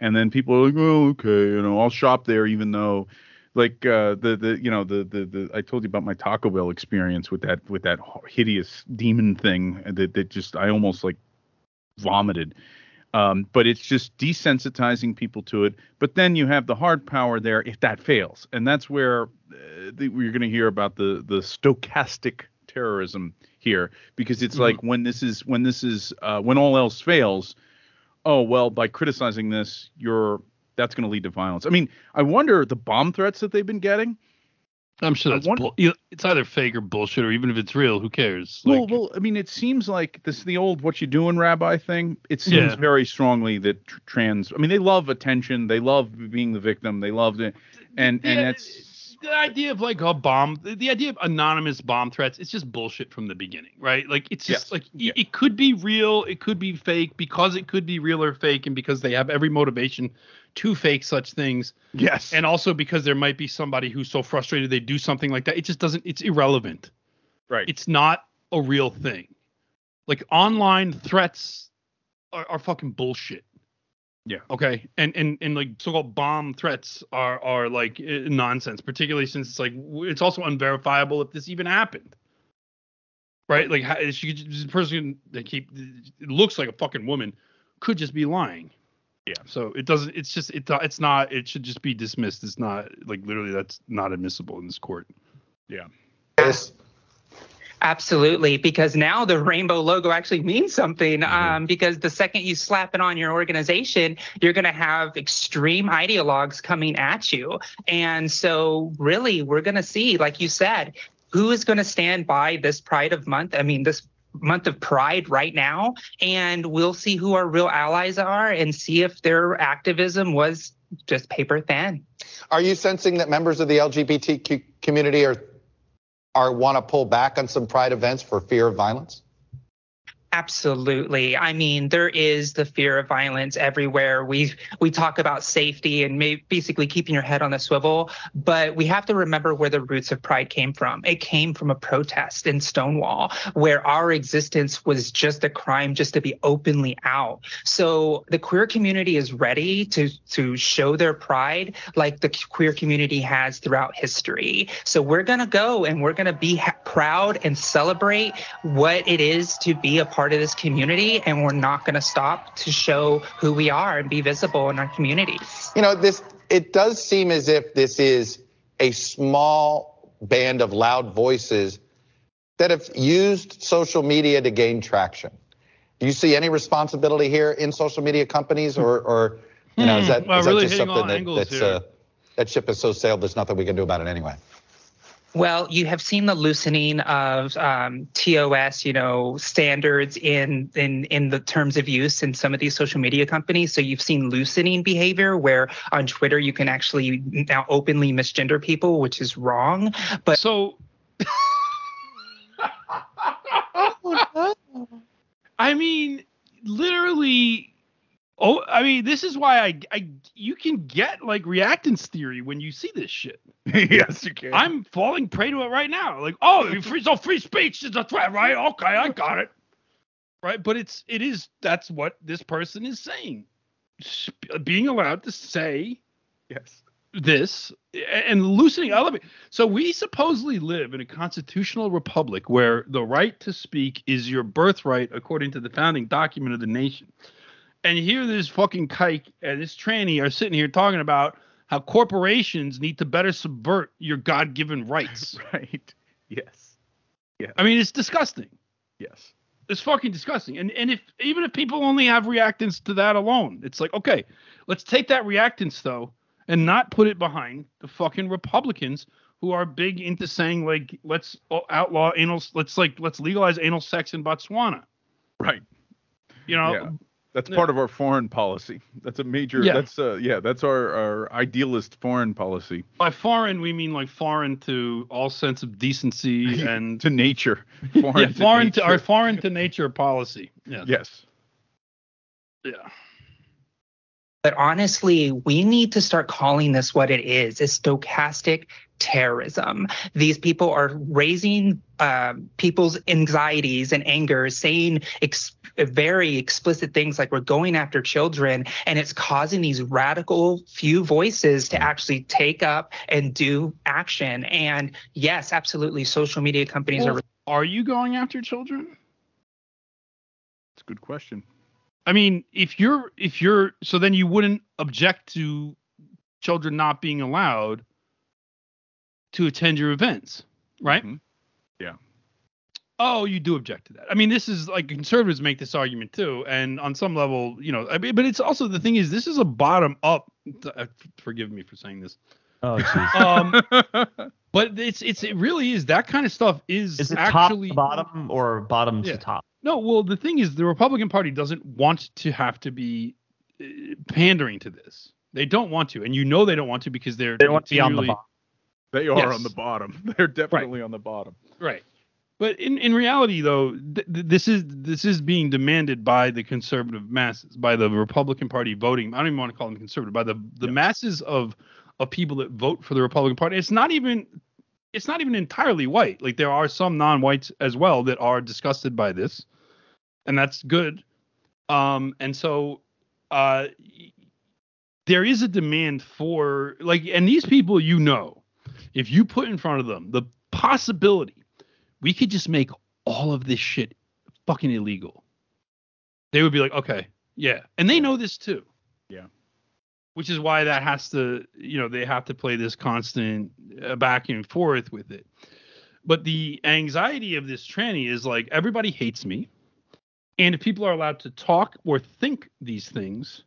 and then people are like, oh, okay, you know, I'll shop there, even though, like uh, the the you know the, the the I told you about my Taco Bell experience with that with that hideous demon thing that that just I almost like vomited. Um, but it's just desensitizing people to it. But then you have the hard power there if that fails, and that's where uh, the, we're going to hear about the the stochastic terrorism here, because it's mm-hmm. like when this is when this is uh, when all else fails, oh well, by criticizing this, you're that's going to lead to violence. I mean, I wonder the bomb threats that they've been getting. I'm sure that's wonder, bull- it's either fake or bullshit, or even if it's real, who cares? Like, well, well, I mean, it seems like this the old "what you doing, Rabbi" thing. It seems yeah. very strongly that trans. I mean, they love attention, they love being the victim, they love it, and and that's the idea of like a bomb, the idea of anonymous bomb threats, it's just bullshit from the beginning, right? Like it's just yes. like yeah. it could be real, it could be fake because it could be real or fake, and because they have every motivation to fake such things. Yes. And also because there might be somebody who's so frustrated they do something like that. It just doesn't. It's irrelevant. Right. It's not a real thing. Like online threats are, are fucking bullshit. Yeah. Okay. And and and like so-called bomb threats are are like nonsense, particularly since it's like it's also unverifiable if this even happened. Right? Like how, she this person that keep it looks like a fucking woman could just be lying. Yeah. So it doesn't. It's just it. It's not. It should just be dismissed. It's not like literally that's not admissible in this court. Yeah. Yes. Absolutely, because now the rainbow logo actually means something. Mm-hmm. Um, because the second you slap it on your organization, you're going to have extreme ideologues coming at you. And so, really, we're going to see, like you said, who is going to stand by this Pride of Month? I mean, this month of Pride right now, and we'll see who our real allies are and see if their activism was just paper thin. Are you sensing that members of the LGBTQ community are are want to pull back on some pride events for fear of violence? Absolutely. I mean, there is the fear of violence everywhere. We we talk about safety and basically keeping your head on the swivel, but we have to remember where the roots of pride came from. It came from a protest in Stonewall, where our existence was just a crime just to be openly out. So the queer community is ready to to show their pride like the queer community has throughout history. So we're gonna go and we're gonna be ha- proud and celebrate what it is to be a part part of this community and we're not going to stop to show who we are and be visible in our communities. You know, this it does seem as if this is a small band of loud voices that have used social media to gain traction. Do you see any responsibility here in social media companies or or you know, is that, hmm. well, is really that just something that, that's uh, that ship is so sailed there's nothing we can do about it anyway? Well, you have seen the loosening of um, TOS, you know, standards in in in the terms of use in some of these social media companies. So you've seen loosening behavior where on Twitter you can actually now openly misgender people, which is wrong. But so. I mean, literally, Oh, I mean, this is why I, I, you can get like reactance theory when you see this shit. yes, you can. I'm falling prey to it right now. Like, oh, free, so free speech is a threat, right? Okay, I got it. Right, but it's it is that's what this person is saying. Being allowed to say yes this and loosening elevate. So we supposedly live in a constitutional republic where the right to speak is your birthright according to the founding document of the nation. And here this fucking kike and this tranny are sitting here talking about how corporations need to better subvert your God-given rights. right. Yes. Yeah. I mean, it's disgusting. Yes. It's fucking disgusting. And and if even if people only have reactance to that alone, it's like, okay, let's take that reactance though and not put it behind the fucking Republicans who are big into saying like let's outlaw anal let's like let's legalize anal sex in Botswana. Right. You know, yeah. That's part of our foreign policy. That's a major. Yeah. That's uh, yeah. That's our our idealist foreign policy. By foreign, we mean like foreign to all sense of decency and to nature. Foreign, yeah, to foreign nature. to our foreign to nature policy. Yes. Yes. Yeah. But honestly, we need to start calling this what it is. It's stochastic terrorism. These people are raising uh, people's anxieties and anger, saying ex- very explicit things like we're going after children, and it's causing these radical few voices to actually take up and do action. And yes, absolutely, social media companies well, are. Are you going after children? It's a good question. I mean, if you're if you're so then you wouldn't object to children not being allowed to attend your events, right? Mm-hmm. Yeah. Oh, you do object to that. I mean, this is like conservatives make this argument too, and on some level, you know, I mean, but it's also the thing is this is a bottom up. Uh, forgive me for saying this. Oh, jeez. um, but it's it's it really is that kind of stuff is, is it actually top to bottom or bottom yeah. to top. No, well, the thing is, the Republican Party doesn't want to have to be uh, pandering to this. They don't want to, and you know they don't want to because they're they want to be on the bottom. They are yes. on the bottom. They're definitely right. on the bottom. Right. But in, in reality, though, th- this is this is being demanded by the conservative masses, by the Republican Party voting. I don't even want to call them conservative, by the the yep. masses of of people that vote for the Republican Party. It's not even it's not even entirely white. Like there are some non-whites as well that are disgusted by this and that's good. Um, and so uh, there is a demand for like, and these people, you know, if you put in front of them the possibility we could just make all of this shit fucking illegal, they would be like, okay, yeah, and they know this too. Yeah. Which is why that has to, you know, they have to play this constant uh, back and forth with it. But the anxiety of this tranny is like everybody hates me and if people are allowed to talk or think these things,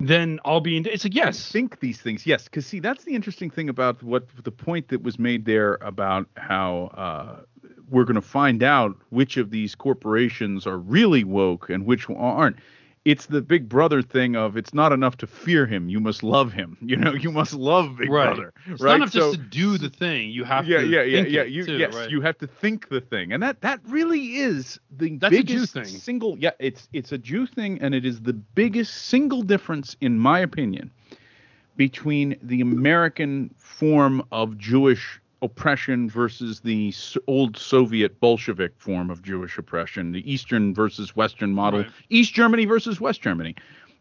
then I'll be in. It's like yes, think these things. Yes, because see, that's the interesting thing about what the point that was made there about how uh, we're going to find out which of these corporations are really woke and which aren't it's the big brother thing of it's not enough to fear him you must love him you know you must love big right. brother it's right? not enough so, just to do the thing you have yeah, to yeah yeah yeah you too, yes right? you have to think the thing and that that really is the That's biggest single yeah it's it's a Jew thing and it is the biggest single difference in my opinion between the American form of Jewish oppression versus the old Soviet Bolshevik form of Jewish oppression, the Eastern versus Western model, right. East Germany versus West Germany,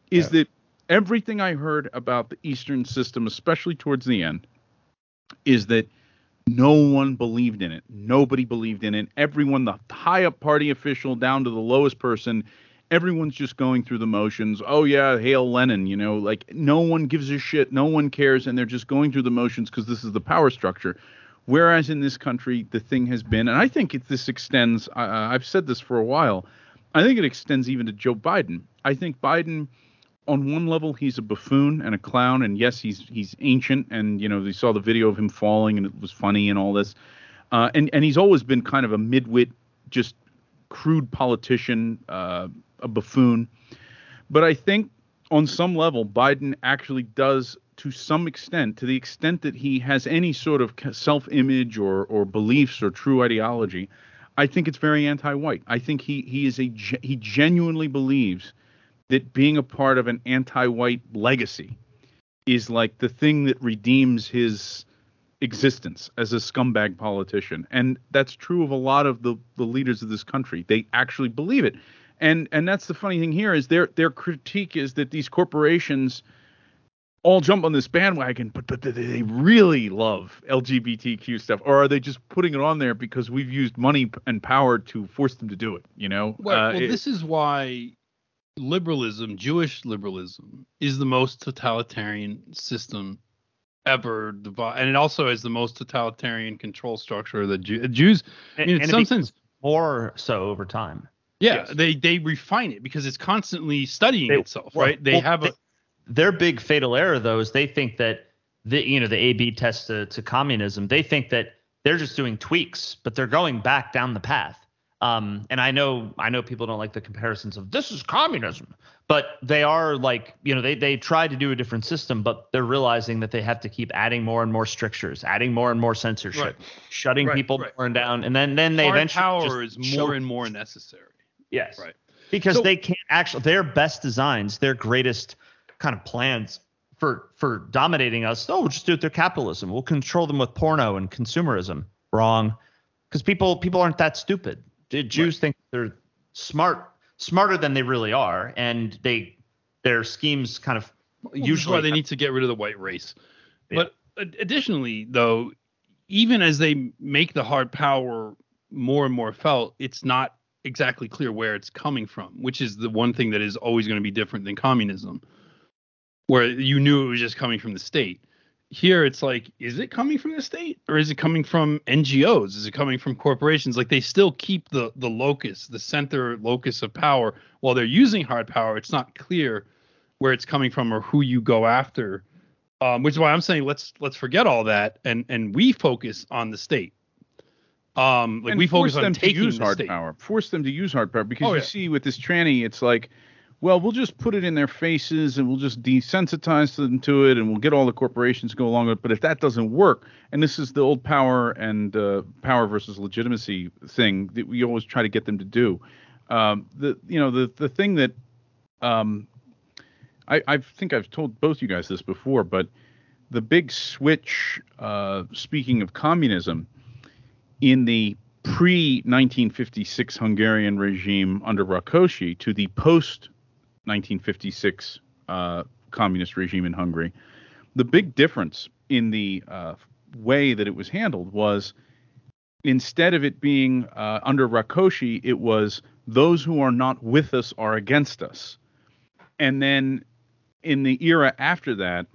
is yeah. that everything I heard about the Eastern system, especially towards the end, is that no one believed in it. Nobody believed in it. Everyone, the high up party official down to the lowest person, everyone's just going through the motions. Oh yeah, hail Lenin, you know, like no one gives a shit, no one cares, and they're just going through the motions because this is the power structure. Whereas in this country, the thing has been, and I think it, this extends, uh, I've said this for a while, I think it extends even to Joe Biden. I think Biden, on one level, he's a buffoon and a clown, and yes, he's he's ancient, and you know, they saw the video of him falling, and it was funny and all this, uh, and and he's always been kind of a midwit, just crude politician, uh, a buffoon. But I think on some level, Biden actually does to some extent, to the extent that he has any sort of self-image or or beliefs or true ideology, I think it's very anti-white. I think he he is a he genuinely believes that being a part of an anti-white legacy is like the thing that redeems his existence as a scumbag politician. And that's true of a lot of the, the leaders of this country. They actually believe it. And and that's the funny thing here is their their critique is that these corporations all jump on this bandwagon, but but they really love LGBTQ stuff, or are they just putting it on there because we've used money and power to force them to do it? You know. Well, uh, well it, this is why liberalism, Jewish liberalism, is the most totalitarian system ever devised, and it also is the most totalitarian control structure that Jew, Jews. I mean, in some sense, more so over time. Yeah, yes. they they refine it because it's constantly studying they, itself, well, right? They well, have they, a their big fatal error though is they think that the you know the A/B test to, to communism. They think that they're just doing tweaks, but they're going back down the path. Um, and I know I know people don't like the comparisons of this is communism, but they are like you know they they try to do a different system, but they're realizing that they have to keep adding more and more strictures, adding more and more censorship, right. shutting right, people right. more and down, and then then they eventually power is more and more necessary. Yes, right. Because so, they can't actually their best designs, their greatest kind of plans for for dominating us. Oh, we'll just do it through capitalism. We'll control them with porno and consumerism. Wrong, because people people aren't that stupid. Jews right. think they're smart smarter than they really are, and they their schemes kind of well, usually they need to get rid of the white race. Yeah. But additionally, though, even as they make the hard power more and more felt, it's not exactly clear where it's coming from, which is the one thing that is always going to be different than communism, where you knew it was just coming from the state. Here it's like is it coming from the state or is it coming from ngos is it coming from corporations? Like they still keep the the locus the center locus of power. While they're using hard power it's not clear where it's coming from or who you go after. Um, which is why i'm saying let's let's forget all that and and we focus on the state. Um like and we focus on them taking hard state. power. Force them to use hard power because oh, you yeah. see with this tranny it's like well, we'll just put it in their faces and we'll just desensitize them to it and we'll get all the corporations to go along with it. But if that doesn't work, and this is the old power and uh, power versus legitimacy thing that we always try to get them to do. Um, the you know the the thing that um, I, I think I've told both you guys this before, but the big switch, uh, speaking of communism, in the pre 1956 Hungarian regime under Rákosi to the post 1956 uh, communist regime in Hungary. The big difference in the uh, way that it was handled was instead of it being uh, under Rákosi, it was those who are not with us are against us. And then in the era after that,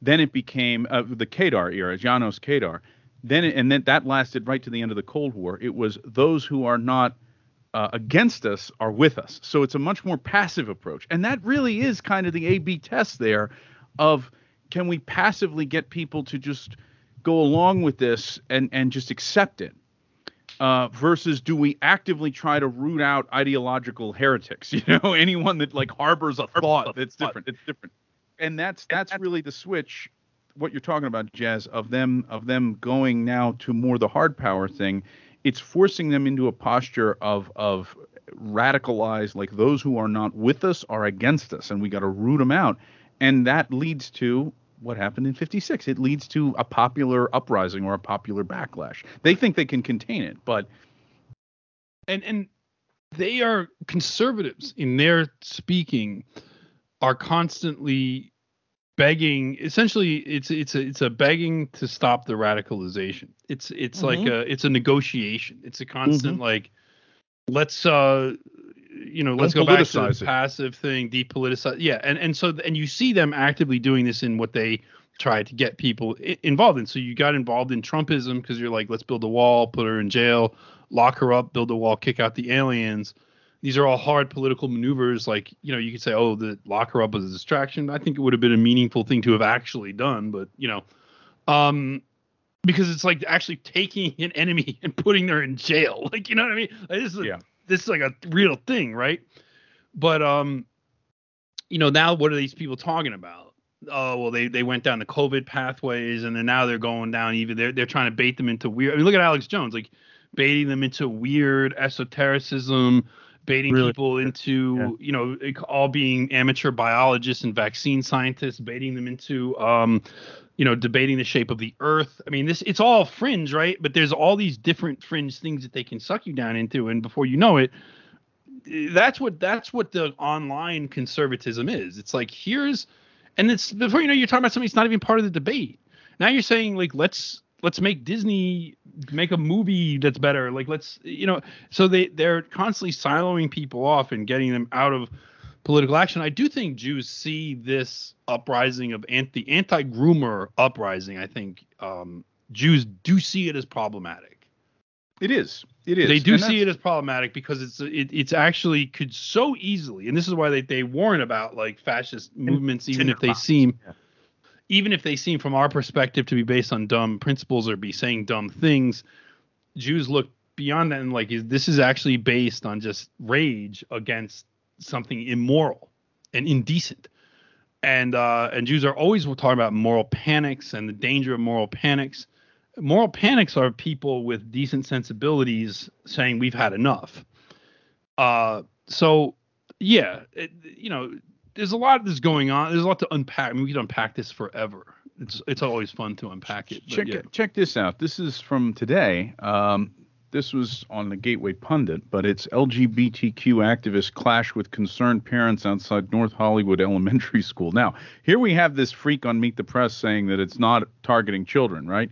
then it became uh, the Kadar era, János Kadar. Then it, and then that lasted right to the end of the Cold War. It was those who are not uh, against us are with us. So it's a much more passive approach. And that really is kind of the A B test there of can we passively get people to just go along with this and, and just accept it? Uh, versus do we actively try to root out ideological heretics? You know, anyone that like harbors a thought that's different. It's different. And that's that's really the switch what you're talking about, Jazz, of them of them going now to more the hard power thing it's forcing them into a posture of of radicalized like those who are not with us are against us and we got to root them out. And that leads to what happened in 56 it leads to a popular uprising or a popular backlash. They think they can contain it but and and they are conservatives in their speaking are constantly begging essentially it's it's a it's a begging to stop the radicalization. It's it's mm-hmm. like a it's a negotiation. It's a constant mm-hmm. like let's uh you know let's go back to the passive thing depoliticize yeah and and so and you see them actively doing this in what they try to get people I- involved in. So you got involved in trumpism because you're like let's build a wall put her in jail lock her up build a wall kick out the aliens these are all hard political maneuvers. Like, you know, you could say, oh, the lock her up was a distraction. I think it would have been a meaningful thing to have actually done, but you know, um, because it's like actually taking an enemy and putting her in jail. Like, you know what I mean? Like, this is a, yeah. this is like a real thing, right? But um, you know, now what are these people talking about? Oh well, they they went down the COVID pathways, and then now they're going down even they're they're trying to bait them into weird. I mean, look at Alex Jones, like baiting them into weird esotericism baiting really? people into yeah. you know all being amateur biologists and vaccine scientists, baiting them into um, you know debating the shape of the Earth. I mean, this it's all fringe, right? But there's all these different fringe things that they can suck you down into, and before you know it, that's what that's what the online conservatism is. It's like here's, and it's before you know you're talking about something that's not even part of the debate. Now you're saying like let's let's make Disney make a movie that's better. Like let's you know so they they're constantly siloing people off and getting them out of political action. I do think Jews see this uprising of anti anti groomer uprising. I think um, Jews do see it as problematic. It is. It is. They do see it as problematic because it's it, it's actually could so easily, and this is why they, they warn about like fascist movements, even if they seem. Yeah even if they seem from our perspective to be based on dumb principles or be saying dumb things, Jews look beyond that and like this is actually based on just rage against something immoral and indecent. And uh, and Jews are always talking about moral panics and the danger of moral panics. Moral panics are people with decent sensibilities saying we've had enough. Uh, so yeah, it, you know, there's a lot that's going on. There's a lot to unpack. I mean, we could unpack this forever. It's it's always fun to unpack it. Check yeah. check this out. This is from today. Um, this was on the Gateway Pundit, but it's LGBTQ activists clash with concerned parents outside North Hollywood Elementary School. Now, here we have this freak on Meet the Press saying that it's not targeting children, right?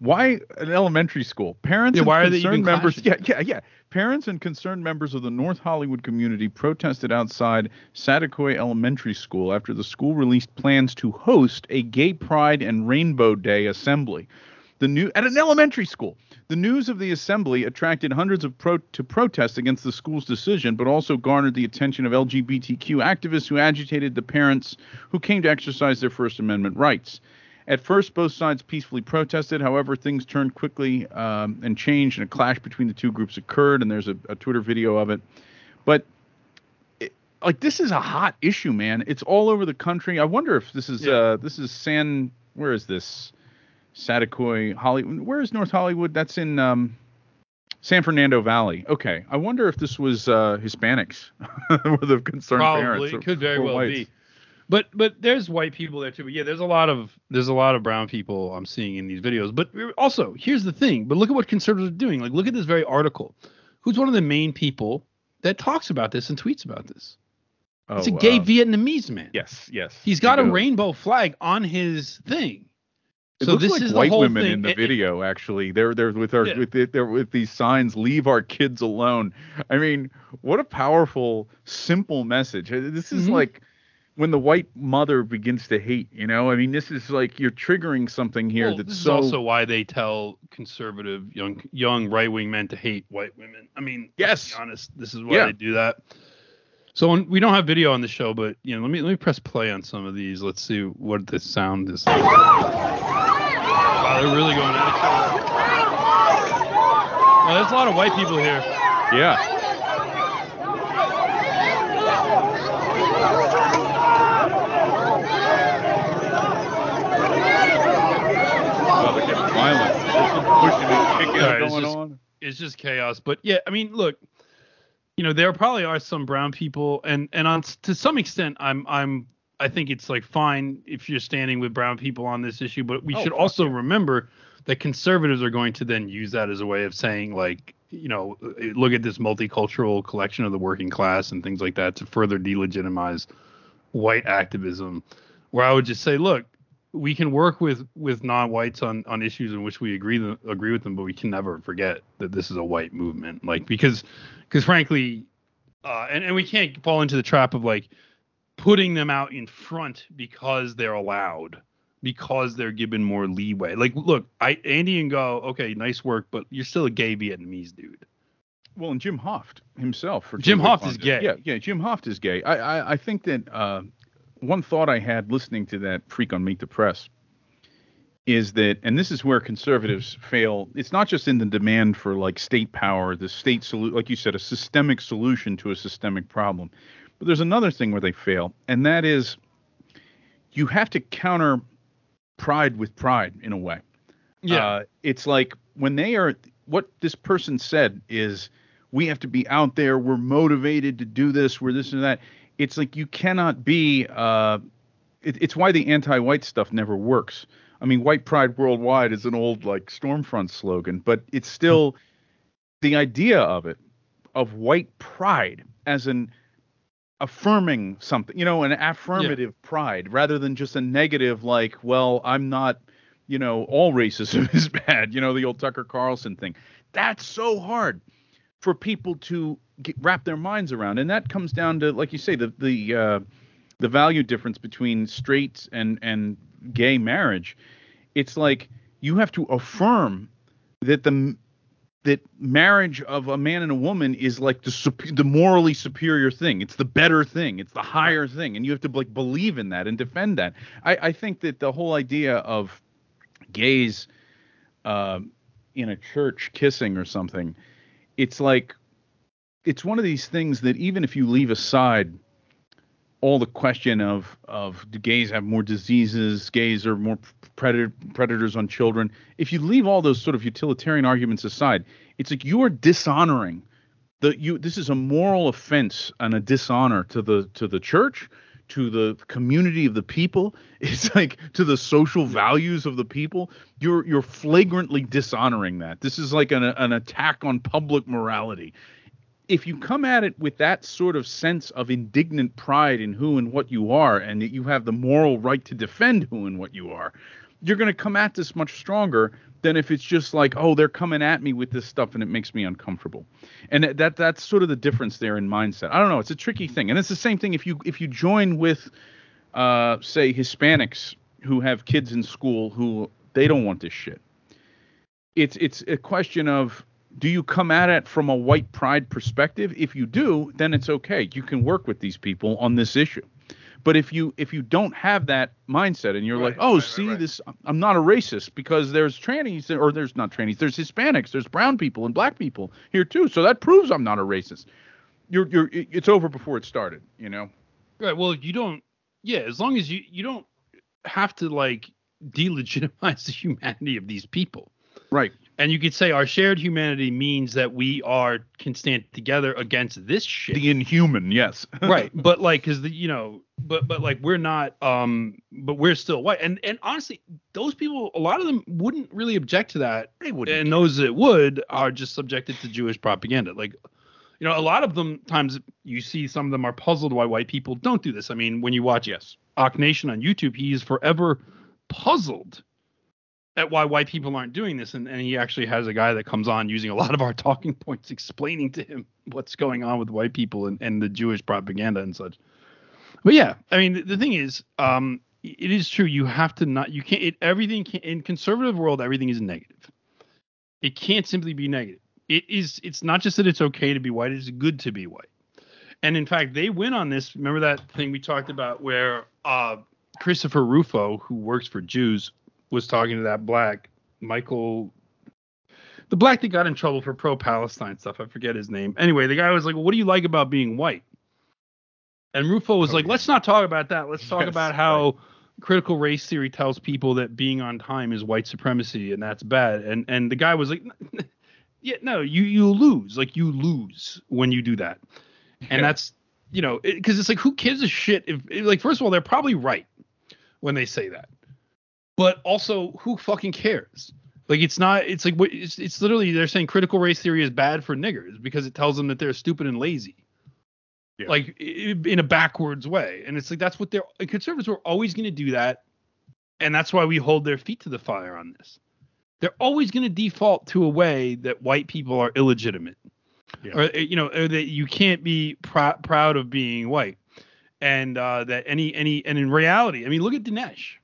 Why an elementary school? Parents yeah, and why concerned members. Clashing? Yeah, yeah, yeah. Parents and concerned members of the North Hollywood community protested outside Saticoy Elementary School after the school released plans to host a Gay Pride and Rainbow Day assembly. The new at an elementary school. The news of the assembly attracted hundreds of pro to protest against the school's decision, but also garnered the attention of LGBTQ activists who agitated the parents who came to exercise their First Amendment rights. At first, both sides peacefully protested. However, things turned quickly um, and changed, and a clash between the two groups occurred. And there's a, a Twitter video of it. But it, like this is a hot issue, man. It's all over the country. I wonder if this is yeah. uh, this is San. Where is this? Saticoy, Hollywood. Where is North Hollywood? That's in um, San Fernando Valley. Okay, I wonder if this was uh, Hispanics with the concerned Probably. parents. Probably could very well whites. be. But but there's white people there too. But yeah, there's a lot of there's a lot of brown people I'm seeing in these videos. But also, here's the thing. But look at what conservatives are doing. Like look at this very article. Who's one of the main people that talks about this and tweets about this? Oh, it's a gay uh, Vietnamese man. Yes, yes. He's got a rainbow flag on his thing. It so this like is white women thing. in the it, video. Actually, they're they're with our yeah. with they're with these signs. Leave our kids alone. I mean, what a powerful, simple message. This is mm-hmm. like when the white mother begins to hate, you know, I mean, this is like you're triggering something here well, that's this so. Is also why they tell conservative young young right wing men to hate white women. I mean, yes, honest, this is why yeah. they do that. So when, we don't have video on the show, but you know, let me let me press play on some of these. Let's see what the sound is. Like. Wow, they're really going at each other. Well, there's a lot of white people here. Yeah. violent. There's some pushing going it's just, on. It's just chaos. But yeah, I mean, look, you know, there probably are some brown people, and and on to some extent, I'm I'm I think it's like fine if you're standing with brown people on this issue, but we oh, should also yeah. remember that conservatives are going to then use that as a way of saying like you know look at this multicultural collection of the working class and things like that to further delegitimize white activism where i would just say look we can work with with non-whites on on issues in which we agree agree with them, but we can never forget that this is a white movement. Like because because frankly, uh, and and we can't fall into the trap of like putting them out in front because they're allowed because they're given more leeway. Like look, I Andy Ngo, okay, nice work, but you're still a gay Vietnamese dude. Well, and Jim Hoft himself. For Jim Hoft is gay. Yeah, yeah. Jim Hoft is gay. I, I, I think that uh, one thought I had listening to that freak on Meet the Press is that, and this is where conservatives fail. It's not just in the demand for like state power, the state solution, like you said, a systemic solution to a systemic problem. But there's another thing where they fail, and that is you have to counter pride with pride in a way. Yeah. Uh, it's like when they are, what this person said is, we have to be out there. We're motivated to do this. We're this and that. It's like you cannot be. Uh, it, it's why the anti-white stuff never works. I mean, white pride worldwide is an old like Stormfront slogan, but it's still the idea of it, of white pride as an affirming something, you know, an affirmative yeah. pride rather than just a negative, like, well, I'm not, you know, all racism is bad, you know, the old Tucker Carlson thing. That's so hard for people to get, wrap their minds around, and that comes down to, like you say, the the uh, the value difference between straight and and gay marriage. It's like you have to affirm that the that marriage of a man and a woman is like the the morally superior thing. It's the better thing. It's the higher thing, and you have to like believe in that and defend that. I, I think that the whole idea of gays uh, in a church kissing or something, it's like it's one of these things that even if you leave aside all the question of of do gays have more diseases, gays are more predator, predators on children. If you leave all those sort of utilitarian arguments aside, it's like you are dishonoring the you. This is a moral offense and a dishonor to the to the church, to the community of the people. It's like to the social values of the people. You're you're flagrantly dishonoring that. This is like an an attack on public morality if you come at it with that sort of sense of indignant pride in who and what you are, and that you have the moral right to defend who and what you are, you're going to come at this much stronger than if it's just like, oh, they're coming at me with this stuff and it makes me uncomfortable. And that that's sort of the difference there in mindset. I don't know. It's a tricky thing, and it's the same thing if you if you join with, uh, say, Hispanics who have kids in school who they don't want this shit. It's it's a question of do you come at it from a white pride perspective? If you do, then it's okay. You can work with these people on this issue. But if you if you don't have that mindset and you're right, like, oh, right, see right, this, I'm not a racist because there's trannies or there's not trannies, there's Hispanics, there's brown people and black people here too, so that proves I'm not a racist. You're you're it's over before it started, you know. Right. Well, you don't. Yeah, as long as you you don't have to like delegitimize the humanity of these people. Right and you could say our shared humanity means that we are can stand together against this shit. The inhuman, yes. right, but like, cause the you know, but but like we're not, um, but we're still white, and and honestly, those people, a lot of them wouldn't really object to that. They wouldn't, and those that would are just subjected to Jewish propaganda. Like, you know, a lot of them times you see some of them are puzzled why white people don't do this. I mean, when you watch yes, Ock Nation on YouTube, he is forever puzzled at why white people aren't doing this. And, and he actually has a guy that comes on using a lot of our talking points explaining to him what's going on with white people and, and the jewish propaganda and such. But yeah i mean the, the thing is um, it is true. You have to not you can't it, everything can, in conservative world everything is negative. It can't simply be negative. It is it's not just that it's okay to be white it's good to be white. And in fact they win on this remember that thing we talked about where uh, christopher Rufo who works for jews was talking to that black Michael, the black that got in trouble for pro Palestine stuff. I forget his name. Anyway, the guy was like, well, "What do you like about being white?" And Rufo was like, "Let's not talk about that. Let's talk yes, about how." Right. Critical race theory tells people that being on time is white supremacy and that's bad. And and the guy was like, yeah, no, you you lose. Like you lose when you do that. And yeah. that's you know, because it, it's like who gives a shit if like first of all they're probably right when they say that but also who fucking cares? Like it's not. It's like it's, it's literally they're saying critical race theory is bad for niggers because it tells them that they're stupid and lazy. Yeah. Like in a backwards way, and it's like that's what they're conservatives were always going to do that, and that's why we hold their feet to the fire on this. They're always going to default to a way that white people are illegitimate, yeah. or you know, or that you can't be pr- proud of being white, and uh, that any any and in reality, I mean, look at Dinesh.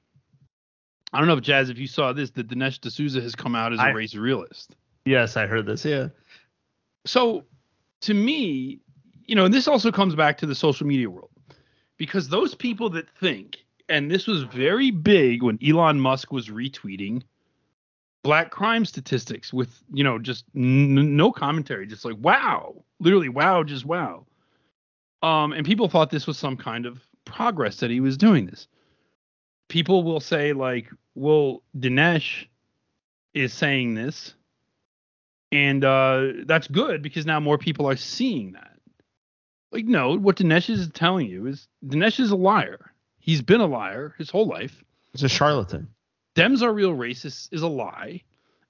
I don't know if Jazz, if you saw this, that Dinesh D'Souza has come out as a I, race realist. Yes, I heard this. Yeah. So, to me, you know, and this also comes back to the social media world, because those people that think, and this was very big when Elon Musk was retweeting black crime statistics with, you know, just n- no commentary, just like wow, literally wow, just wow. Um, and people thought this was some kind of progress that he was doing this. People will say like, well, Dinesh is saying this, and uh, that's good because now more people are seeing that. Like, no, what Dinesh is telling you is Dinesh is a liar. He's been a liar his whole life. He's a charlatan. Dems are real racists is a lie.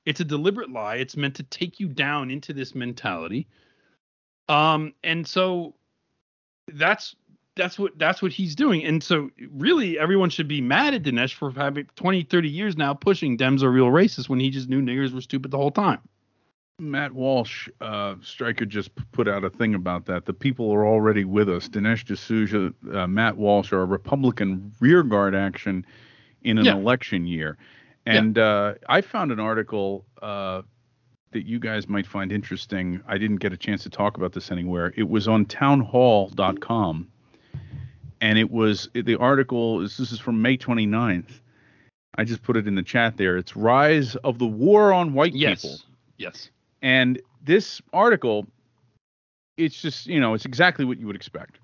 It's a deliberate lie. It's meant to take you down into this mentality. Um, and so that's that's what that's what he's doing. And so really everyone should be mad at Dinesh for having 20, 30 years now pushing Dems are real racists when he just knew niggers were stupid the whole time. Matt Walsh, uh, Striker just put out a thing about that. The people are already with us. Dinesh D'Souza, uh, Matt Walsh are a Republican rearguard action in an yeah. election year. And yeah. uh, I found an article uh, that you guys might find interesting. I didn't get a chance to talk about this anywhere. It was on townhall.com. And it was the article is this is from May 29th. I just put it in the chat there. It's Rise of the War on White yes. People. Yes. And this article, it's just, you know, it's exactly what you would expect.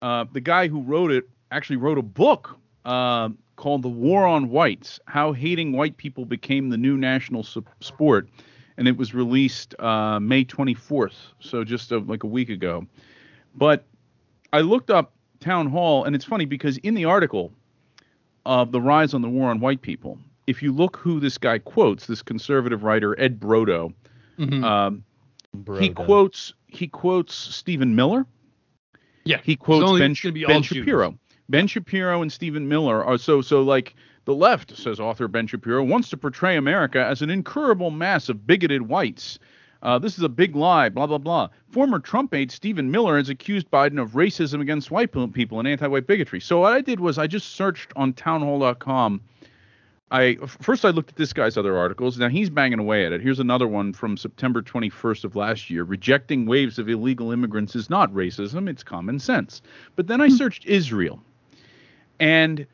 Uh, the guy who wrote it actually wrote a book uh, called The War on Whites How Hating White People Became the New National su- Sport. And it was released uh, May 24th, so just a, like a week ago. But I looked up Town Hall, and it's funny because in the article of The Rise on the War on White People, if you look who this guy quotes, this conservative writer, Ed Brodow, Mm-hmm. Um, he quotes he quotes Stephen Miller. Yeah, he quotes Ben, ben Shapiro. Jews. Ben Shapiro and Stephen Miller are so so like the left says author Ben Shapiro wants to portray America as an incurable mass of bigoted whites. Uh, this is a big lie, blah, blah, blah. Former Trump aide Stephen Miller has accused Biden of racism against white people and anti white bigotry. So, what I did was I just searched on townhall.com I first I looked at this guy's other articles. Now he's banging away at it. Here's another one from September 21st of last year. Rejecting waves of illegal immigrants is not racism; it's common sense. But then I hmm. searched Israel, and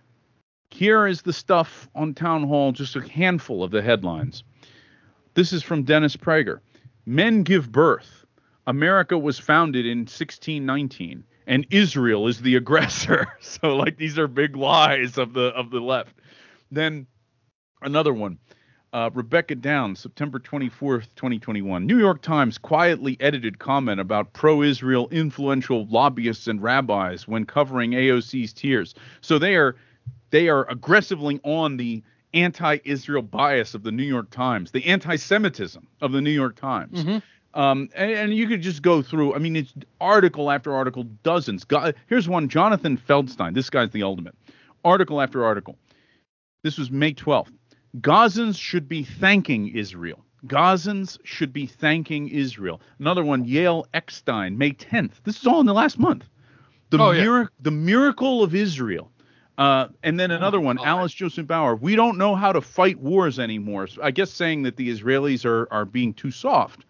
here is the stuff on Town Hall. Just a handful of the headlines. This is from Dennis Prager. Men give birth. America was founded in 1619, and Israel is the aggressor. so like these are big lies of the of the left. Then Another one. Uh, Rebecca Downs, September 24th, 2021. New York Times quietly edited comment about pro Israel influential lobbyists and rabbis when covering AOC's tears. So they are they are aggressively on the anti-Israel bias of the New York Times, the anti-Semitism of the New York Times. Mm-hmm. Um, and, and, you could just go through. I mean, it's article after article, dozens. here's one: Jonathan Feldstein. This guy's the ultimate. Article after article. This was May 12th. Gazans should be thanking Israel. Gazans should be thanking Israel. Another one, Yael Eckstein, May 10th. This is all in the last month. The, oh, yeah. the miracle of Israel. Uh, and then another one, Alice Joseph Bauer. We don't know how to fight wars anymore. So I guess saying that the Israelis are are being too soft.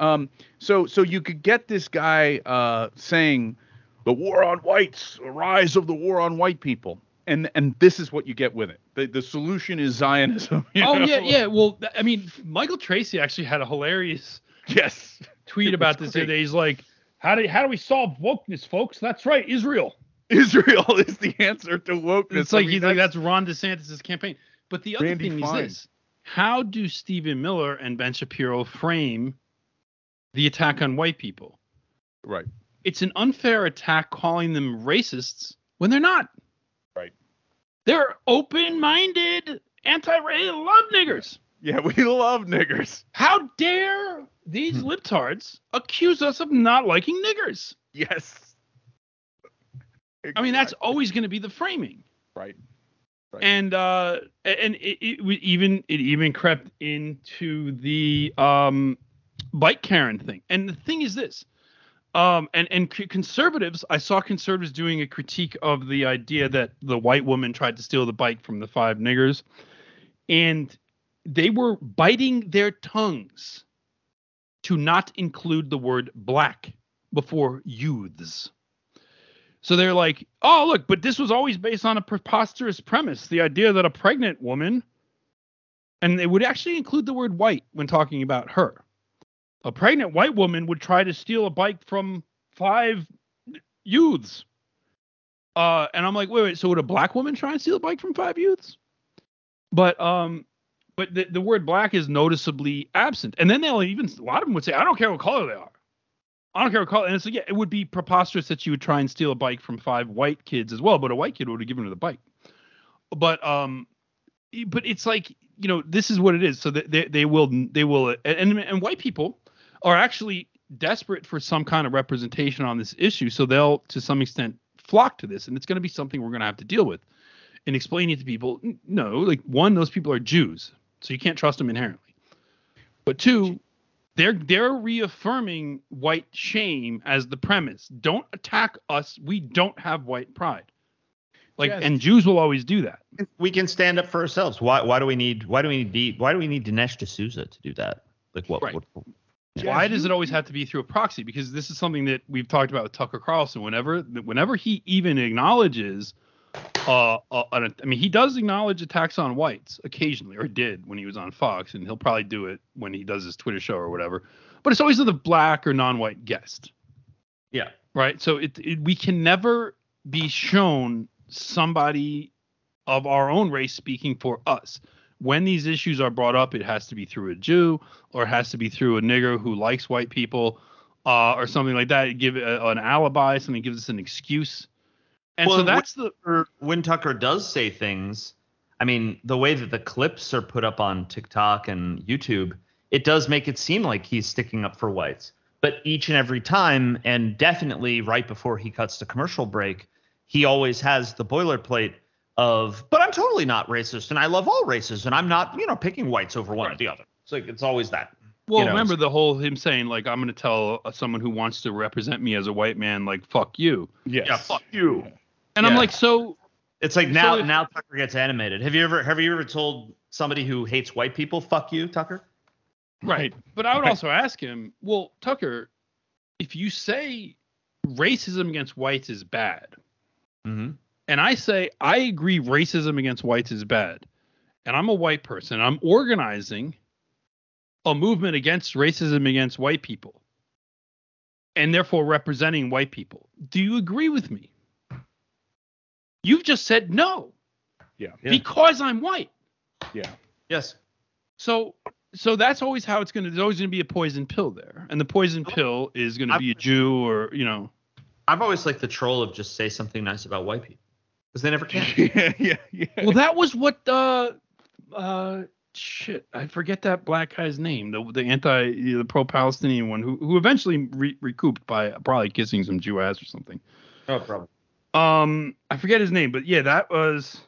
Um, so so you could get this guy uh, saying the war on whites, the rise of the war on white people and and this is what you get with it. The the solution is Zionism. oh know? yeah, yeah. Well, I mean, Michael Tracey actually had a hilarious yes tweet about this today. He's like, how do how do we solve wokeness, folks? That's right, Israel. Israel is the answer to wokeness. It's like I mean, he's that's, like that's Ron DeSantis' campaign. But the other Randy thing Fine. is this: how do Stephen Miller and Ben Shapiro frame the attack on white people? Right. It's an unfair attack calling them racists when they're not. Right. They're open-minded, anti-race, love niggers. Yeah, we love niggers. How dare these hmm. libtards accuse us of not liking niggers? Yes. Exactly. I mean, that's always going to be the framing. Right. Right. And uh, and it, it, even it even crept into the um, bike Karen thing. And the thing is this: um, and and conservatives, I saw conservatives doing a critique of the idea that the white woman tried to steal the bike from the five niggers, and they were biting their tongues to not include the word black before youths. So they're like, oh, look, but this was always based on a preposterous premise the idea that a pregnant woman, and they would actually include the word white when talking about her a pregnant white woman would try to steal a bike from five youths. Uh, and I'm like, wait, wait, so would a black woman try and steal a bike from five youths? But um, but the, the word black is noticeably absent. And then they'll even a lot of them would say, I don't care what color they are. I don't care what color. And like, yeah, it would be preposterous that you would try and steal a bike from five white kids as well, but a white kid would have given her the bike. But um, but it's like you know this is what it is. So they they will they will and and white people are actually desperate for some kind of representation on this issue, so they'll to some extent flock to this, and it's going to be something we're going to have to deal with. And explaining it to people, no, like one, those people are Jews, so you can't trust them inherently. But two, they're they're reaffirming white shame as the premise. Don't attack us. We don't have white pride. Like yes. and Jews will always do that. We can stand up for ourselves. Why why do we need why do we need why do we need Dinesh D'Souza to do that? Like what, right. what why does it always have to be through a proxy? Because this is something that we've talked about with Tucker Carlson. Whenever whenever he even acknowledges uh, uh, I mean, he does acknowledge attacks on whites occasionally, or did when he was on Fox, and he'll probably do it when he does his Twitter show or whatever. But it's always with a black or non-white guest. Yeah. Right. So it, it we can never be shown somebody of our own race speaking for us. When these issues are brought up, it has to be through a Jew or it has to be through a nigger who likes white people uh, or something like that. Give an alibi, something gives us an excuse. And well, so that's when, the when Tucker does say things. I mean, the way that the clips are put up on TikTok and YouTube, it does make it seem like he's sticking up for whites. But each and every time, and definitely right before he cuts to commercial break, he always has the boilerplate of, but I'm totally not racist and I love all races and I'm not, you know, picking whites over one right. or the other. It's like it's always that. Well, you know? remember the whole him saying like I'm going to tell someone who wants to represent me as a white man like fuck you. Yes. Yeah, fuck you. And yeah. I'm like so it's like now so if, now Tucker gets animated. Have you ever have you ever told somebody who hates white people fuck you, Tucker? Right. But I would right. also ask him, well, Tucker, if you say racism against whites is bad, Mm-hmm. And I say, I agree racism against whites is bad. And I'm a white person. I'm organizing a movement against racism against white people and therefore representing white people. Do you agree with me? You've just said no. Yeah. Because I'm white. Yeah. Yes. So so that's always how it's gonna there's always gonna be a poison pill there. And the poison pill is gonna be a Jew or you know I've always liked the troll of just say something nice about white people because they never can. yeah, yeah, yeah. Well, that was what uh uh shit I forget that black guy's name the the anti the pro Palestinian one who who eventually re- recouped by probably kissing some Jew ass or something. No problem. Um, I forget his name, but yeah, that was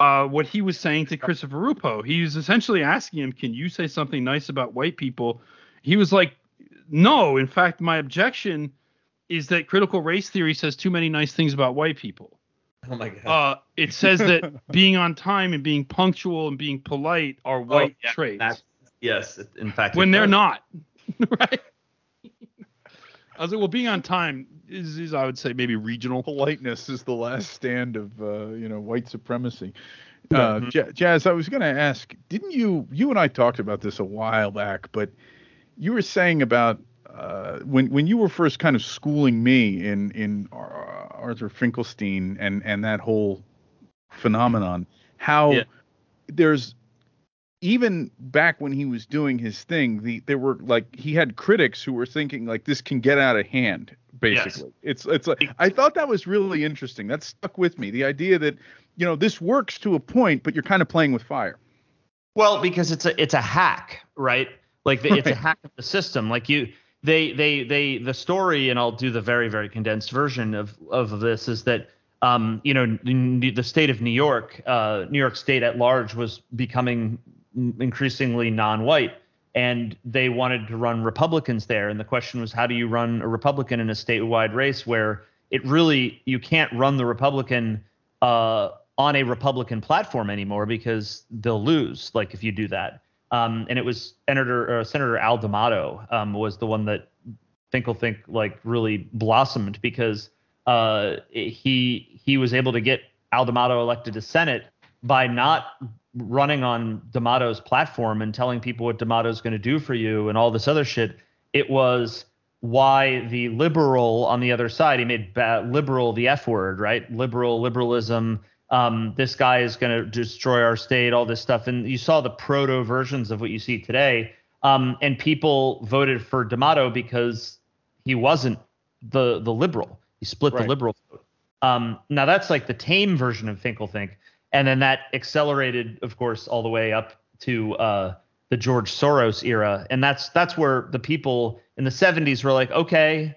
uh, what he was saying to Christopher Rufo. He was essentially asking him, "Can you say something nice about white people?" He was like, "No. In fact, my objection is that critical race theory says too many nice things about white people. Oh my god. Uh, it says that being on time and being punctual and being polite are oh, white oh, yeah, traits. Yes, in fact. When they're does. not, right? I was like, well, being on time is, is, I would say, maybe regional. Politeness is the last stand of, uh, you know, white supremacy. Uh, mm-hmm. Jazz, I was going to ask, didn't you, you and I talked about this a while back, but you were saying about uh, when when you were first kind of schooling me in in Arthur Finkelstein and and that whole phenomenon, how yeah. there's even back when he was doing his thing, the there were like he had critics who were thinking like this can get out of hand. Basically, yes. it's it's like I thought that was really interesting. That stuck with me. The idea that you know this works to a point, but you're kind of playing with fire. Well, because it's a it's a hack, right? Like the, right. it's a hack of the system. Like you they they they the story, and I'll do the very very condensed version of of this is that um, you know the state of New York, uh, New York State at large was becoming increasingly non-white, and they wanted to run Republicans there. And the question was, how do you run a Republican in a statewide race where it really you can't run the Republican uh, on a Republican platform anymore because they'll lose. Like if you do that. Um, and it was Senator uh, Senator Al D'Amato um, was the one that Finkelthink like really blossomed because uh, he he was able to get Al D'Amato elected to Senate by not running on D'Amato's platform and telling people what D'Amato's going to do for you and all this other shit. It was why the liberal on the other side he made liberal the F word, right? Liberal liberalism um, this guy is going to destroy our state, all this stuff. And you saw the proto versions of what you see today. Um, and people voted for D'Amato because he wasn't the the liberal. He split right. the liberal vote. Um, now that's like the tame version of Finkelthink, and then that accelerated, of course, all the way up to uh, the George Soros era, and that's that's where the people in the 70s were like, okay,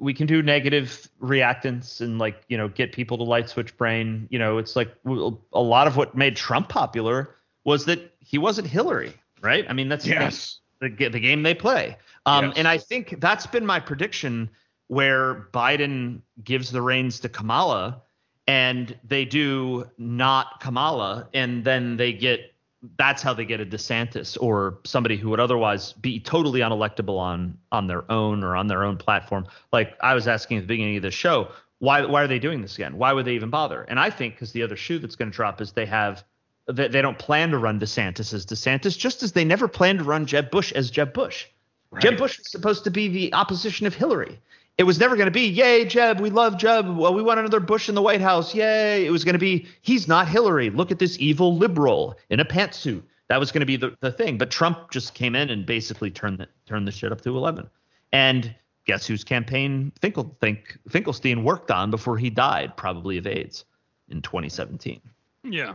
we can do negative reactants and like you know get people to light switch brain. You know, it's like a lot of what made Trump popular was that he wasn't Hillary, right? I mean, that's yes. the, the game they play. Um, yes. And I think that's been my prediction where Biden gives the reins to Kamala and they do not Kamala, and then they get that's how they get a DeSantis or somebody who would otherwise be totally unelectable on on their own or on their own platform. Like I was asking at the beginning of the show, why why are they doing this again? Why would they even bother? And I think because the other shoe that's going to drop is they have they, they don't plan to run DeSantis as DeSantis, just as they never planned to run Jeb Bush as Jeb Bush. Right. Jeb Bush was supposed to be the opposition of Hillary. It was never going to be, yay, Jeb, we love Jeb. Well, we want another Bush in the White House. Yay. It was going to be, he's not Hillary. Look at this evil liberal in a pantsuit. That was going to be the, the thing. But Trump just came in and basically turned the, turned the shit up to 11. And guess whose campaign Finkel, think, Finkelstein worked on before he died, probably of AIDS in 2017? Yeah.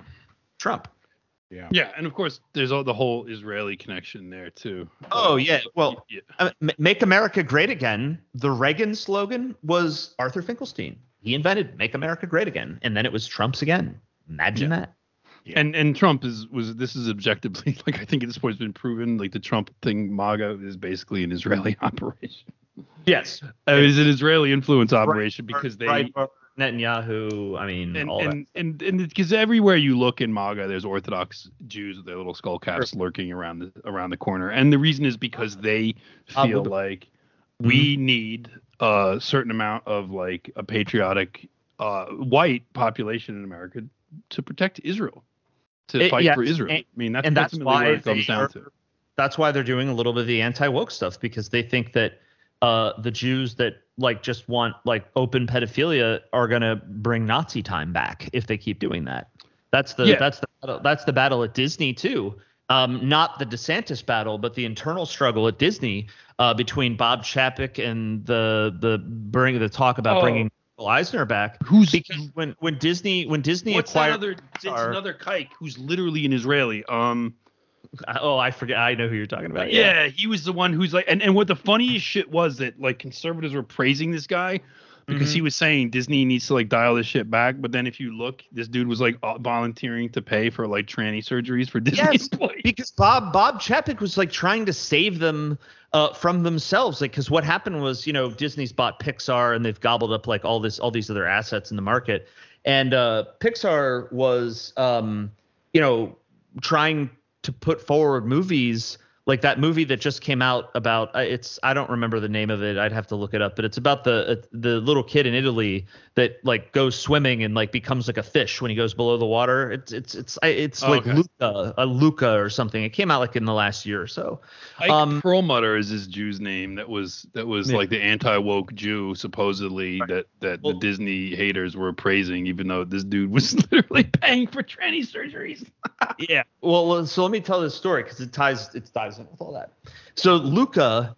Trump. Yeah. Yeah, and of course, there's all the whole Israeli connection there too. Oh yeah. Well, yeah. "Make America Great Again." The Reagan slogan was Arthur Finkelstein. He invented "Make America Great Again," and then it was Trump's again. Imagine yeah. that. Yeah. And and Trump is was this is objectively like I think at this point it's been proven like the Trump thing MAGA is basically an Israeli operation. Yes, uh, it's an Israeli influence operation right, because they right, Netanyahu. I mean, and and, and, and because everywhere you look in MAGA, there's Orthodox Jews with their little skull caps sure. lurking around the around the corner, and the reason is because they feel like mm-hmm. we need a certain amount of like a patriotic uh, white population in America to protect Israel, to it, fight yes, for Israel. And, I mean, that's, and that's why it comes down are, to. That's why they're doing a little bit of the anti woke stuff because they think that uh, the Jews that like just want like open pedophilia are gonna bring Nazi time back if they keep doing that. That's the yeah. that's the that's the battle at Disney too. Um, not the DeSantis battle, but the internal struggle at Disney uh, between Bob Chapek and the the bring the talk about oh. bringing Eisner back. Who's because when when Disney when Disney acquired that other, it's another kike who's literally an Israeli. Um, Oh, I forget. I know who you're talking about. Yeah. yeah, he was the one who's like, and, and what the funniest shit was that like conservatives were praising this guy because mm-hmm. he was saying Disney needs to like dial this shit back. But then if you look, this dude was like volunteering to pay for like tranny surgeries for Disney yes, employees. Because Bob Bob Chapek was like trying to save them uh, from themselves. Like, because what happened was, you know, Disney's bought Pixar and they've gobbled up like all this all these other assets in the market, and uh, Pixar was, um, you know, trying to put forward movies like that movie that just came out about uh, it's I don't remember the name of it. I'd have to look it up, but it's about the uh, the little kid in Italy that like goes swimming and like becomes like a fish when he goes below the water. It's it's it's it's oh, like okay. Luca, a Luca or something. It came out like in the last year or so. Ike um, Perlmutter is his Jew's name. That was that was yeah. like the anti woke Jew supposedly right. that that well, the Disney haters were praising, even though this dude was literally paying for tranny surgeries. yeah. Well, so let me tell this story because it ties it ties with all that. So Luca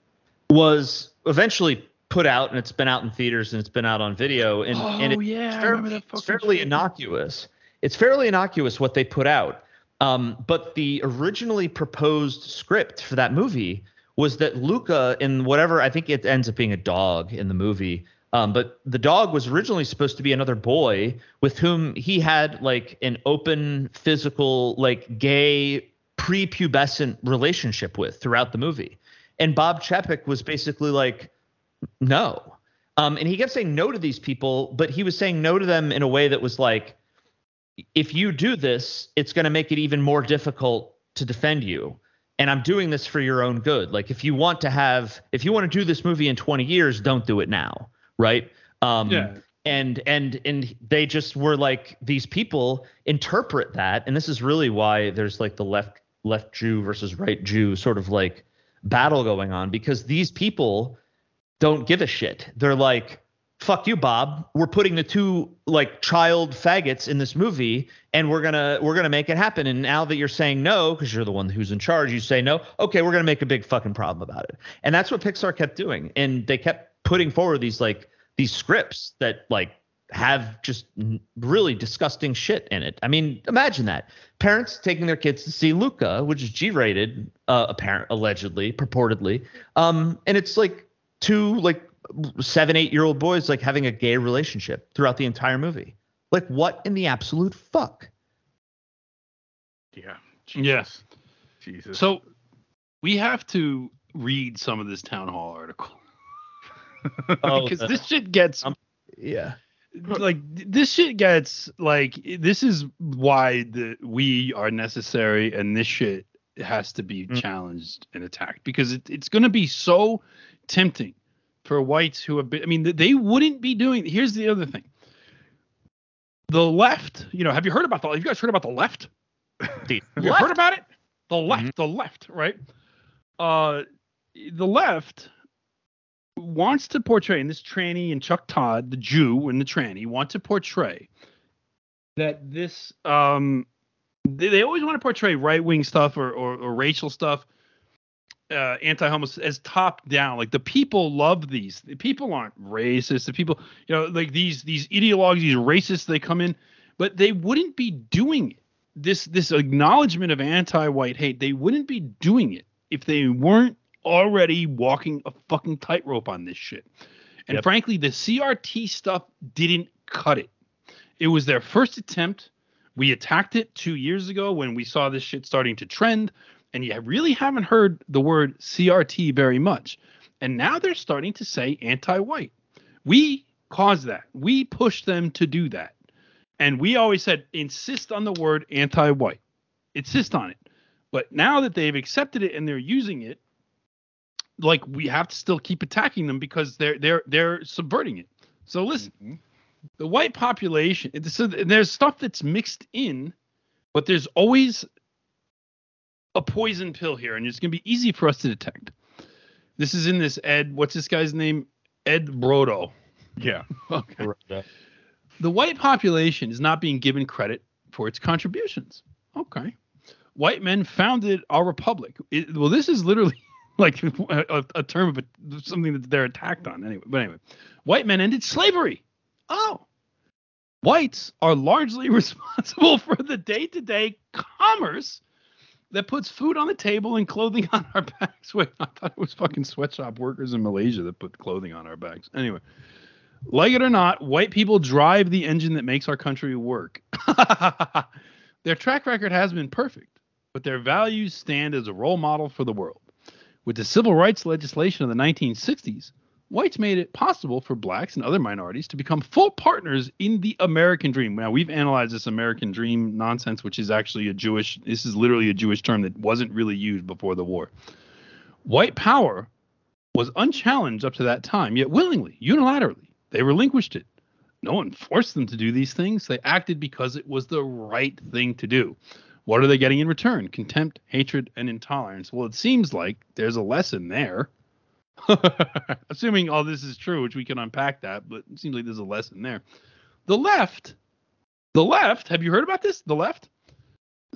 was eventually put out, and it's been out in theaters and it's been out on video, and, oh, and it, yeah, it's fairly, it's fairly innocuous. It's fairly innocuous what they put out. Um, but the originally proposed script for that movie was that Luca, in whatever I think it ends up being a dog in the movie, um, but the dog was originally supposed to be another boy with whom he had like an open physical, like gay prepubescent relationship with throughout the movie. And Bob Chapek was basically like, no. Um, and he kept saying no to these people, but he was saying no to them in a way that was like, if you do this, it's going to make it even more difficult to defend you. And I'm doing this for your own good. Like, if you want to have, if you want to do this movie in 20 years, don't do it now. Right. Um, yeah and and and they just were like these people interpret that and this is really why there's like the left left Jew versus right Jew sort of like battle going on because these people don't give a shit. They're like, fuck you, Bob. We're putting the two like child faggots in this movie, and we're gonna we're gonna make it happen. And now that you're saying no, because you're the one who's in charge, you say no. Okay, we're gonna make a big fucking problem about it. And that's what Pixar kept doing, and they kept putting forward these like these scripts that like have just really disgusting shit in it. I mean, imagine that parents taking their kids to see Luca, which is G-rated, uh, apparent allegedly, purportedly, um, and it's like two like seven, eight year old boys like having a gay relationship throughout the entire movie. Like, what in the absolute fuck? Yeah. Jesus. Yes. Jesus. So we have to read some of this town hall article. oh, because this shit gets um, yeah like this shit gets like this is why the we are necessary and this shit has to be mm. challenged and attacked because it, it's going to be so tempting for whites who have been. I mean, they wouldn't be doing. Here's the other thing. The left, you know, have you heard about the? Have you guys heard about the left? The have you heard about it? The left, mm-hmm. the left, right? Uh, the left wants to portray, and this tranny and Chuck Todd, the Jew and the tranny, want to portray that this um they, they always want to portray right wing stuff or, or, or racial stuff uh, anti-homo as top down. Like the people love these. The people aren't racist. The people, you know, like these these ideologues, these racists, they come in, but they wouldn't be doing it. This this acknowledgement of anti-white hate. They wouldn't be doing it if they weren't already walking a fucking tightrope on this shit. And yep. frankly, the CRT stuff didn't cut it. It was their first attempt. We attacked it two years ago when we saw this shit starting to trend and you really haven't heard the word CRT very much. And now they're starting to say anti-white. We caused that. We pushed them to do that. And we always said insist on the word anti-white. Insist on it. But now that they've accepted it and they're using it, like we have to still keep attacking them because they're they're they're subverting it. So listen, mm-hmm. the white population, so there's stuff that's mixed in, but there's always a poison pill here, and it's going to be easy for us to detect. This is in this Ed. What's this guy's name? Ed Brodow. Yeah. okay. The white population is not being given credit for its contributions. Okay. White men founded our republic. It, well, this is literally like a, a term of a, something that they're attacked on anyway. But anyway, white men ended slavery. Oh. Whites are largely responsible for the day-to-day commerce that puts food on the table and clothing on our backs. Wait, I thought it was fucking sweatshop workers in Malaysia that put clothing on our backs. Anyway, like it or not, white people drive the engine that makes our country work. their track record has been perfect, but their values stand as a role model for the world. With the civil rights legislation of the 1960s, whites made it possible for blacks and other minorities to become full partners in the American dream. Now, we've analyzed this American dream nonsense, which is actually a Jewish, this is literally a Jewish term that wasn't really used before the war. White power was unchallenged up to that time, yet willingly, unilaterally, they relinquished it. No one forced them to do these things. They acted because it was the right thing to do. What are they getting in return? Contempt, hatred, and intolerance. Well, it seems like there's a lesson there Assuming all this is true, which we can unpack that, but it seems like there's a lesson there. The left, the left, have you heard about this? The left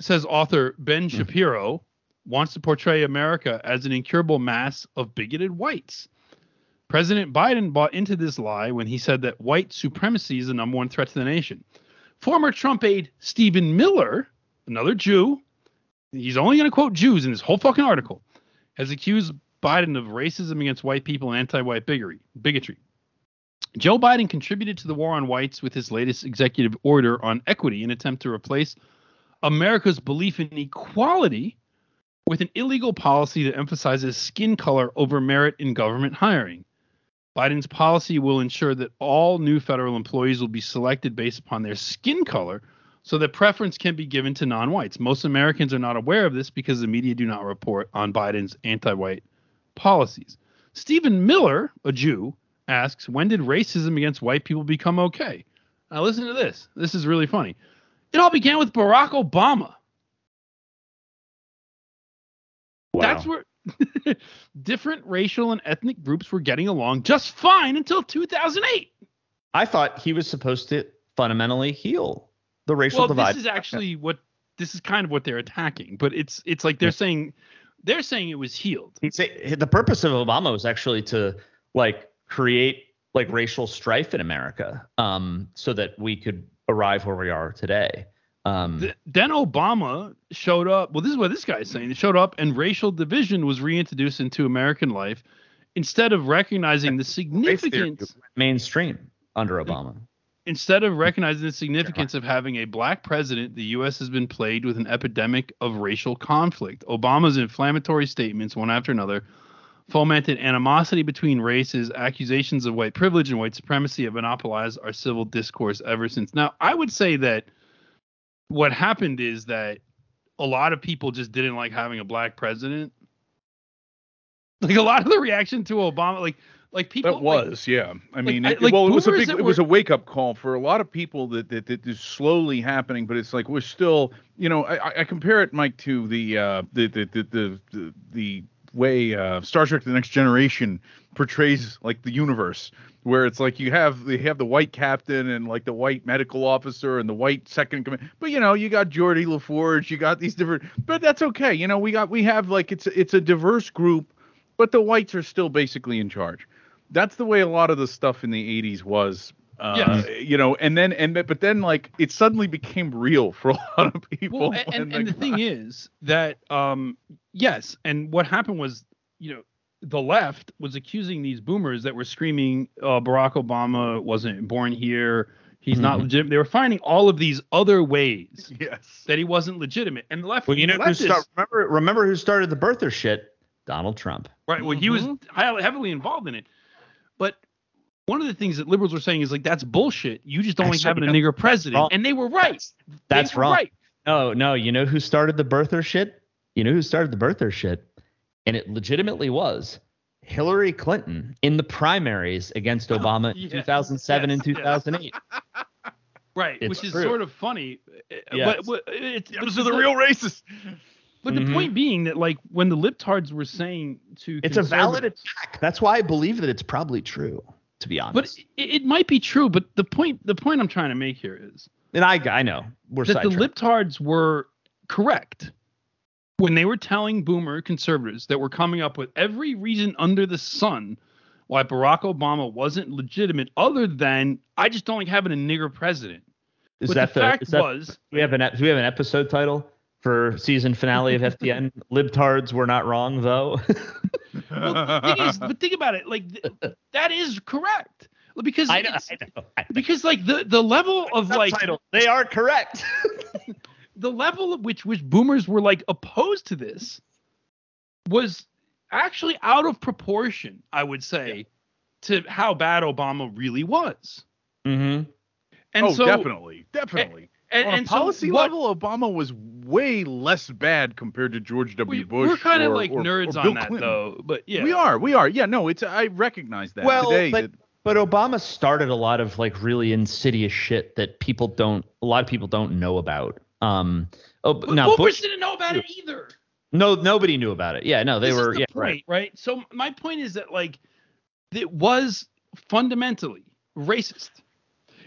says author Ben mm-hmm. Shapiro wants to portray America as an incurable mass of bigoted whites. President Biden bought into this lie when he said that white supremacy is the number one threat to the nation. Former Trump aide Stephen Miller, another Jew, he's only going to quote Jews in this whole fucking article, has accused Biden of racism against white people and anti-white bigotry. Bigotry. Joe Biden contributed to the war on whites with his latest executive order on equity in an attempt to replace America's belief in equality with an illegal policy that emphasizes skin color over merit in government hiring. Biden's policy will ensure that all new federal employees will be selected based upon their skin color so that preference can be given to non-whites. Most Americans are not aware of this because the media do not report on Biden's anti-white policies. Stephen Miller, a Jew, asks, When did racism against white people become okay? Now, listen to this. This is really funny. It all began with Barack Obama. Wow. That's where different racial and ethnic groups were getting along just fine until 2008. I thought he was supposed to fundamentally heal the racial well, divide. this is actually what this is kind of what they're attacking, but it's it's like they're saying they're saying it was healed. Say the purpose of Obama was actually to like create like racial strife in America, um, so that we could arrive where we are today. Um, Th- then Obama showed up. Well, this is what this guy is saying. He showed up, and racial division was reintroduced into American life instead of recognizing the significance. mainstream under Obama. Instead of recognizing the significance of having a black president, the U.S. has been plagued with an epidemic of racial conflict. Obama's inflammatory statements, one after another, fomented animosity between races. Accusations of white privilege and white supremacy have monopolized our civil discourse ever since. Now, I would say that what happened is that a lot of people just didn't like having a black president. Like a lot of the reaction to Obama, like like people That was, yeah. I mean, I- it, like well, it was a big, that it was a wake up call for a lot of people that that, that is slowly happening, but it's like we're still, you know, I, I- compare it, Mike, to the uh, the, the, the the the the way uh, Star Trek: The Next Generation portrays like the universe, where it's like you have they have the white captain and like the white medical officer and the white second command, but you know you got Geordi LaForge, you got these different, but that's okay, you know, we got we have like it's it's a diverse group, but the whites are still basically in charge that's the way a lot of the stuff in the 80s was uh, Yes. you know and then and but then like it suddenly became real for a lot of people Well, and, and, and the thing is that um yes, and what happened was, you know, the left was accusing these boomers that were screaming uh, Barack Obama wasn't born here. He's not Mhm. legitimate. They were finding all of these other ways yes that he wasn't legitimate. And the left, well, you know the who leftists- start, remember remember who started the birther shit? Donald Trump. Right. Well, he was Mm-hmm. highly, heavily involved in it. But one of the things that liberals were saying is like that's bullshit. You just don't like Actually, having a no, nigger president, and they were right. That's They were wrong. Right. No, no. You know who started the birther shit? You know who started the birther shit? And it legitimately was Hillary Clinton in the primaries against Obama in Yes, 2007 and yes, yes. 2008. Right, It's which is true. sort of funny. uh, Yes. But, but it's those but are the real racists But the Mhm. point being that like when the libtards were saying to It's a valid attack. That's why I believe that it's probably true, to be honest. but it, it might be true. But the point the point I'm trying to make here is and I, I know we're that the libtards were correct when they were telling boomer conservatives that were coming up with every reason under the sun why Barack Obama wasn't legitimate, other than I just don't like having a nigger president. Is but that the fact is that- was we have an we have an episode title for season finale of FTN? Libtards were not wrong though. well, the thing is, but think about it, like th- that is correct because I know, I know. I know. because like the the level of like Subtitle, they are correct. the level of which which boomers were like opposed to this was actually out of proportion, I would say, to how bad Obama really was. mm-hmm. And oh so definitely definitely and, on and a so policy what- level obama was way less bad compared to george w we, bush we're kind of or- like or- nerds or Bill on that Clinton. though, but yeah, we are we are yeah no it's i recognize that Well, today but that- but Obama started a lot of like really insidious shit that people don't a lot of people don't know about. Um oh But now boomers Bush didn't know about it either. no nobody knew about it. Yeah, no, they this were is the yeah, point, right. right. So my point is that like it was fundamentally racist.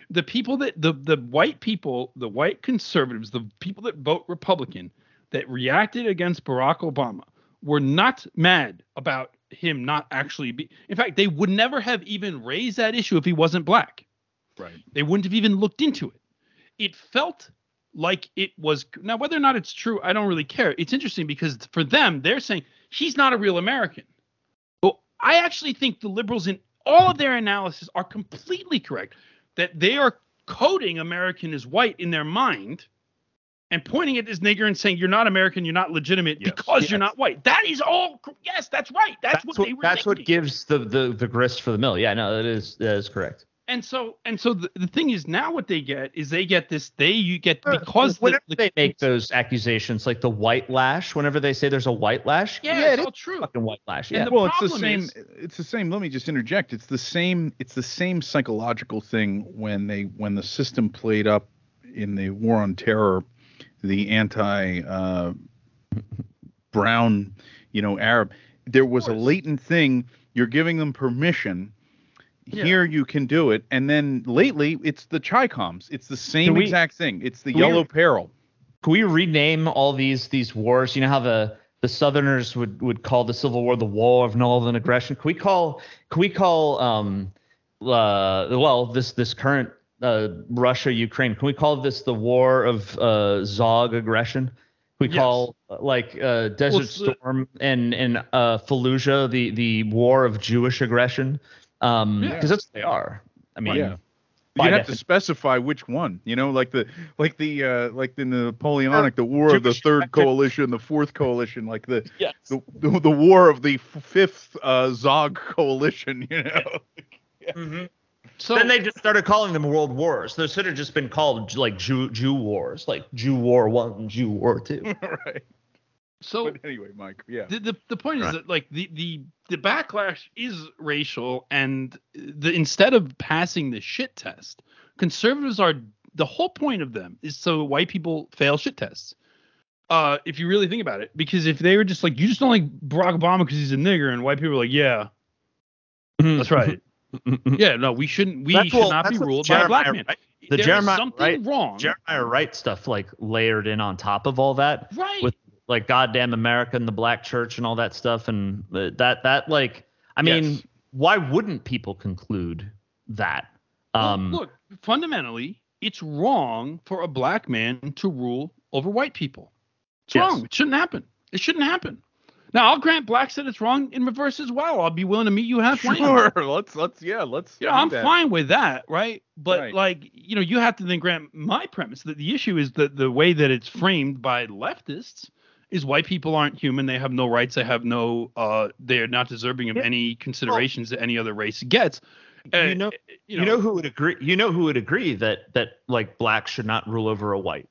The people that the the white people, the white conservatives, the people that vote Republican that reacted against Barack Obama were not mad about him not actually be in fact they would never have even raised that issue if he wasn't black. right They wouldn't have even looked into it. It felt like it was now whether or not it's true, I don't really care. It's interesting because for them, they're saying he's not a real American. But I actually think the liberals in all of their analysis are completely correct that they are coding American as white in their mind and pointing at this nigger and saying you're not American, you're not legitimate Yes. because you're not white. That is all yes, that's right. That's, That's what, what they were that's what gives the, the the grist for the mill. Yeah, no, that is that is correct. And so and so the, the thing is now what they get is they get this they you get because the, whenever the, they make those accusations, like the white lash, whenever they say there's a white lash, yeah, it it's is all true. fucking white lash. And Yeah. the well it's the same is- it's the same let me just interject it's the same it's the same psychological thing when they when the system played up in the war on terror the anti uh, brown you know arab there was a latent thing you're giving them permission yeah. here you can do it. And then lately, it's the Chicoms. It's the same we, exact thing. It's the Yellow we, Peril. Can we rename all these these wars? You know how the the Southerners would would call the Civil War the War of Northern Aggression. Can we call can we call um uh well this this current uh, Russia Ukraine can we call this the War of uh, Zog aggression? we yes. call like uh, Desert well, Storm and and uh, Fallujah the the war of Jewish aggression because um, yeah. that's what they are. I mean, yeah. You have to specify which one, you know, like the like the uh like the Napoleonic, the war Jewish of the third coalition, the fourth coalition, like the yes. the, the, the war of the fifth uh Zog coalition, you know. yeah. mm-hmm. So then they just started calling them world wars. They should have just been called like Jew Jew wars, like Jew War One, Jew War Two. right. So but anyway, Mike, yeah. The the, the point right. is that like the, the the backlash is racial, and the instead of passing the shit test, conservatives are the whole point of them is so white people fail shit tests. Uh, if you really think about it, because if they were just like you just don't like Barack Obama because he's a nigger, and white people are like, yeah, mm-hmm. that's right. yeah, no, we shouldn't. We that's should not be ruled Jeremiah, by a black man. Right? The there Jeremiah something right, wrong. Jeremiah Wright stuff like layered in on top of all that. Right. With like goddamn America and the black church and all that stuff and that that like I mean, yes. why wouldn't people conclude that? Um, well, look, fundamentally, it's wrong for a black man to rule over white people. It's yes. wrong. It shouldn't happen. It shouldn't happen. Now I'll grant Black said it's wrong in reverse as well. I'll be willing to meet you halfway. Sure, let's let's yeah, let's. Yeah, I'm that. fine with that, right? But right. like you know, you have to then grant my premise that the issue is that the way that it's framed by leftists is white people aren't human. They have no rights. They have no. uh They are not deserving of yeah. any considerations well, that any other race gets. Uh, you know, you know, you know who would agree. You know who would agree that that like black should not rule over a white.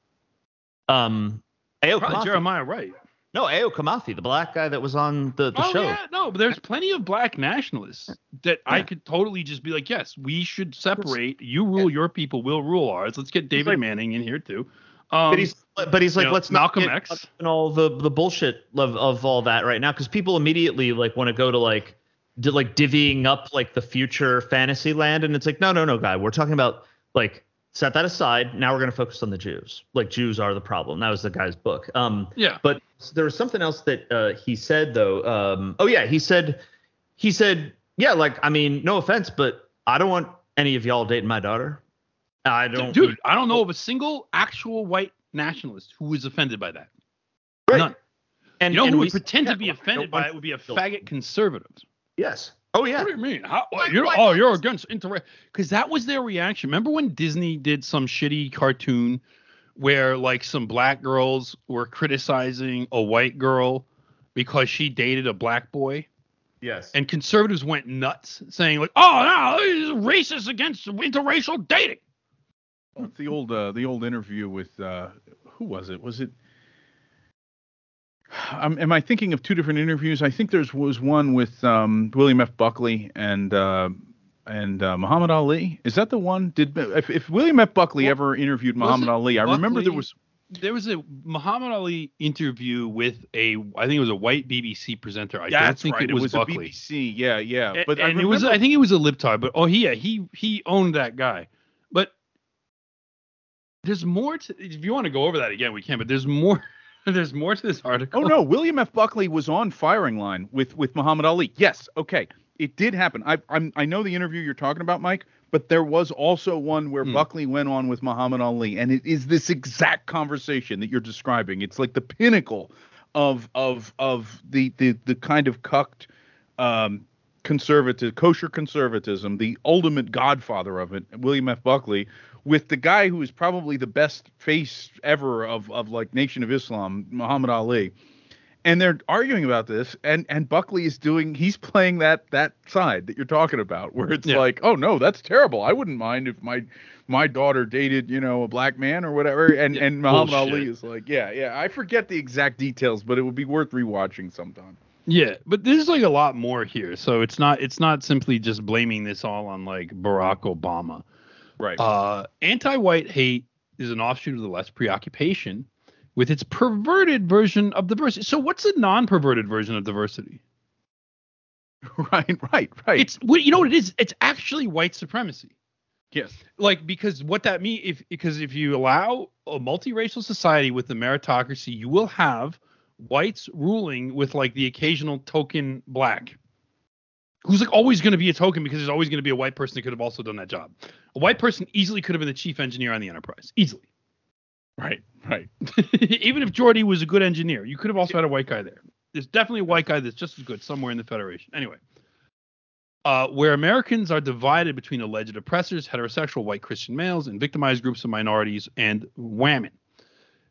Um, Jeremiah Wright. No, Ayo Kimathi, the black guy that was on the, the oh, show. Yeah, no, but there's plenty of black nationalists that yeah. I could totally just be like, yes, we should separate. You rule yeah. your people, we'll rule ours. Let's get David like, Manning in here too. Um, but he's but he's like, know, let's Malcolm not X and all the the bullshit of of all that right now because people immediately like want to go to like di- like divvying up like the future fantasy land and it's like no no no guy we're talking about like set that aside. Now we're going to focus on the Jews. Like Jews are the problem. That was the guy's book. Um, yeah. But there was something else that uh, he said though. Um, oh yeah, he said, he said, yeah, like I mean, no offense, but I don't want any of y'all dating my daughter. I don't, dude. I don't know of a single actual white nationalist who was offended by that. Right. None. And you know who would pretend yeah, to be offended by it would be a faggot conservative. Yes. Oh yeah. What do you mean? How, you're, oh, you're against interracial because that was their reaction. Remember when Disney did some shitty cartoon where like some black girls were criticizing a white girl because she dated a black boy? Yes. And conservatives went nuts, saying like, "Oh no, racist against interracial dating." Well, the old uh, the old interview with uh, who was it? Was it um, am I thinking of two different interviews? I think there's was one with um, William F. Buckley and uh, and uh, Muhammad Ali. Is that the one? Did if, if William F. Buckley well, ever interviewed Muhammad Ali? Buckley, I remember there was there was a Muhammad Ali interview with a I think it was a white BBC presenter. I That's don't think right. it, was, was Buckley. BBC. Yeah, yeah. But and, it was I think it was a libtard, but oh yeah, he he owned that guy. There's more to if you want to go over that again, we can. But there's more There's more to this article. Oh no, William F. Buckley was on firing line with with Muhammad Ali. Yes, okay, it did happen. I I'm, I know the interview you're talking about, Mike, but there was also one where mm. Buckley went on with Muhammad Ali, and it is this exact conversation that you're describing. It's like the pinnacle of of of the the the kind of cucked um, conservative kosher conservatism, the ultimate godfather of it, William F. Buckley, with the guy who is probably the best face ever of of like Nation of Islam, Muhammad Ali. And they're arguing about this, and and Buckley is doing he's playing that that side that you're talking about, where it's yeah. like, oh no, that's terrible. I wouldn't mind if my my daughter dated, you know, a black man or whatever. And yeah, and Muhammad bullshit. Ali is like, yeah, yeah. I forget the exact details, but it would be worth rewatching sometime. Yeah, but there's like a lot more here. So it's not it's not simply just blaming this all on like Barack Obama. Right. Uh, anti-white hate is an offshoot of the left preoccupation with its perverted version of diversity. So what's a non-perverted version of diversity? Right, right, right. It's what you know what it is? It's actually white supremacy. Yes. Like because what that means if because if you allow a multiracial society with the meritocracy, you will have whites ruling with like the occasional token black. Who's like always going to be a token because there's always going to be a white person that could have also done that job. A white person easily could have been the chief engineer on the Enterprise. Easily. Right, right. Even if Geordi was a good engineer, you could have also had a white guy there. There's definitely a white guy that's just as good somewhere in the Federation. Anyway, uh, where Americans are divided between alleged oppressors, heterosexual white Christian males, and victimized groups of minorities and women.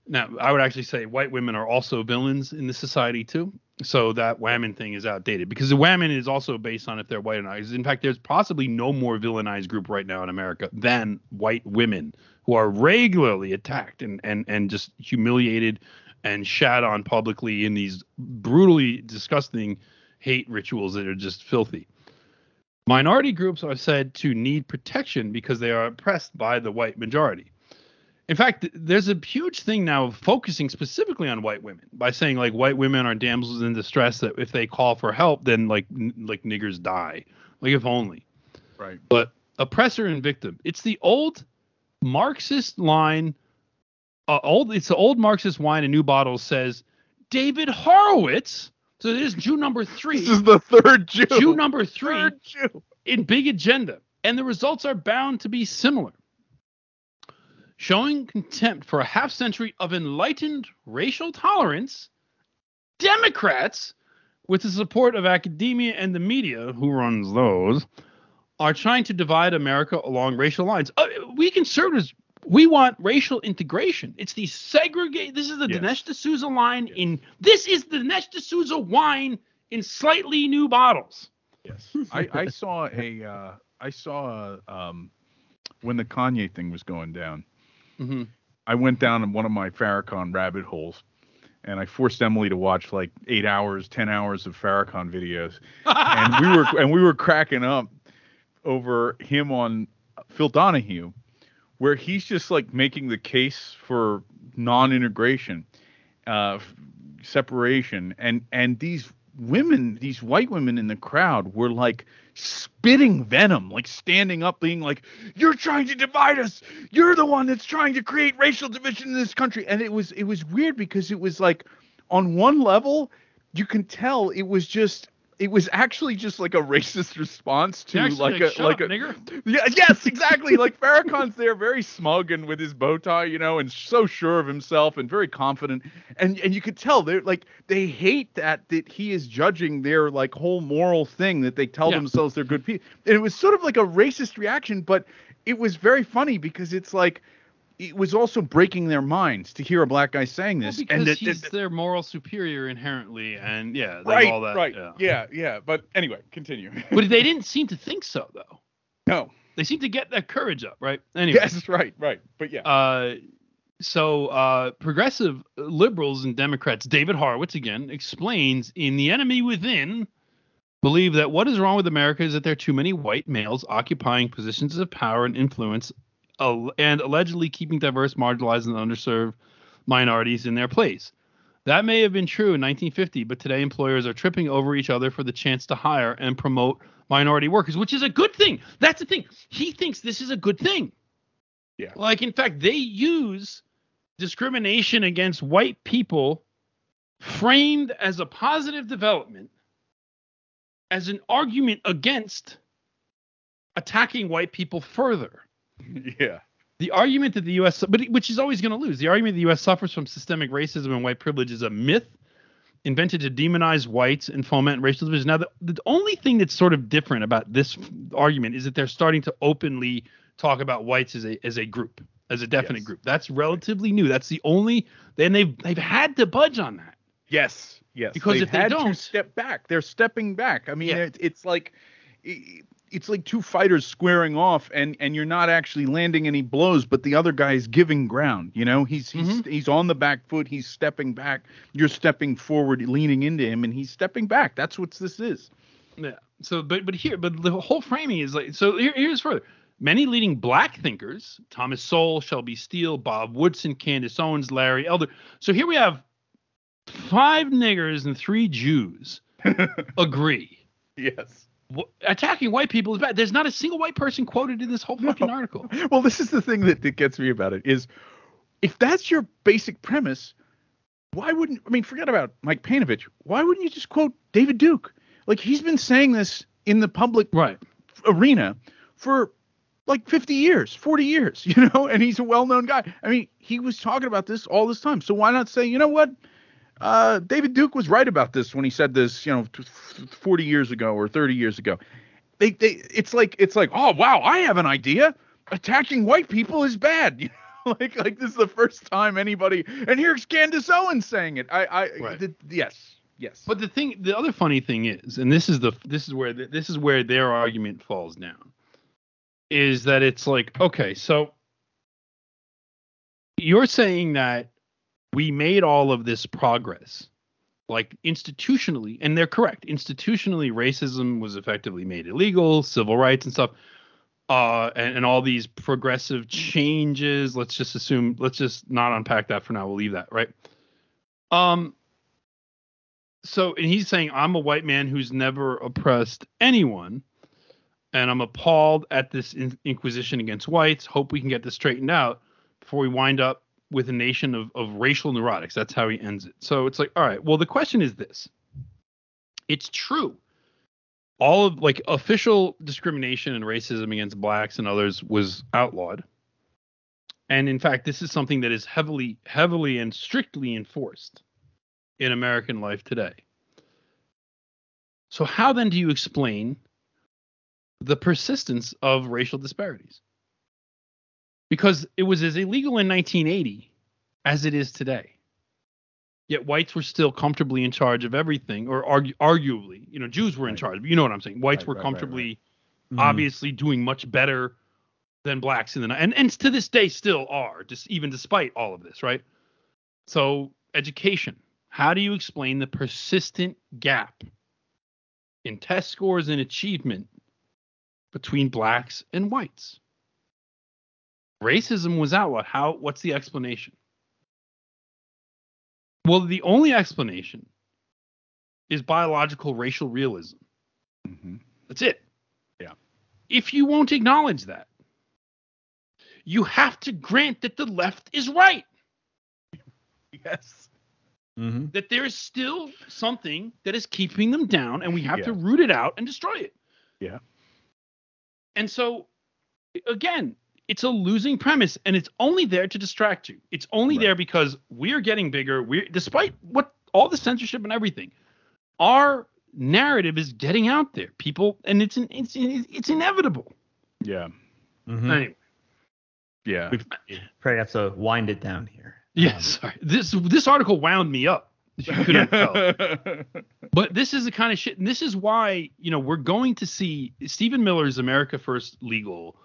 Now, I would actually say white women are also villains in this society too. So that women thing is outdated because the women is also based on if they're white or not. In fact, there's possibly no more villainized group right now in America than white women who are regularly attacked and and and just humiliated and shat on publicly in these brutally disgusting hate rituals that are just filthy. Minority groups are said to need protection because they are oppressed by the white majority. In fact, there's a huge thing now of focusing specifically on white women by saying like white women are damsels in distress that if they call for help, then like n- like niggers die. Like if only. Right. But oppressor and victim. It's the old Marxist line. Uh, old. It's the old Marxist wine A new bottle says David Horowitz. So this is Jew number three. This is the third Jew. Jew number three Third Jew. in Big Agenda, and the results are bound to be similar. Showing contempt for a half century of enlightened racial tolerance, Democrats, with the support of academia and the media, who runs those, are trying to divide America along racial lines. Uh, we conservatives, we want racial integration. It's the segregate. This is the Yes. Dinesh D'Souza line in. This is the Dinesh D'Souza wine in slightly new bottles. Yes. I, I saw a uh, I saw um, when the Kanye thing was going down. Mm-hmm. I went down in one of my Farrakhan rabbit holes, and I forced Emily to watch like eight hours, ten hours of Farrakhan videos, and we were and we were cracking up over him on Phil Donahue, where he's just like making the case for non-integration, uh, separation, and and these women, these white women in the crowd were like spitting venom, like standing up, being like, "You're trying to divide us. You're the one that's trying to create racial division in this country." And it was it was weird because it was like, on one level, you can tell it was just. It was actually just like a racist response to like like, a like up, a nigger." yeah, yes, exactly. like Farrakhan's there, very smug and with his bow tie, you know, and so sure of himself and very confident. And and you could tell they're like they hate that that he is judging their like whole moral thing that they tell Yeah. themselves they're good people. And it was sort of like a racist reaction, but it was very funny because it's like it was also breaking their minds to hear a black guy saying Well, this. because and that- he's that- their moral superior inherently, and yeah, right, all that. right, yeah. yeah, yeah. But anyway, continue. But they didn't seem to think so, though. no, They seem to get that courage up, right? Anyway, yes, right, right. But yeah, uh, so uh, progressive liberals and Democrats, David Horowitz again explains in The Enemy Within, believe that what is wrong with America is that there are too many white males occupying positions of power and influence, and allegedly keeping diverse, marginalized, and underserved minorities in their place. That may have been true in 1950, but today employers are tripping over each other for the chance to hire and promote minority workers, which is a good thing. That's the thing. He thinks this is a good thing. Yeah. Like, in fact, they use discrimination against white people framed as a positive development as an argument against attacking white people further. yeah. The argument that the U.S. but which is always going to lose. The argument that the U.S. suffers from systemic racism and white privilege is a myth invented to demonize whites and foment racial division. Now, the, the only thing that's sort of different about this argument is that they're starting to openly talk about whites as a as a group, as a definite Yes. group. That's relatively new. That's the only. Then they've they've had to budge on that. Yes, yes. Because They've if they don't- to step back, they're stepping back. I mean, Yeah. it, it's like it's like two fighters squaring off, and and you're not actually landing any blows, but the other guy is giving ground. You know, he's he's Mm-hmm. he's on the back foot. He's stepping back. You're stepping forward, leaning into him, and he's stepping back. That's what this is. Yeah. So, but but here, but the whole framing is like so. Here, here's further. Many leading black thinkers, Thomas Sowell, Shelby Steele, Bob Woodson, Candace Owens, Larry Elder. So here we have five niggers and three Jews agree Yes. Attacking white people is bad. There's not a single white person quoted in this whole fucking no. article. Well, this is the thing that, that gets me about it is if that's your basic premise, why wouldn't I mean forget about Mike Peinovich? Why wouldn't you just quote David Duke? Like he's been saying this in the public right. arena for like 50 years, 40 years, you know, and he's a well-known guy. I mean, he was talking about this all this time. So why not say, you know what? Uh, David Duke was right about this when he said this, you know, 40 years ago or 30 years ago. They, they, it's like, it's like, oh wow, I have an idea. Attacking white people is bad. You know, like, like this is the first time anybody. And here's Candace Owens saying it. I, I, right. the, yes, yes. But the thing, the other funny thing is, and this is the, this is where, the, this is where their argument falls down, is that it's like, okay, so you're saying that we made all of this progress like institutionally and they're correct. Institutionally racism was effectively made illegal civil rights and stuff uh and, and all these progressive changes let's just assume let's just not unpack that for now we'll leave that right? Um so and he's saying i'm a white man who's never oppressed anyone and i'm appalled at this in- inquisition against whites. Hope we can get this straightened out before we wind up with a nation of, of racial neurotics. That's how he ends it. So it's like, all right, well, the question is this it's true. All of like official discrimination and racism against blacks and others was outlawed. And in fact, this is something that is heavily, heavily and strictly enforced in American life today. So, how then do you explain the persistence of racial disparities? Because it was as illegal in 1980 as it is today. Yet whites were still comfortably in charge of everything, or argu- arguably, you know, Jews were in charge. But you know what I'm saying? Whites right, were comfortably, right, right, mm-hmm. obviously, doing much better than blacks in the and and to this day still are, just even despite all of this, right? So education. How do you explain the persistent gap in test scores and achievement between blacks and whites? Racism was outlawed. How? What's the explanation? Well, the only explanation is biological racial realism. Mm-hmm. That's it. Yeah. If you won't acknowledge that, you have to grant that the left is right. Yes. Mm-hmm. That there is still something that is keeping them down, and we have yeah. to root it out and destroy it. Yeah. And so, again, it's a losing premise and it's only there to distract you. It's only right. there because we're getting bigger. We're despite what all the censorship and everything, our narrative is getting out there. People and it's it's it's inevitable. Yeah. Mm-hmm. Anyway. Yeah. We probably have to wind it down here. Yeah, um, sorry. This this article wound me up. you couldn't tell. But this is the kind of shit, and this is why you know we're going to see Stephen Miller's America First Legal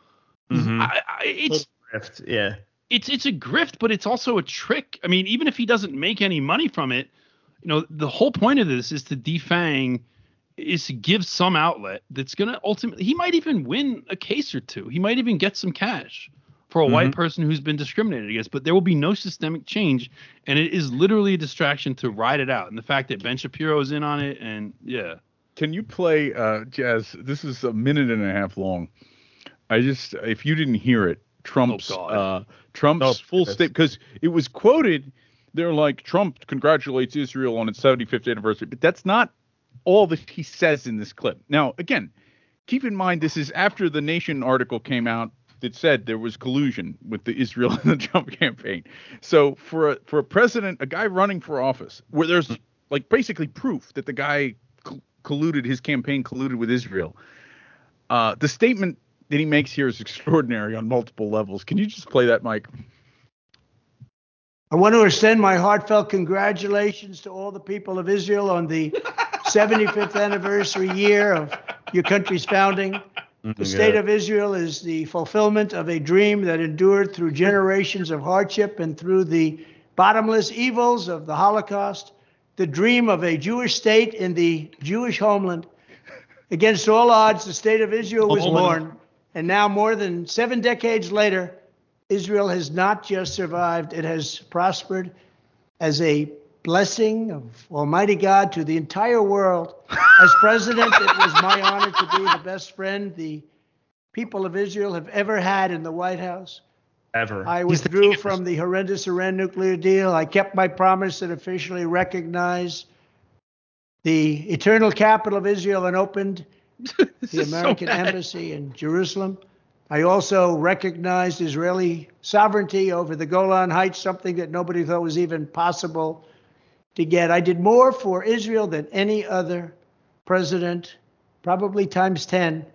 Mm-hmm. I, I, it's grift, yeah. It's it's a grift, but it's also a trick. I mean, even if he doesn't make any money from it, you know, the whole point of this is to defang, is to give some outlet that's going to ultimately. He might even win a case or two. He might even get some cash for a mm-hmm. white person who's been discriminated against, but there will be no systemic change, and it is literally a distraction to ride it out. And the fact that Ben Shapiro is in on it, and yeah. Can you play uh, Jazz? This is a minute and a half long. I just if you didn't hear it, Trump's oh, uh, Trump's oh, full state because it was quoted. They're like Trump congratulates Israel on its 75th anniversary, but that's not all that he says in this clip. Now, again, keep in mind this is after the Nation article came out that said there was collusion with the Israel and the Trump campaign. So for a, for a president, a guy running for office, where there's like basically proof that the guy colluded, his campaign colluded with Israel. Uh, the statement that he makes here is extraordinary on multiple levels. Can you just play that, Mike? I want to extend my heartfelt congratulations to all the people of Israel on the 75th anniversary year of your country's founding. The state of Israel is the fulfillment of a dream that endured through generations of hardship and through the bottomless evils of the Holocaust, the dream of a Jewish state in the Jewish homeland. Against all odds, the state of Israel was born and now, more than seven decades later, Israel has not just survived, it has prospered as a blessing of Almighty God to the entire world. As president, it was my honor to be the best friend the people of Israel have ever had in the White House. Ever. I withdrew from the horrendous Iran nuclear deal. I kept my promise and officially recognized the eternal capital of Israel and opened the American so embassy in Jerusalem. I also recognized Israeli sovereignty over the Golan Heights, something that nobody thought was even possible to get. I did more for Israel than any other president, probably times 10.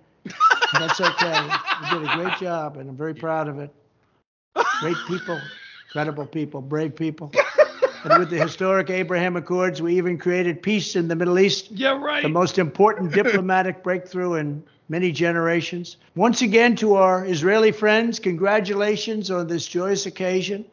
That's okay. You did a great job, and I'm very proud of it. Great people, incredible people, brave people. And with the historic Abraham Accords, we even created peace in the Middle East. Yeah, right. The most important diplomatic breakthrough in many generations. Once again, to our Israeli friends, congratulations on this joyous occasion.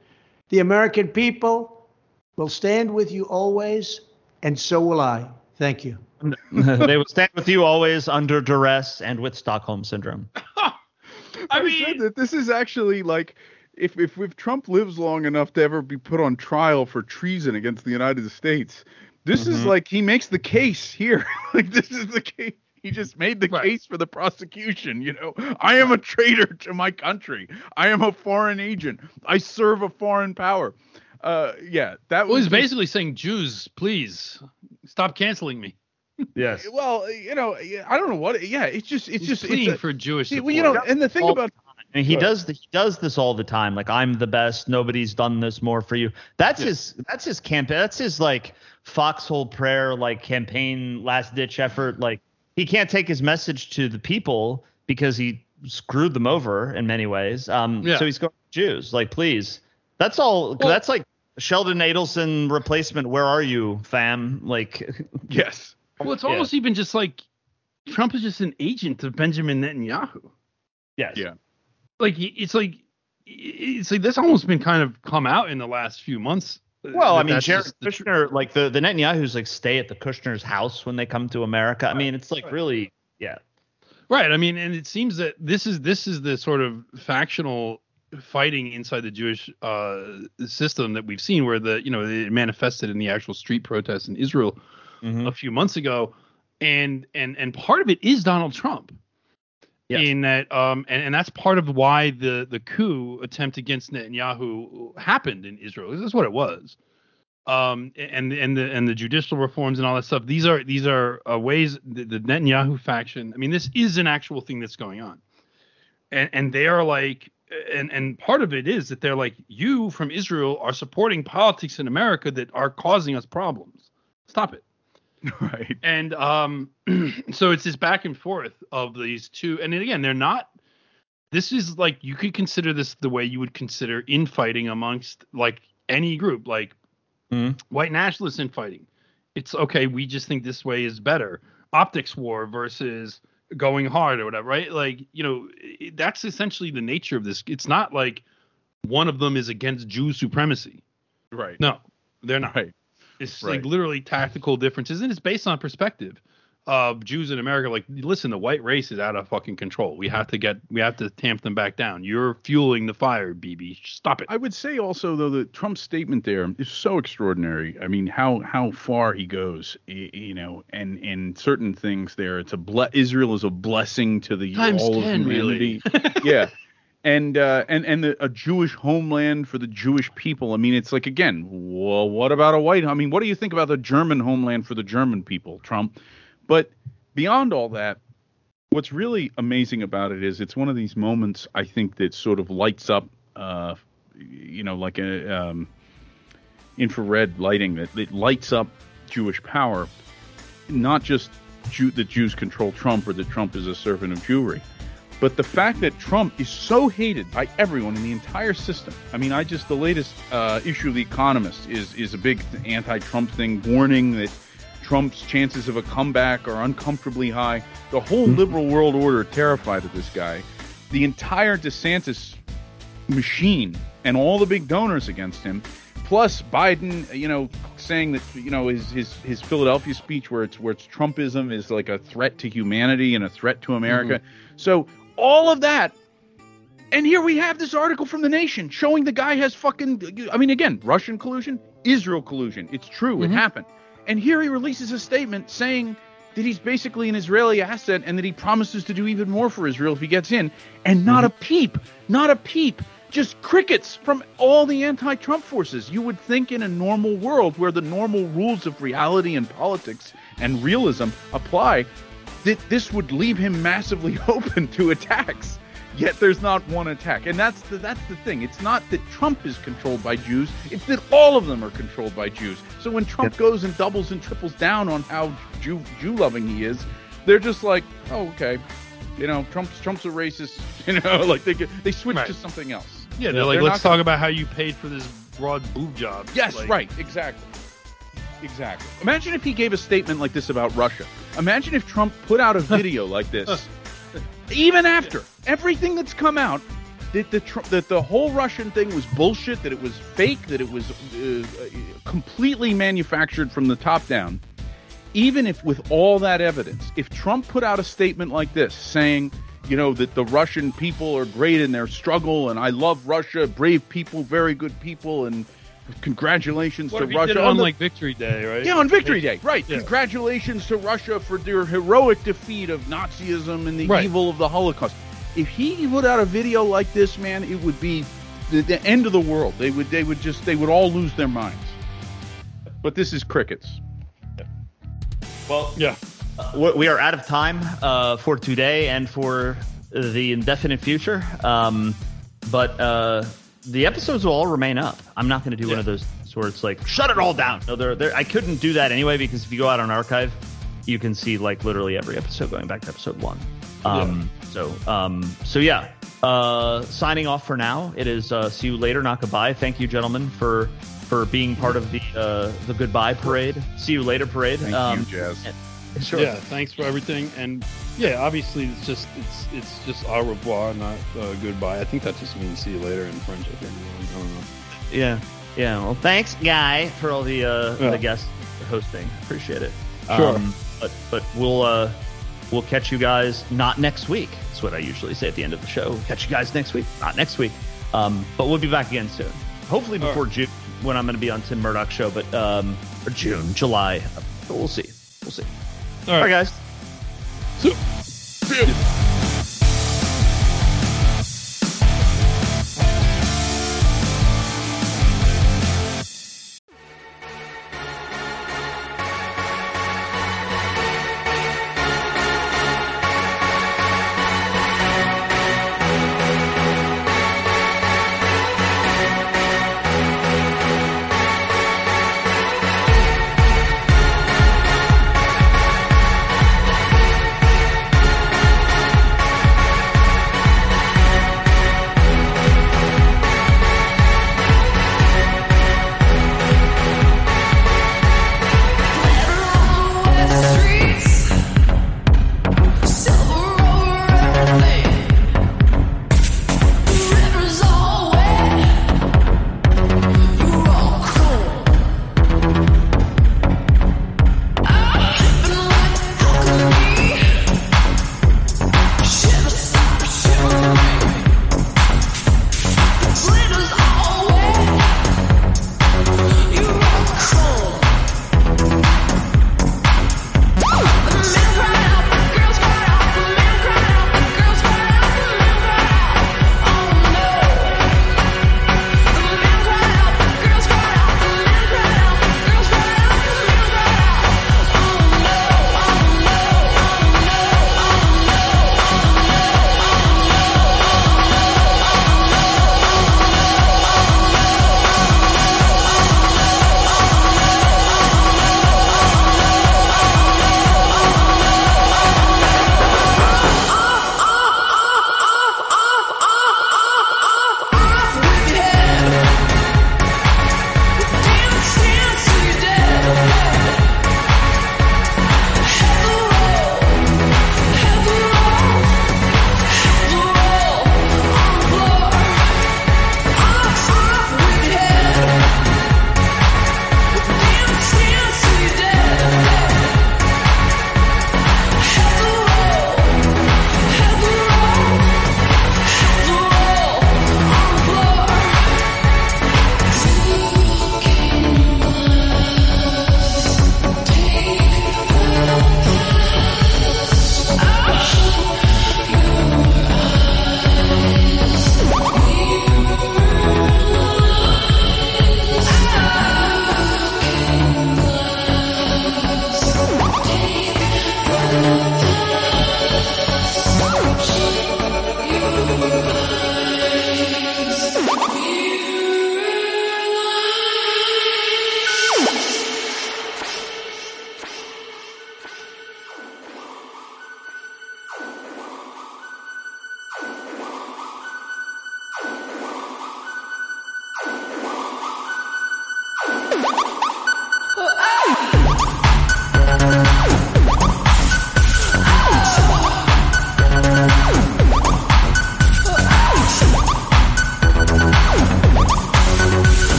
The American people will stand with you always, and so will I. Thank you. they will stand with you always under duress and with Stockholm syndrome. I mean, that this is actually like if, if if Trump lives long enough to ever be put on trial for treason against the United States, this is Mm-hmm. like he makes the case here. like this is the case. He just made the case for the prosecution. You know, I am a traitor to my country. I am a foreign agent. I serve a foreign power. Uh, yeah, that Well, was he's just- basically saying, Jews, please stop canceling me. Yes. Well, you know, I don't know what. Yeah, it's just it's He's just it's pleading a- for Jewish See, well, you know, and the thing All about And he Go does he does this all the time. Like I'm the best. Nobody's done this more for you. That's his that's his campaign. That's his like foxhole prayer like campaign last ditch effort. Like he can't take his message to the people because he screwed them over in many ways. Um Yeah. so he's going Jews. Like please. That's all Well- that's like Sheldon Adelson replacement. Where are you, fam? Like yes. Well, it's Yeah. almost even just like Trump is just an agent of Benjamin Netanyahu. yes. Yeah. Like it's like it's like this almost been kind of come out in the last few months. uh, Well, I mean, Jared the tr- like the the Netanyahu's like stay at the Kushner's house when they come to America. I mean, it's like really, yeah. Right. I mean, and it seems that this is this is the sort of factional fighting inside the Jewish uh, system that we've seen, where the you know it manifested in the actual street protests in Israel Mm-hmm. a few months ago, and and and part of it is Donald Trump. Yes. In that, um, and, and that's part of why the the coup attempt against Netanyahu happened in Israel. That's what it was. Um, and and the and the judicial reforms and all that stuff. These are these are uh, ways the, the Netanyahu faction. I mean, this is an actual thing that's going on, and and they are like, and and part of it is that they're like, you from Israel are supporting politics in America that are causing us problems. Stop it. Right. And um, so it's this back and forth of these two. And again, they're not. This is like you could consider this the way you would consider infighting amongst like any group, like Mhm. white nationalists infighting. It's okay. We just think this way is better. Optics war versus going hard or whatever, right? Like you know, that's essentially the nature of this. It's not like one of them is against Jew supremacy. Right. No, they're not. Right. It's Right. like literally tactical differences, and it's based on perspective of Jews in America. Like, listen, the white race is out of fucking control. We have to get, we have to tamp them back down. You're fueling the fire, Bibi. Stop it. I would say also though that Trump's statement there is so extraordinary. I mean, how how far he goes, you know, and and certain things there. It's a ble- Israel is a blessing to the Times all 10, of really. humanity. yeah. And uh, and and the, a Jewish homeland for the Jewish people. I mean, it's like again, well, what about a white? I mean, what do you think about the German homeland for the German people, Trump? But beyond all that, what's really amazing about it is it's one of these moments I think that sort of lights up, uh, you know, like a um, infrared lighting that, that lights up Jewish power, not just Jew, that Jews control Trump or that Trump is a servant of Jewry. But the fact that Trump is so hated by everyone in the entire system. I mean, I just the latest uh, issue of The Economist is is a big anti-Trump thing, warning that Trump's chances of a comeback are uncomfortably high. The whole liberal world order terrified of this guy. The entire DeSantis machine and all the big donors against him, plus Biden, you know, saying that you know his his his Philadelphia speech where it's where it's Trumpism is like a threat to humanity and a threat to America. So all of that. And here we have this article from the Nation showing the guy has fucking. I mean, again, Russian collusion. Israel collusion. It's true. Mm-hmm. It happened. And here he releases a statement saying that he's basically an Israeli asset and that he promises to do even more for Israel if he gets in. And not mm-hmm. a peep, not a peep, just crickets from all the anti Trump forces. You would think in a normal world where the normal rules of reality and politics and realism apply, that this would leave him massively open to attacks. Yet there's not one attack, and that's the that's the thing. It's not that Trump is controlled by Jews; it's that all of them are controlled by Jews. So when Trump goes and doubles and triples down on how Jew Jew loving he is, they're just like, oh okay, you know, Trump's Trump's a racist. You know, like they they switch right. to something else. Yeah, they're like, they're let's talk gonna... about how you paid for this broad boob job. Yes, like... right, exactly. Exactly. Imagine if he gave a statement like this about Russia. Imagine if Trump put out a video like this, even after everything that's come out, that the that the whole Russian thing was bullshit, that it was fake, that it was uh, completely manufactured from the top down. Even if with all that evidence, if Trump put out a statement like this saying, you know, that the Russian people are great in their struggle and I love Russia, brave people, very good people, and congratulations what to Russia on, the, like Victory Day, right? Yeah, on Victory Day, right? Yeah. Congratulations to Russia for their heroic defeat of Nazism and the right. evil of the Holocaust. If he put out a video like this, man, it would be the, the, end of the world. They would, they would just, they would all lose their minds. But this is crickets. Well, yeah, uh, we are out of time uh, for today and for the indefinite future. Um, but uh, the episodes will all remain up. I'm not going to do yeah. one of those sorts like shut it all down. No, they're, they're, I couldn't do that anyway because if you go out on archive, you can see like literally every episode going back to episode one. Um, yeah. So, um, so yeah. Uh, signing off for now. It is uh, see you later, not goodbye. Thank you, gentlemen, for for being part of the uh, the goodbye parade. See you later parade. Thank um, you, Jazz. Sure. Yeah, thanks for everything. And yeah, obviously it's just it's it's just au revoir, not uh, goodbye. I think that just means see you later in French. I think. I don't know. Yeah, yeah. Well, thanks, Guy, for all the uh, yeah. the guest hosting. Appreciate it. Sure. Um, but but we'll uh, we'll catch you guys not next week. That's what I usually say at the end of the show. catch you guys next week, not next week. Um, but we'll be back again soon. Hopefully before right. June when I'm going to be on Tim Murdoch show, but um, or June, July. But we'll see. We'll see. All right, Bye, guys. So,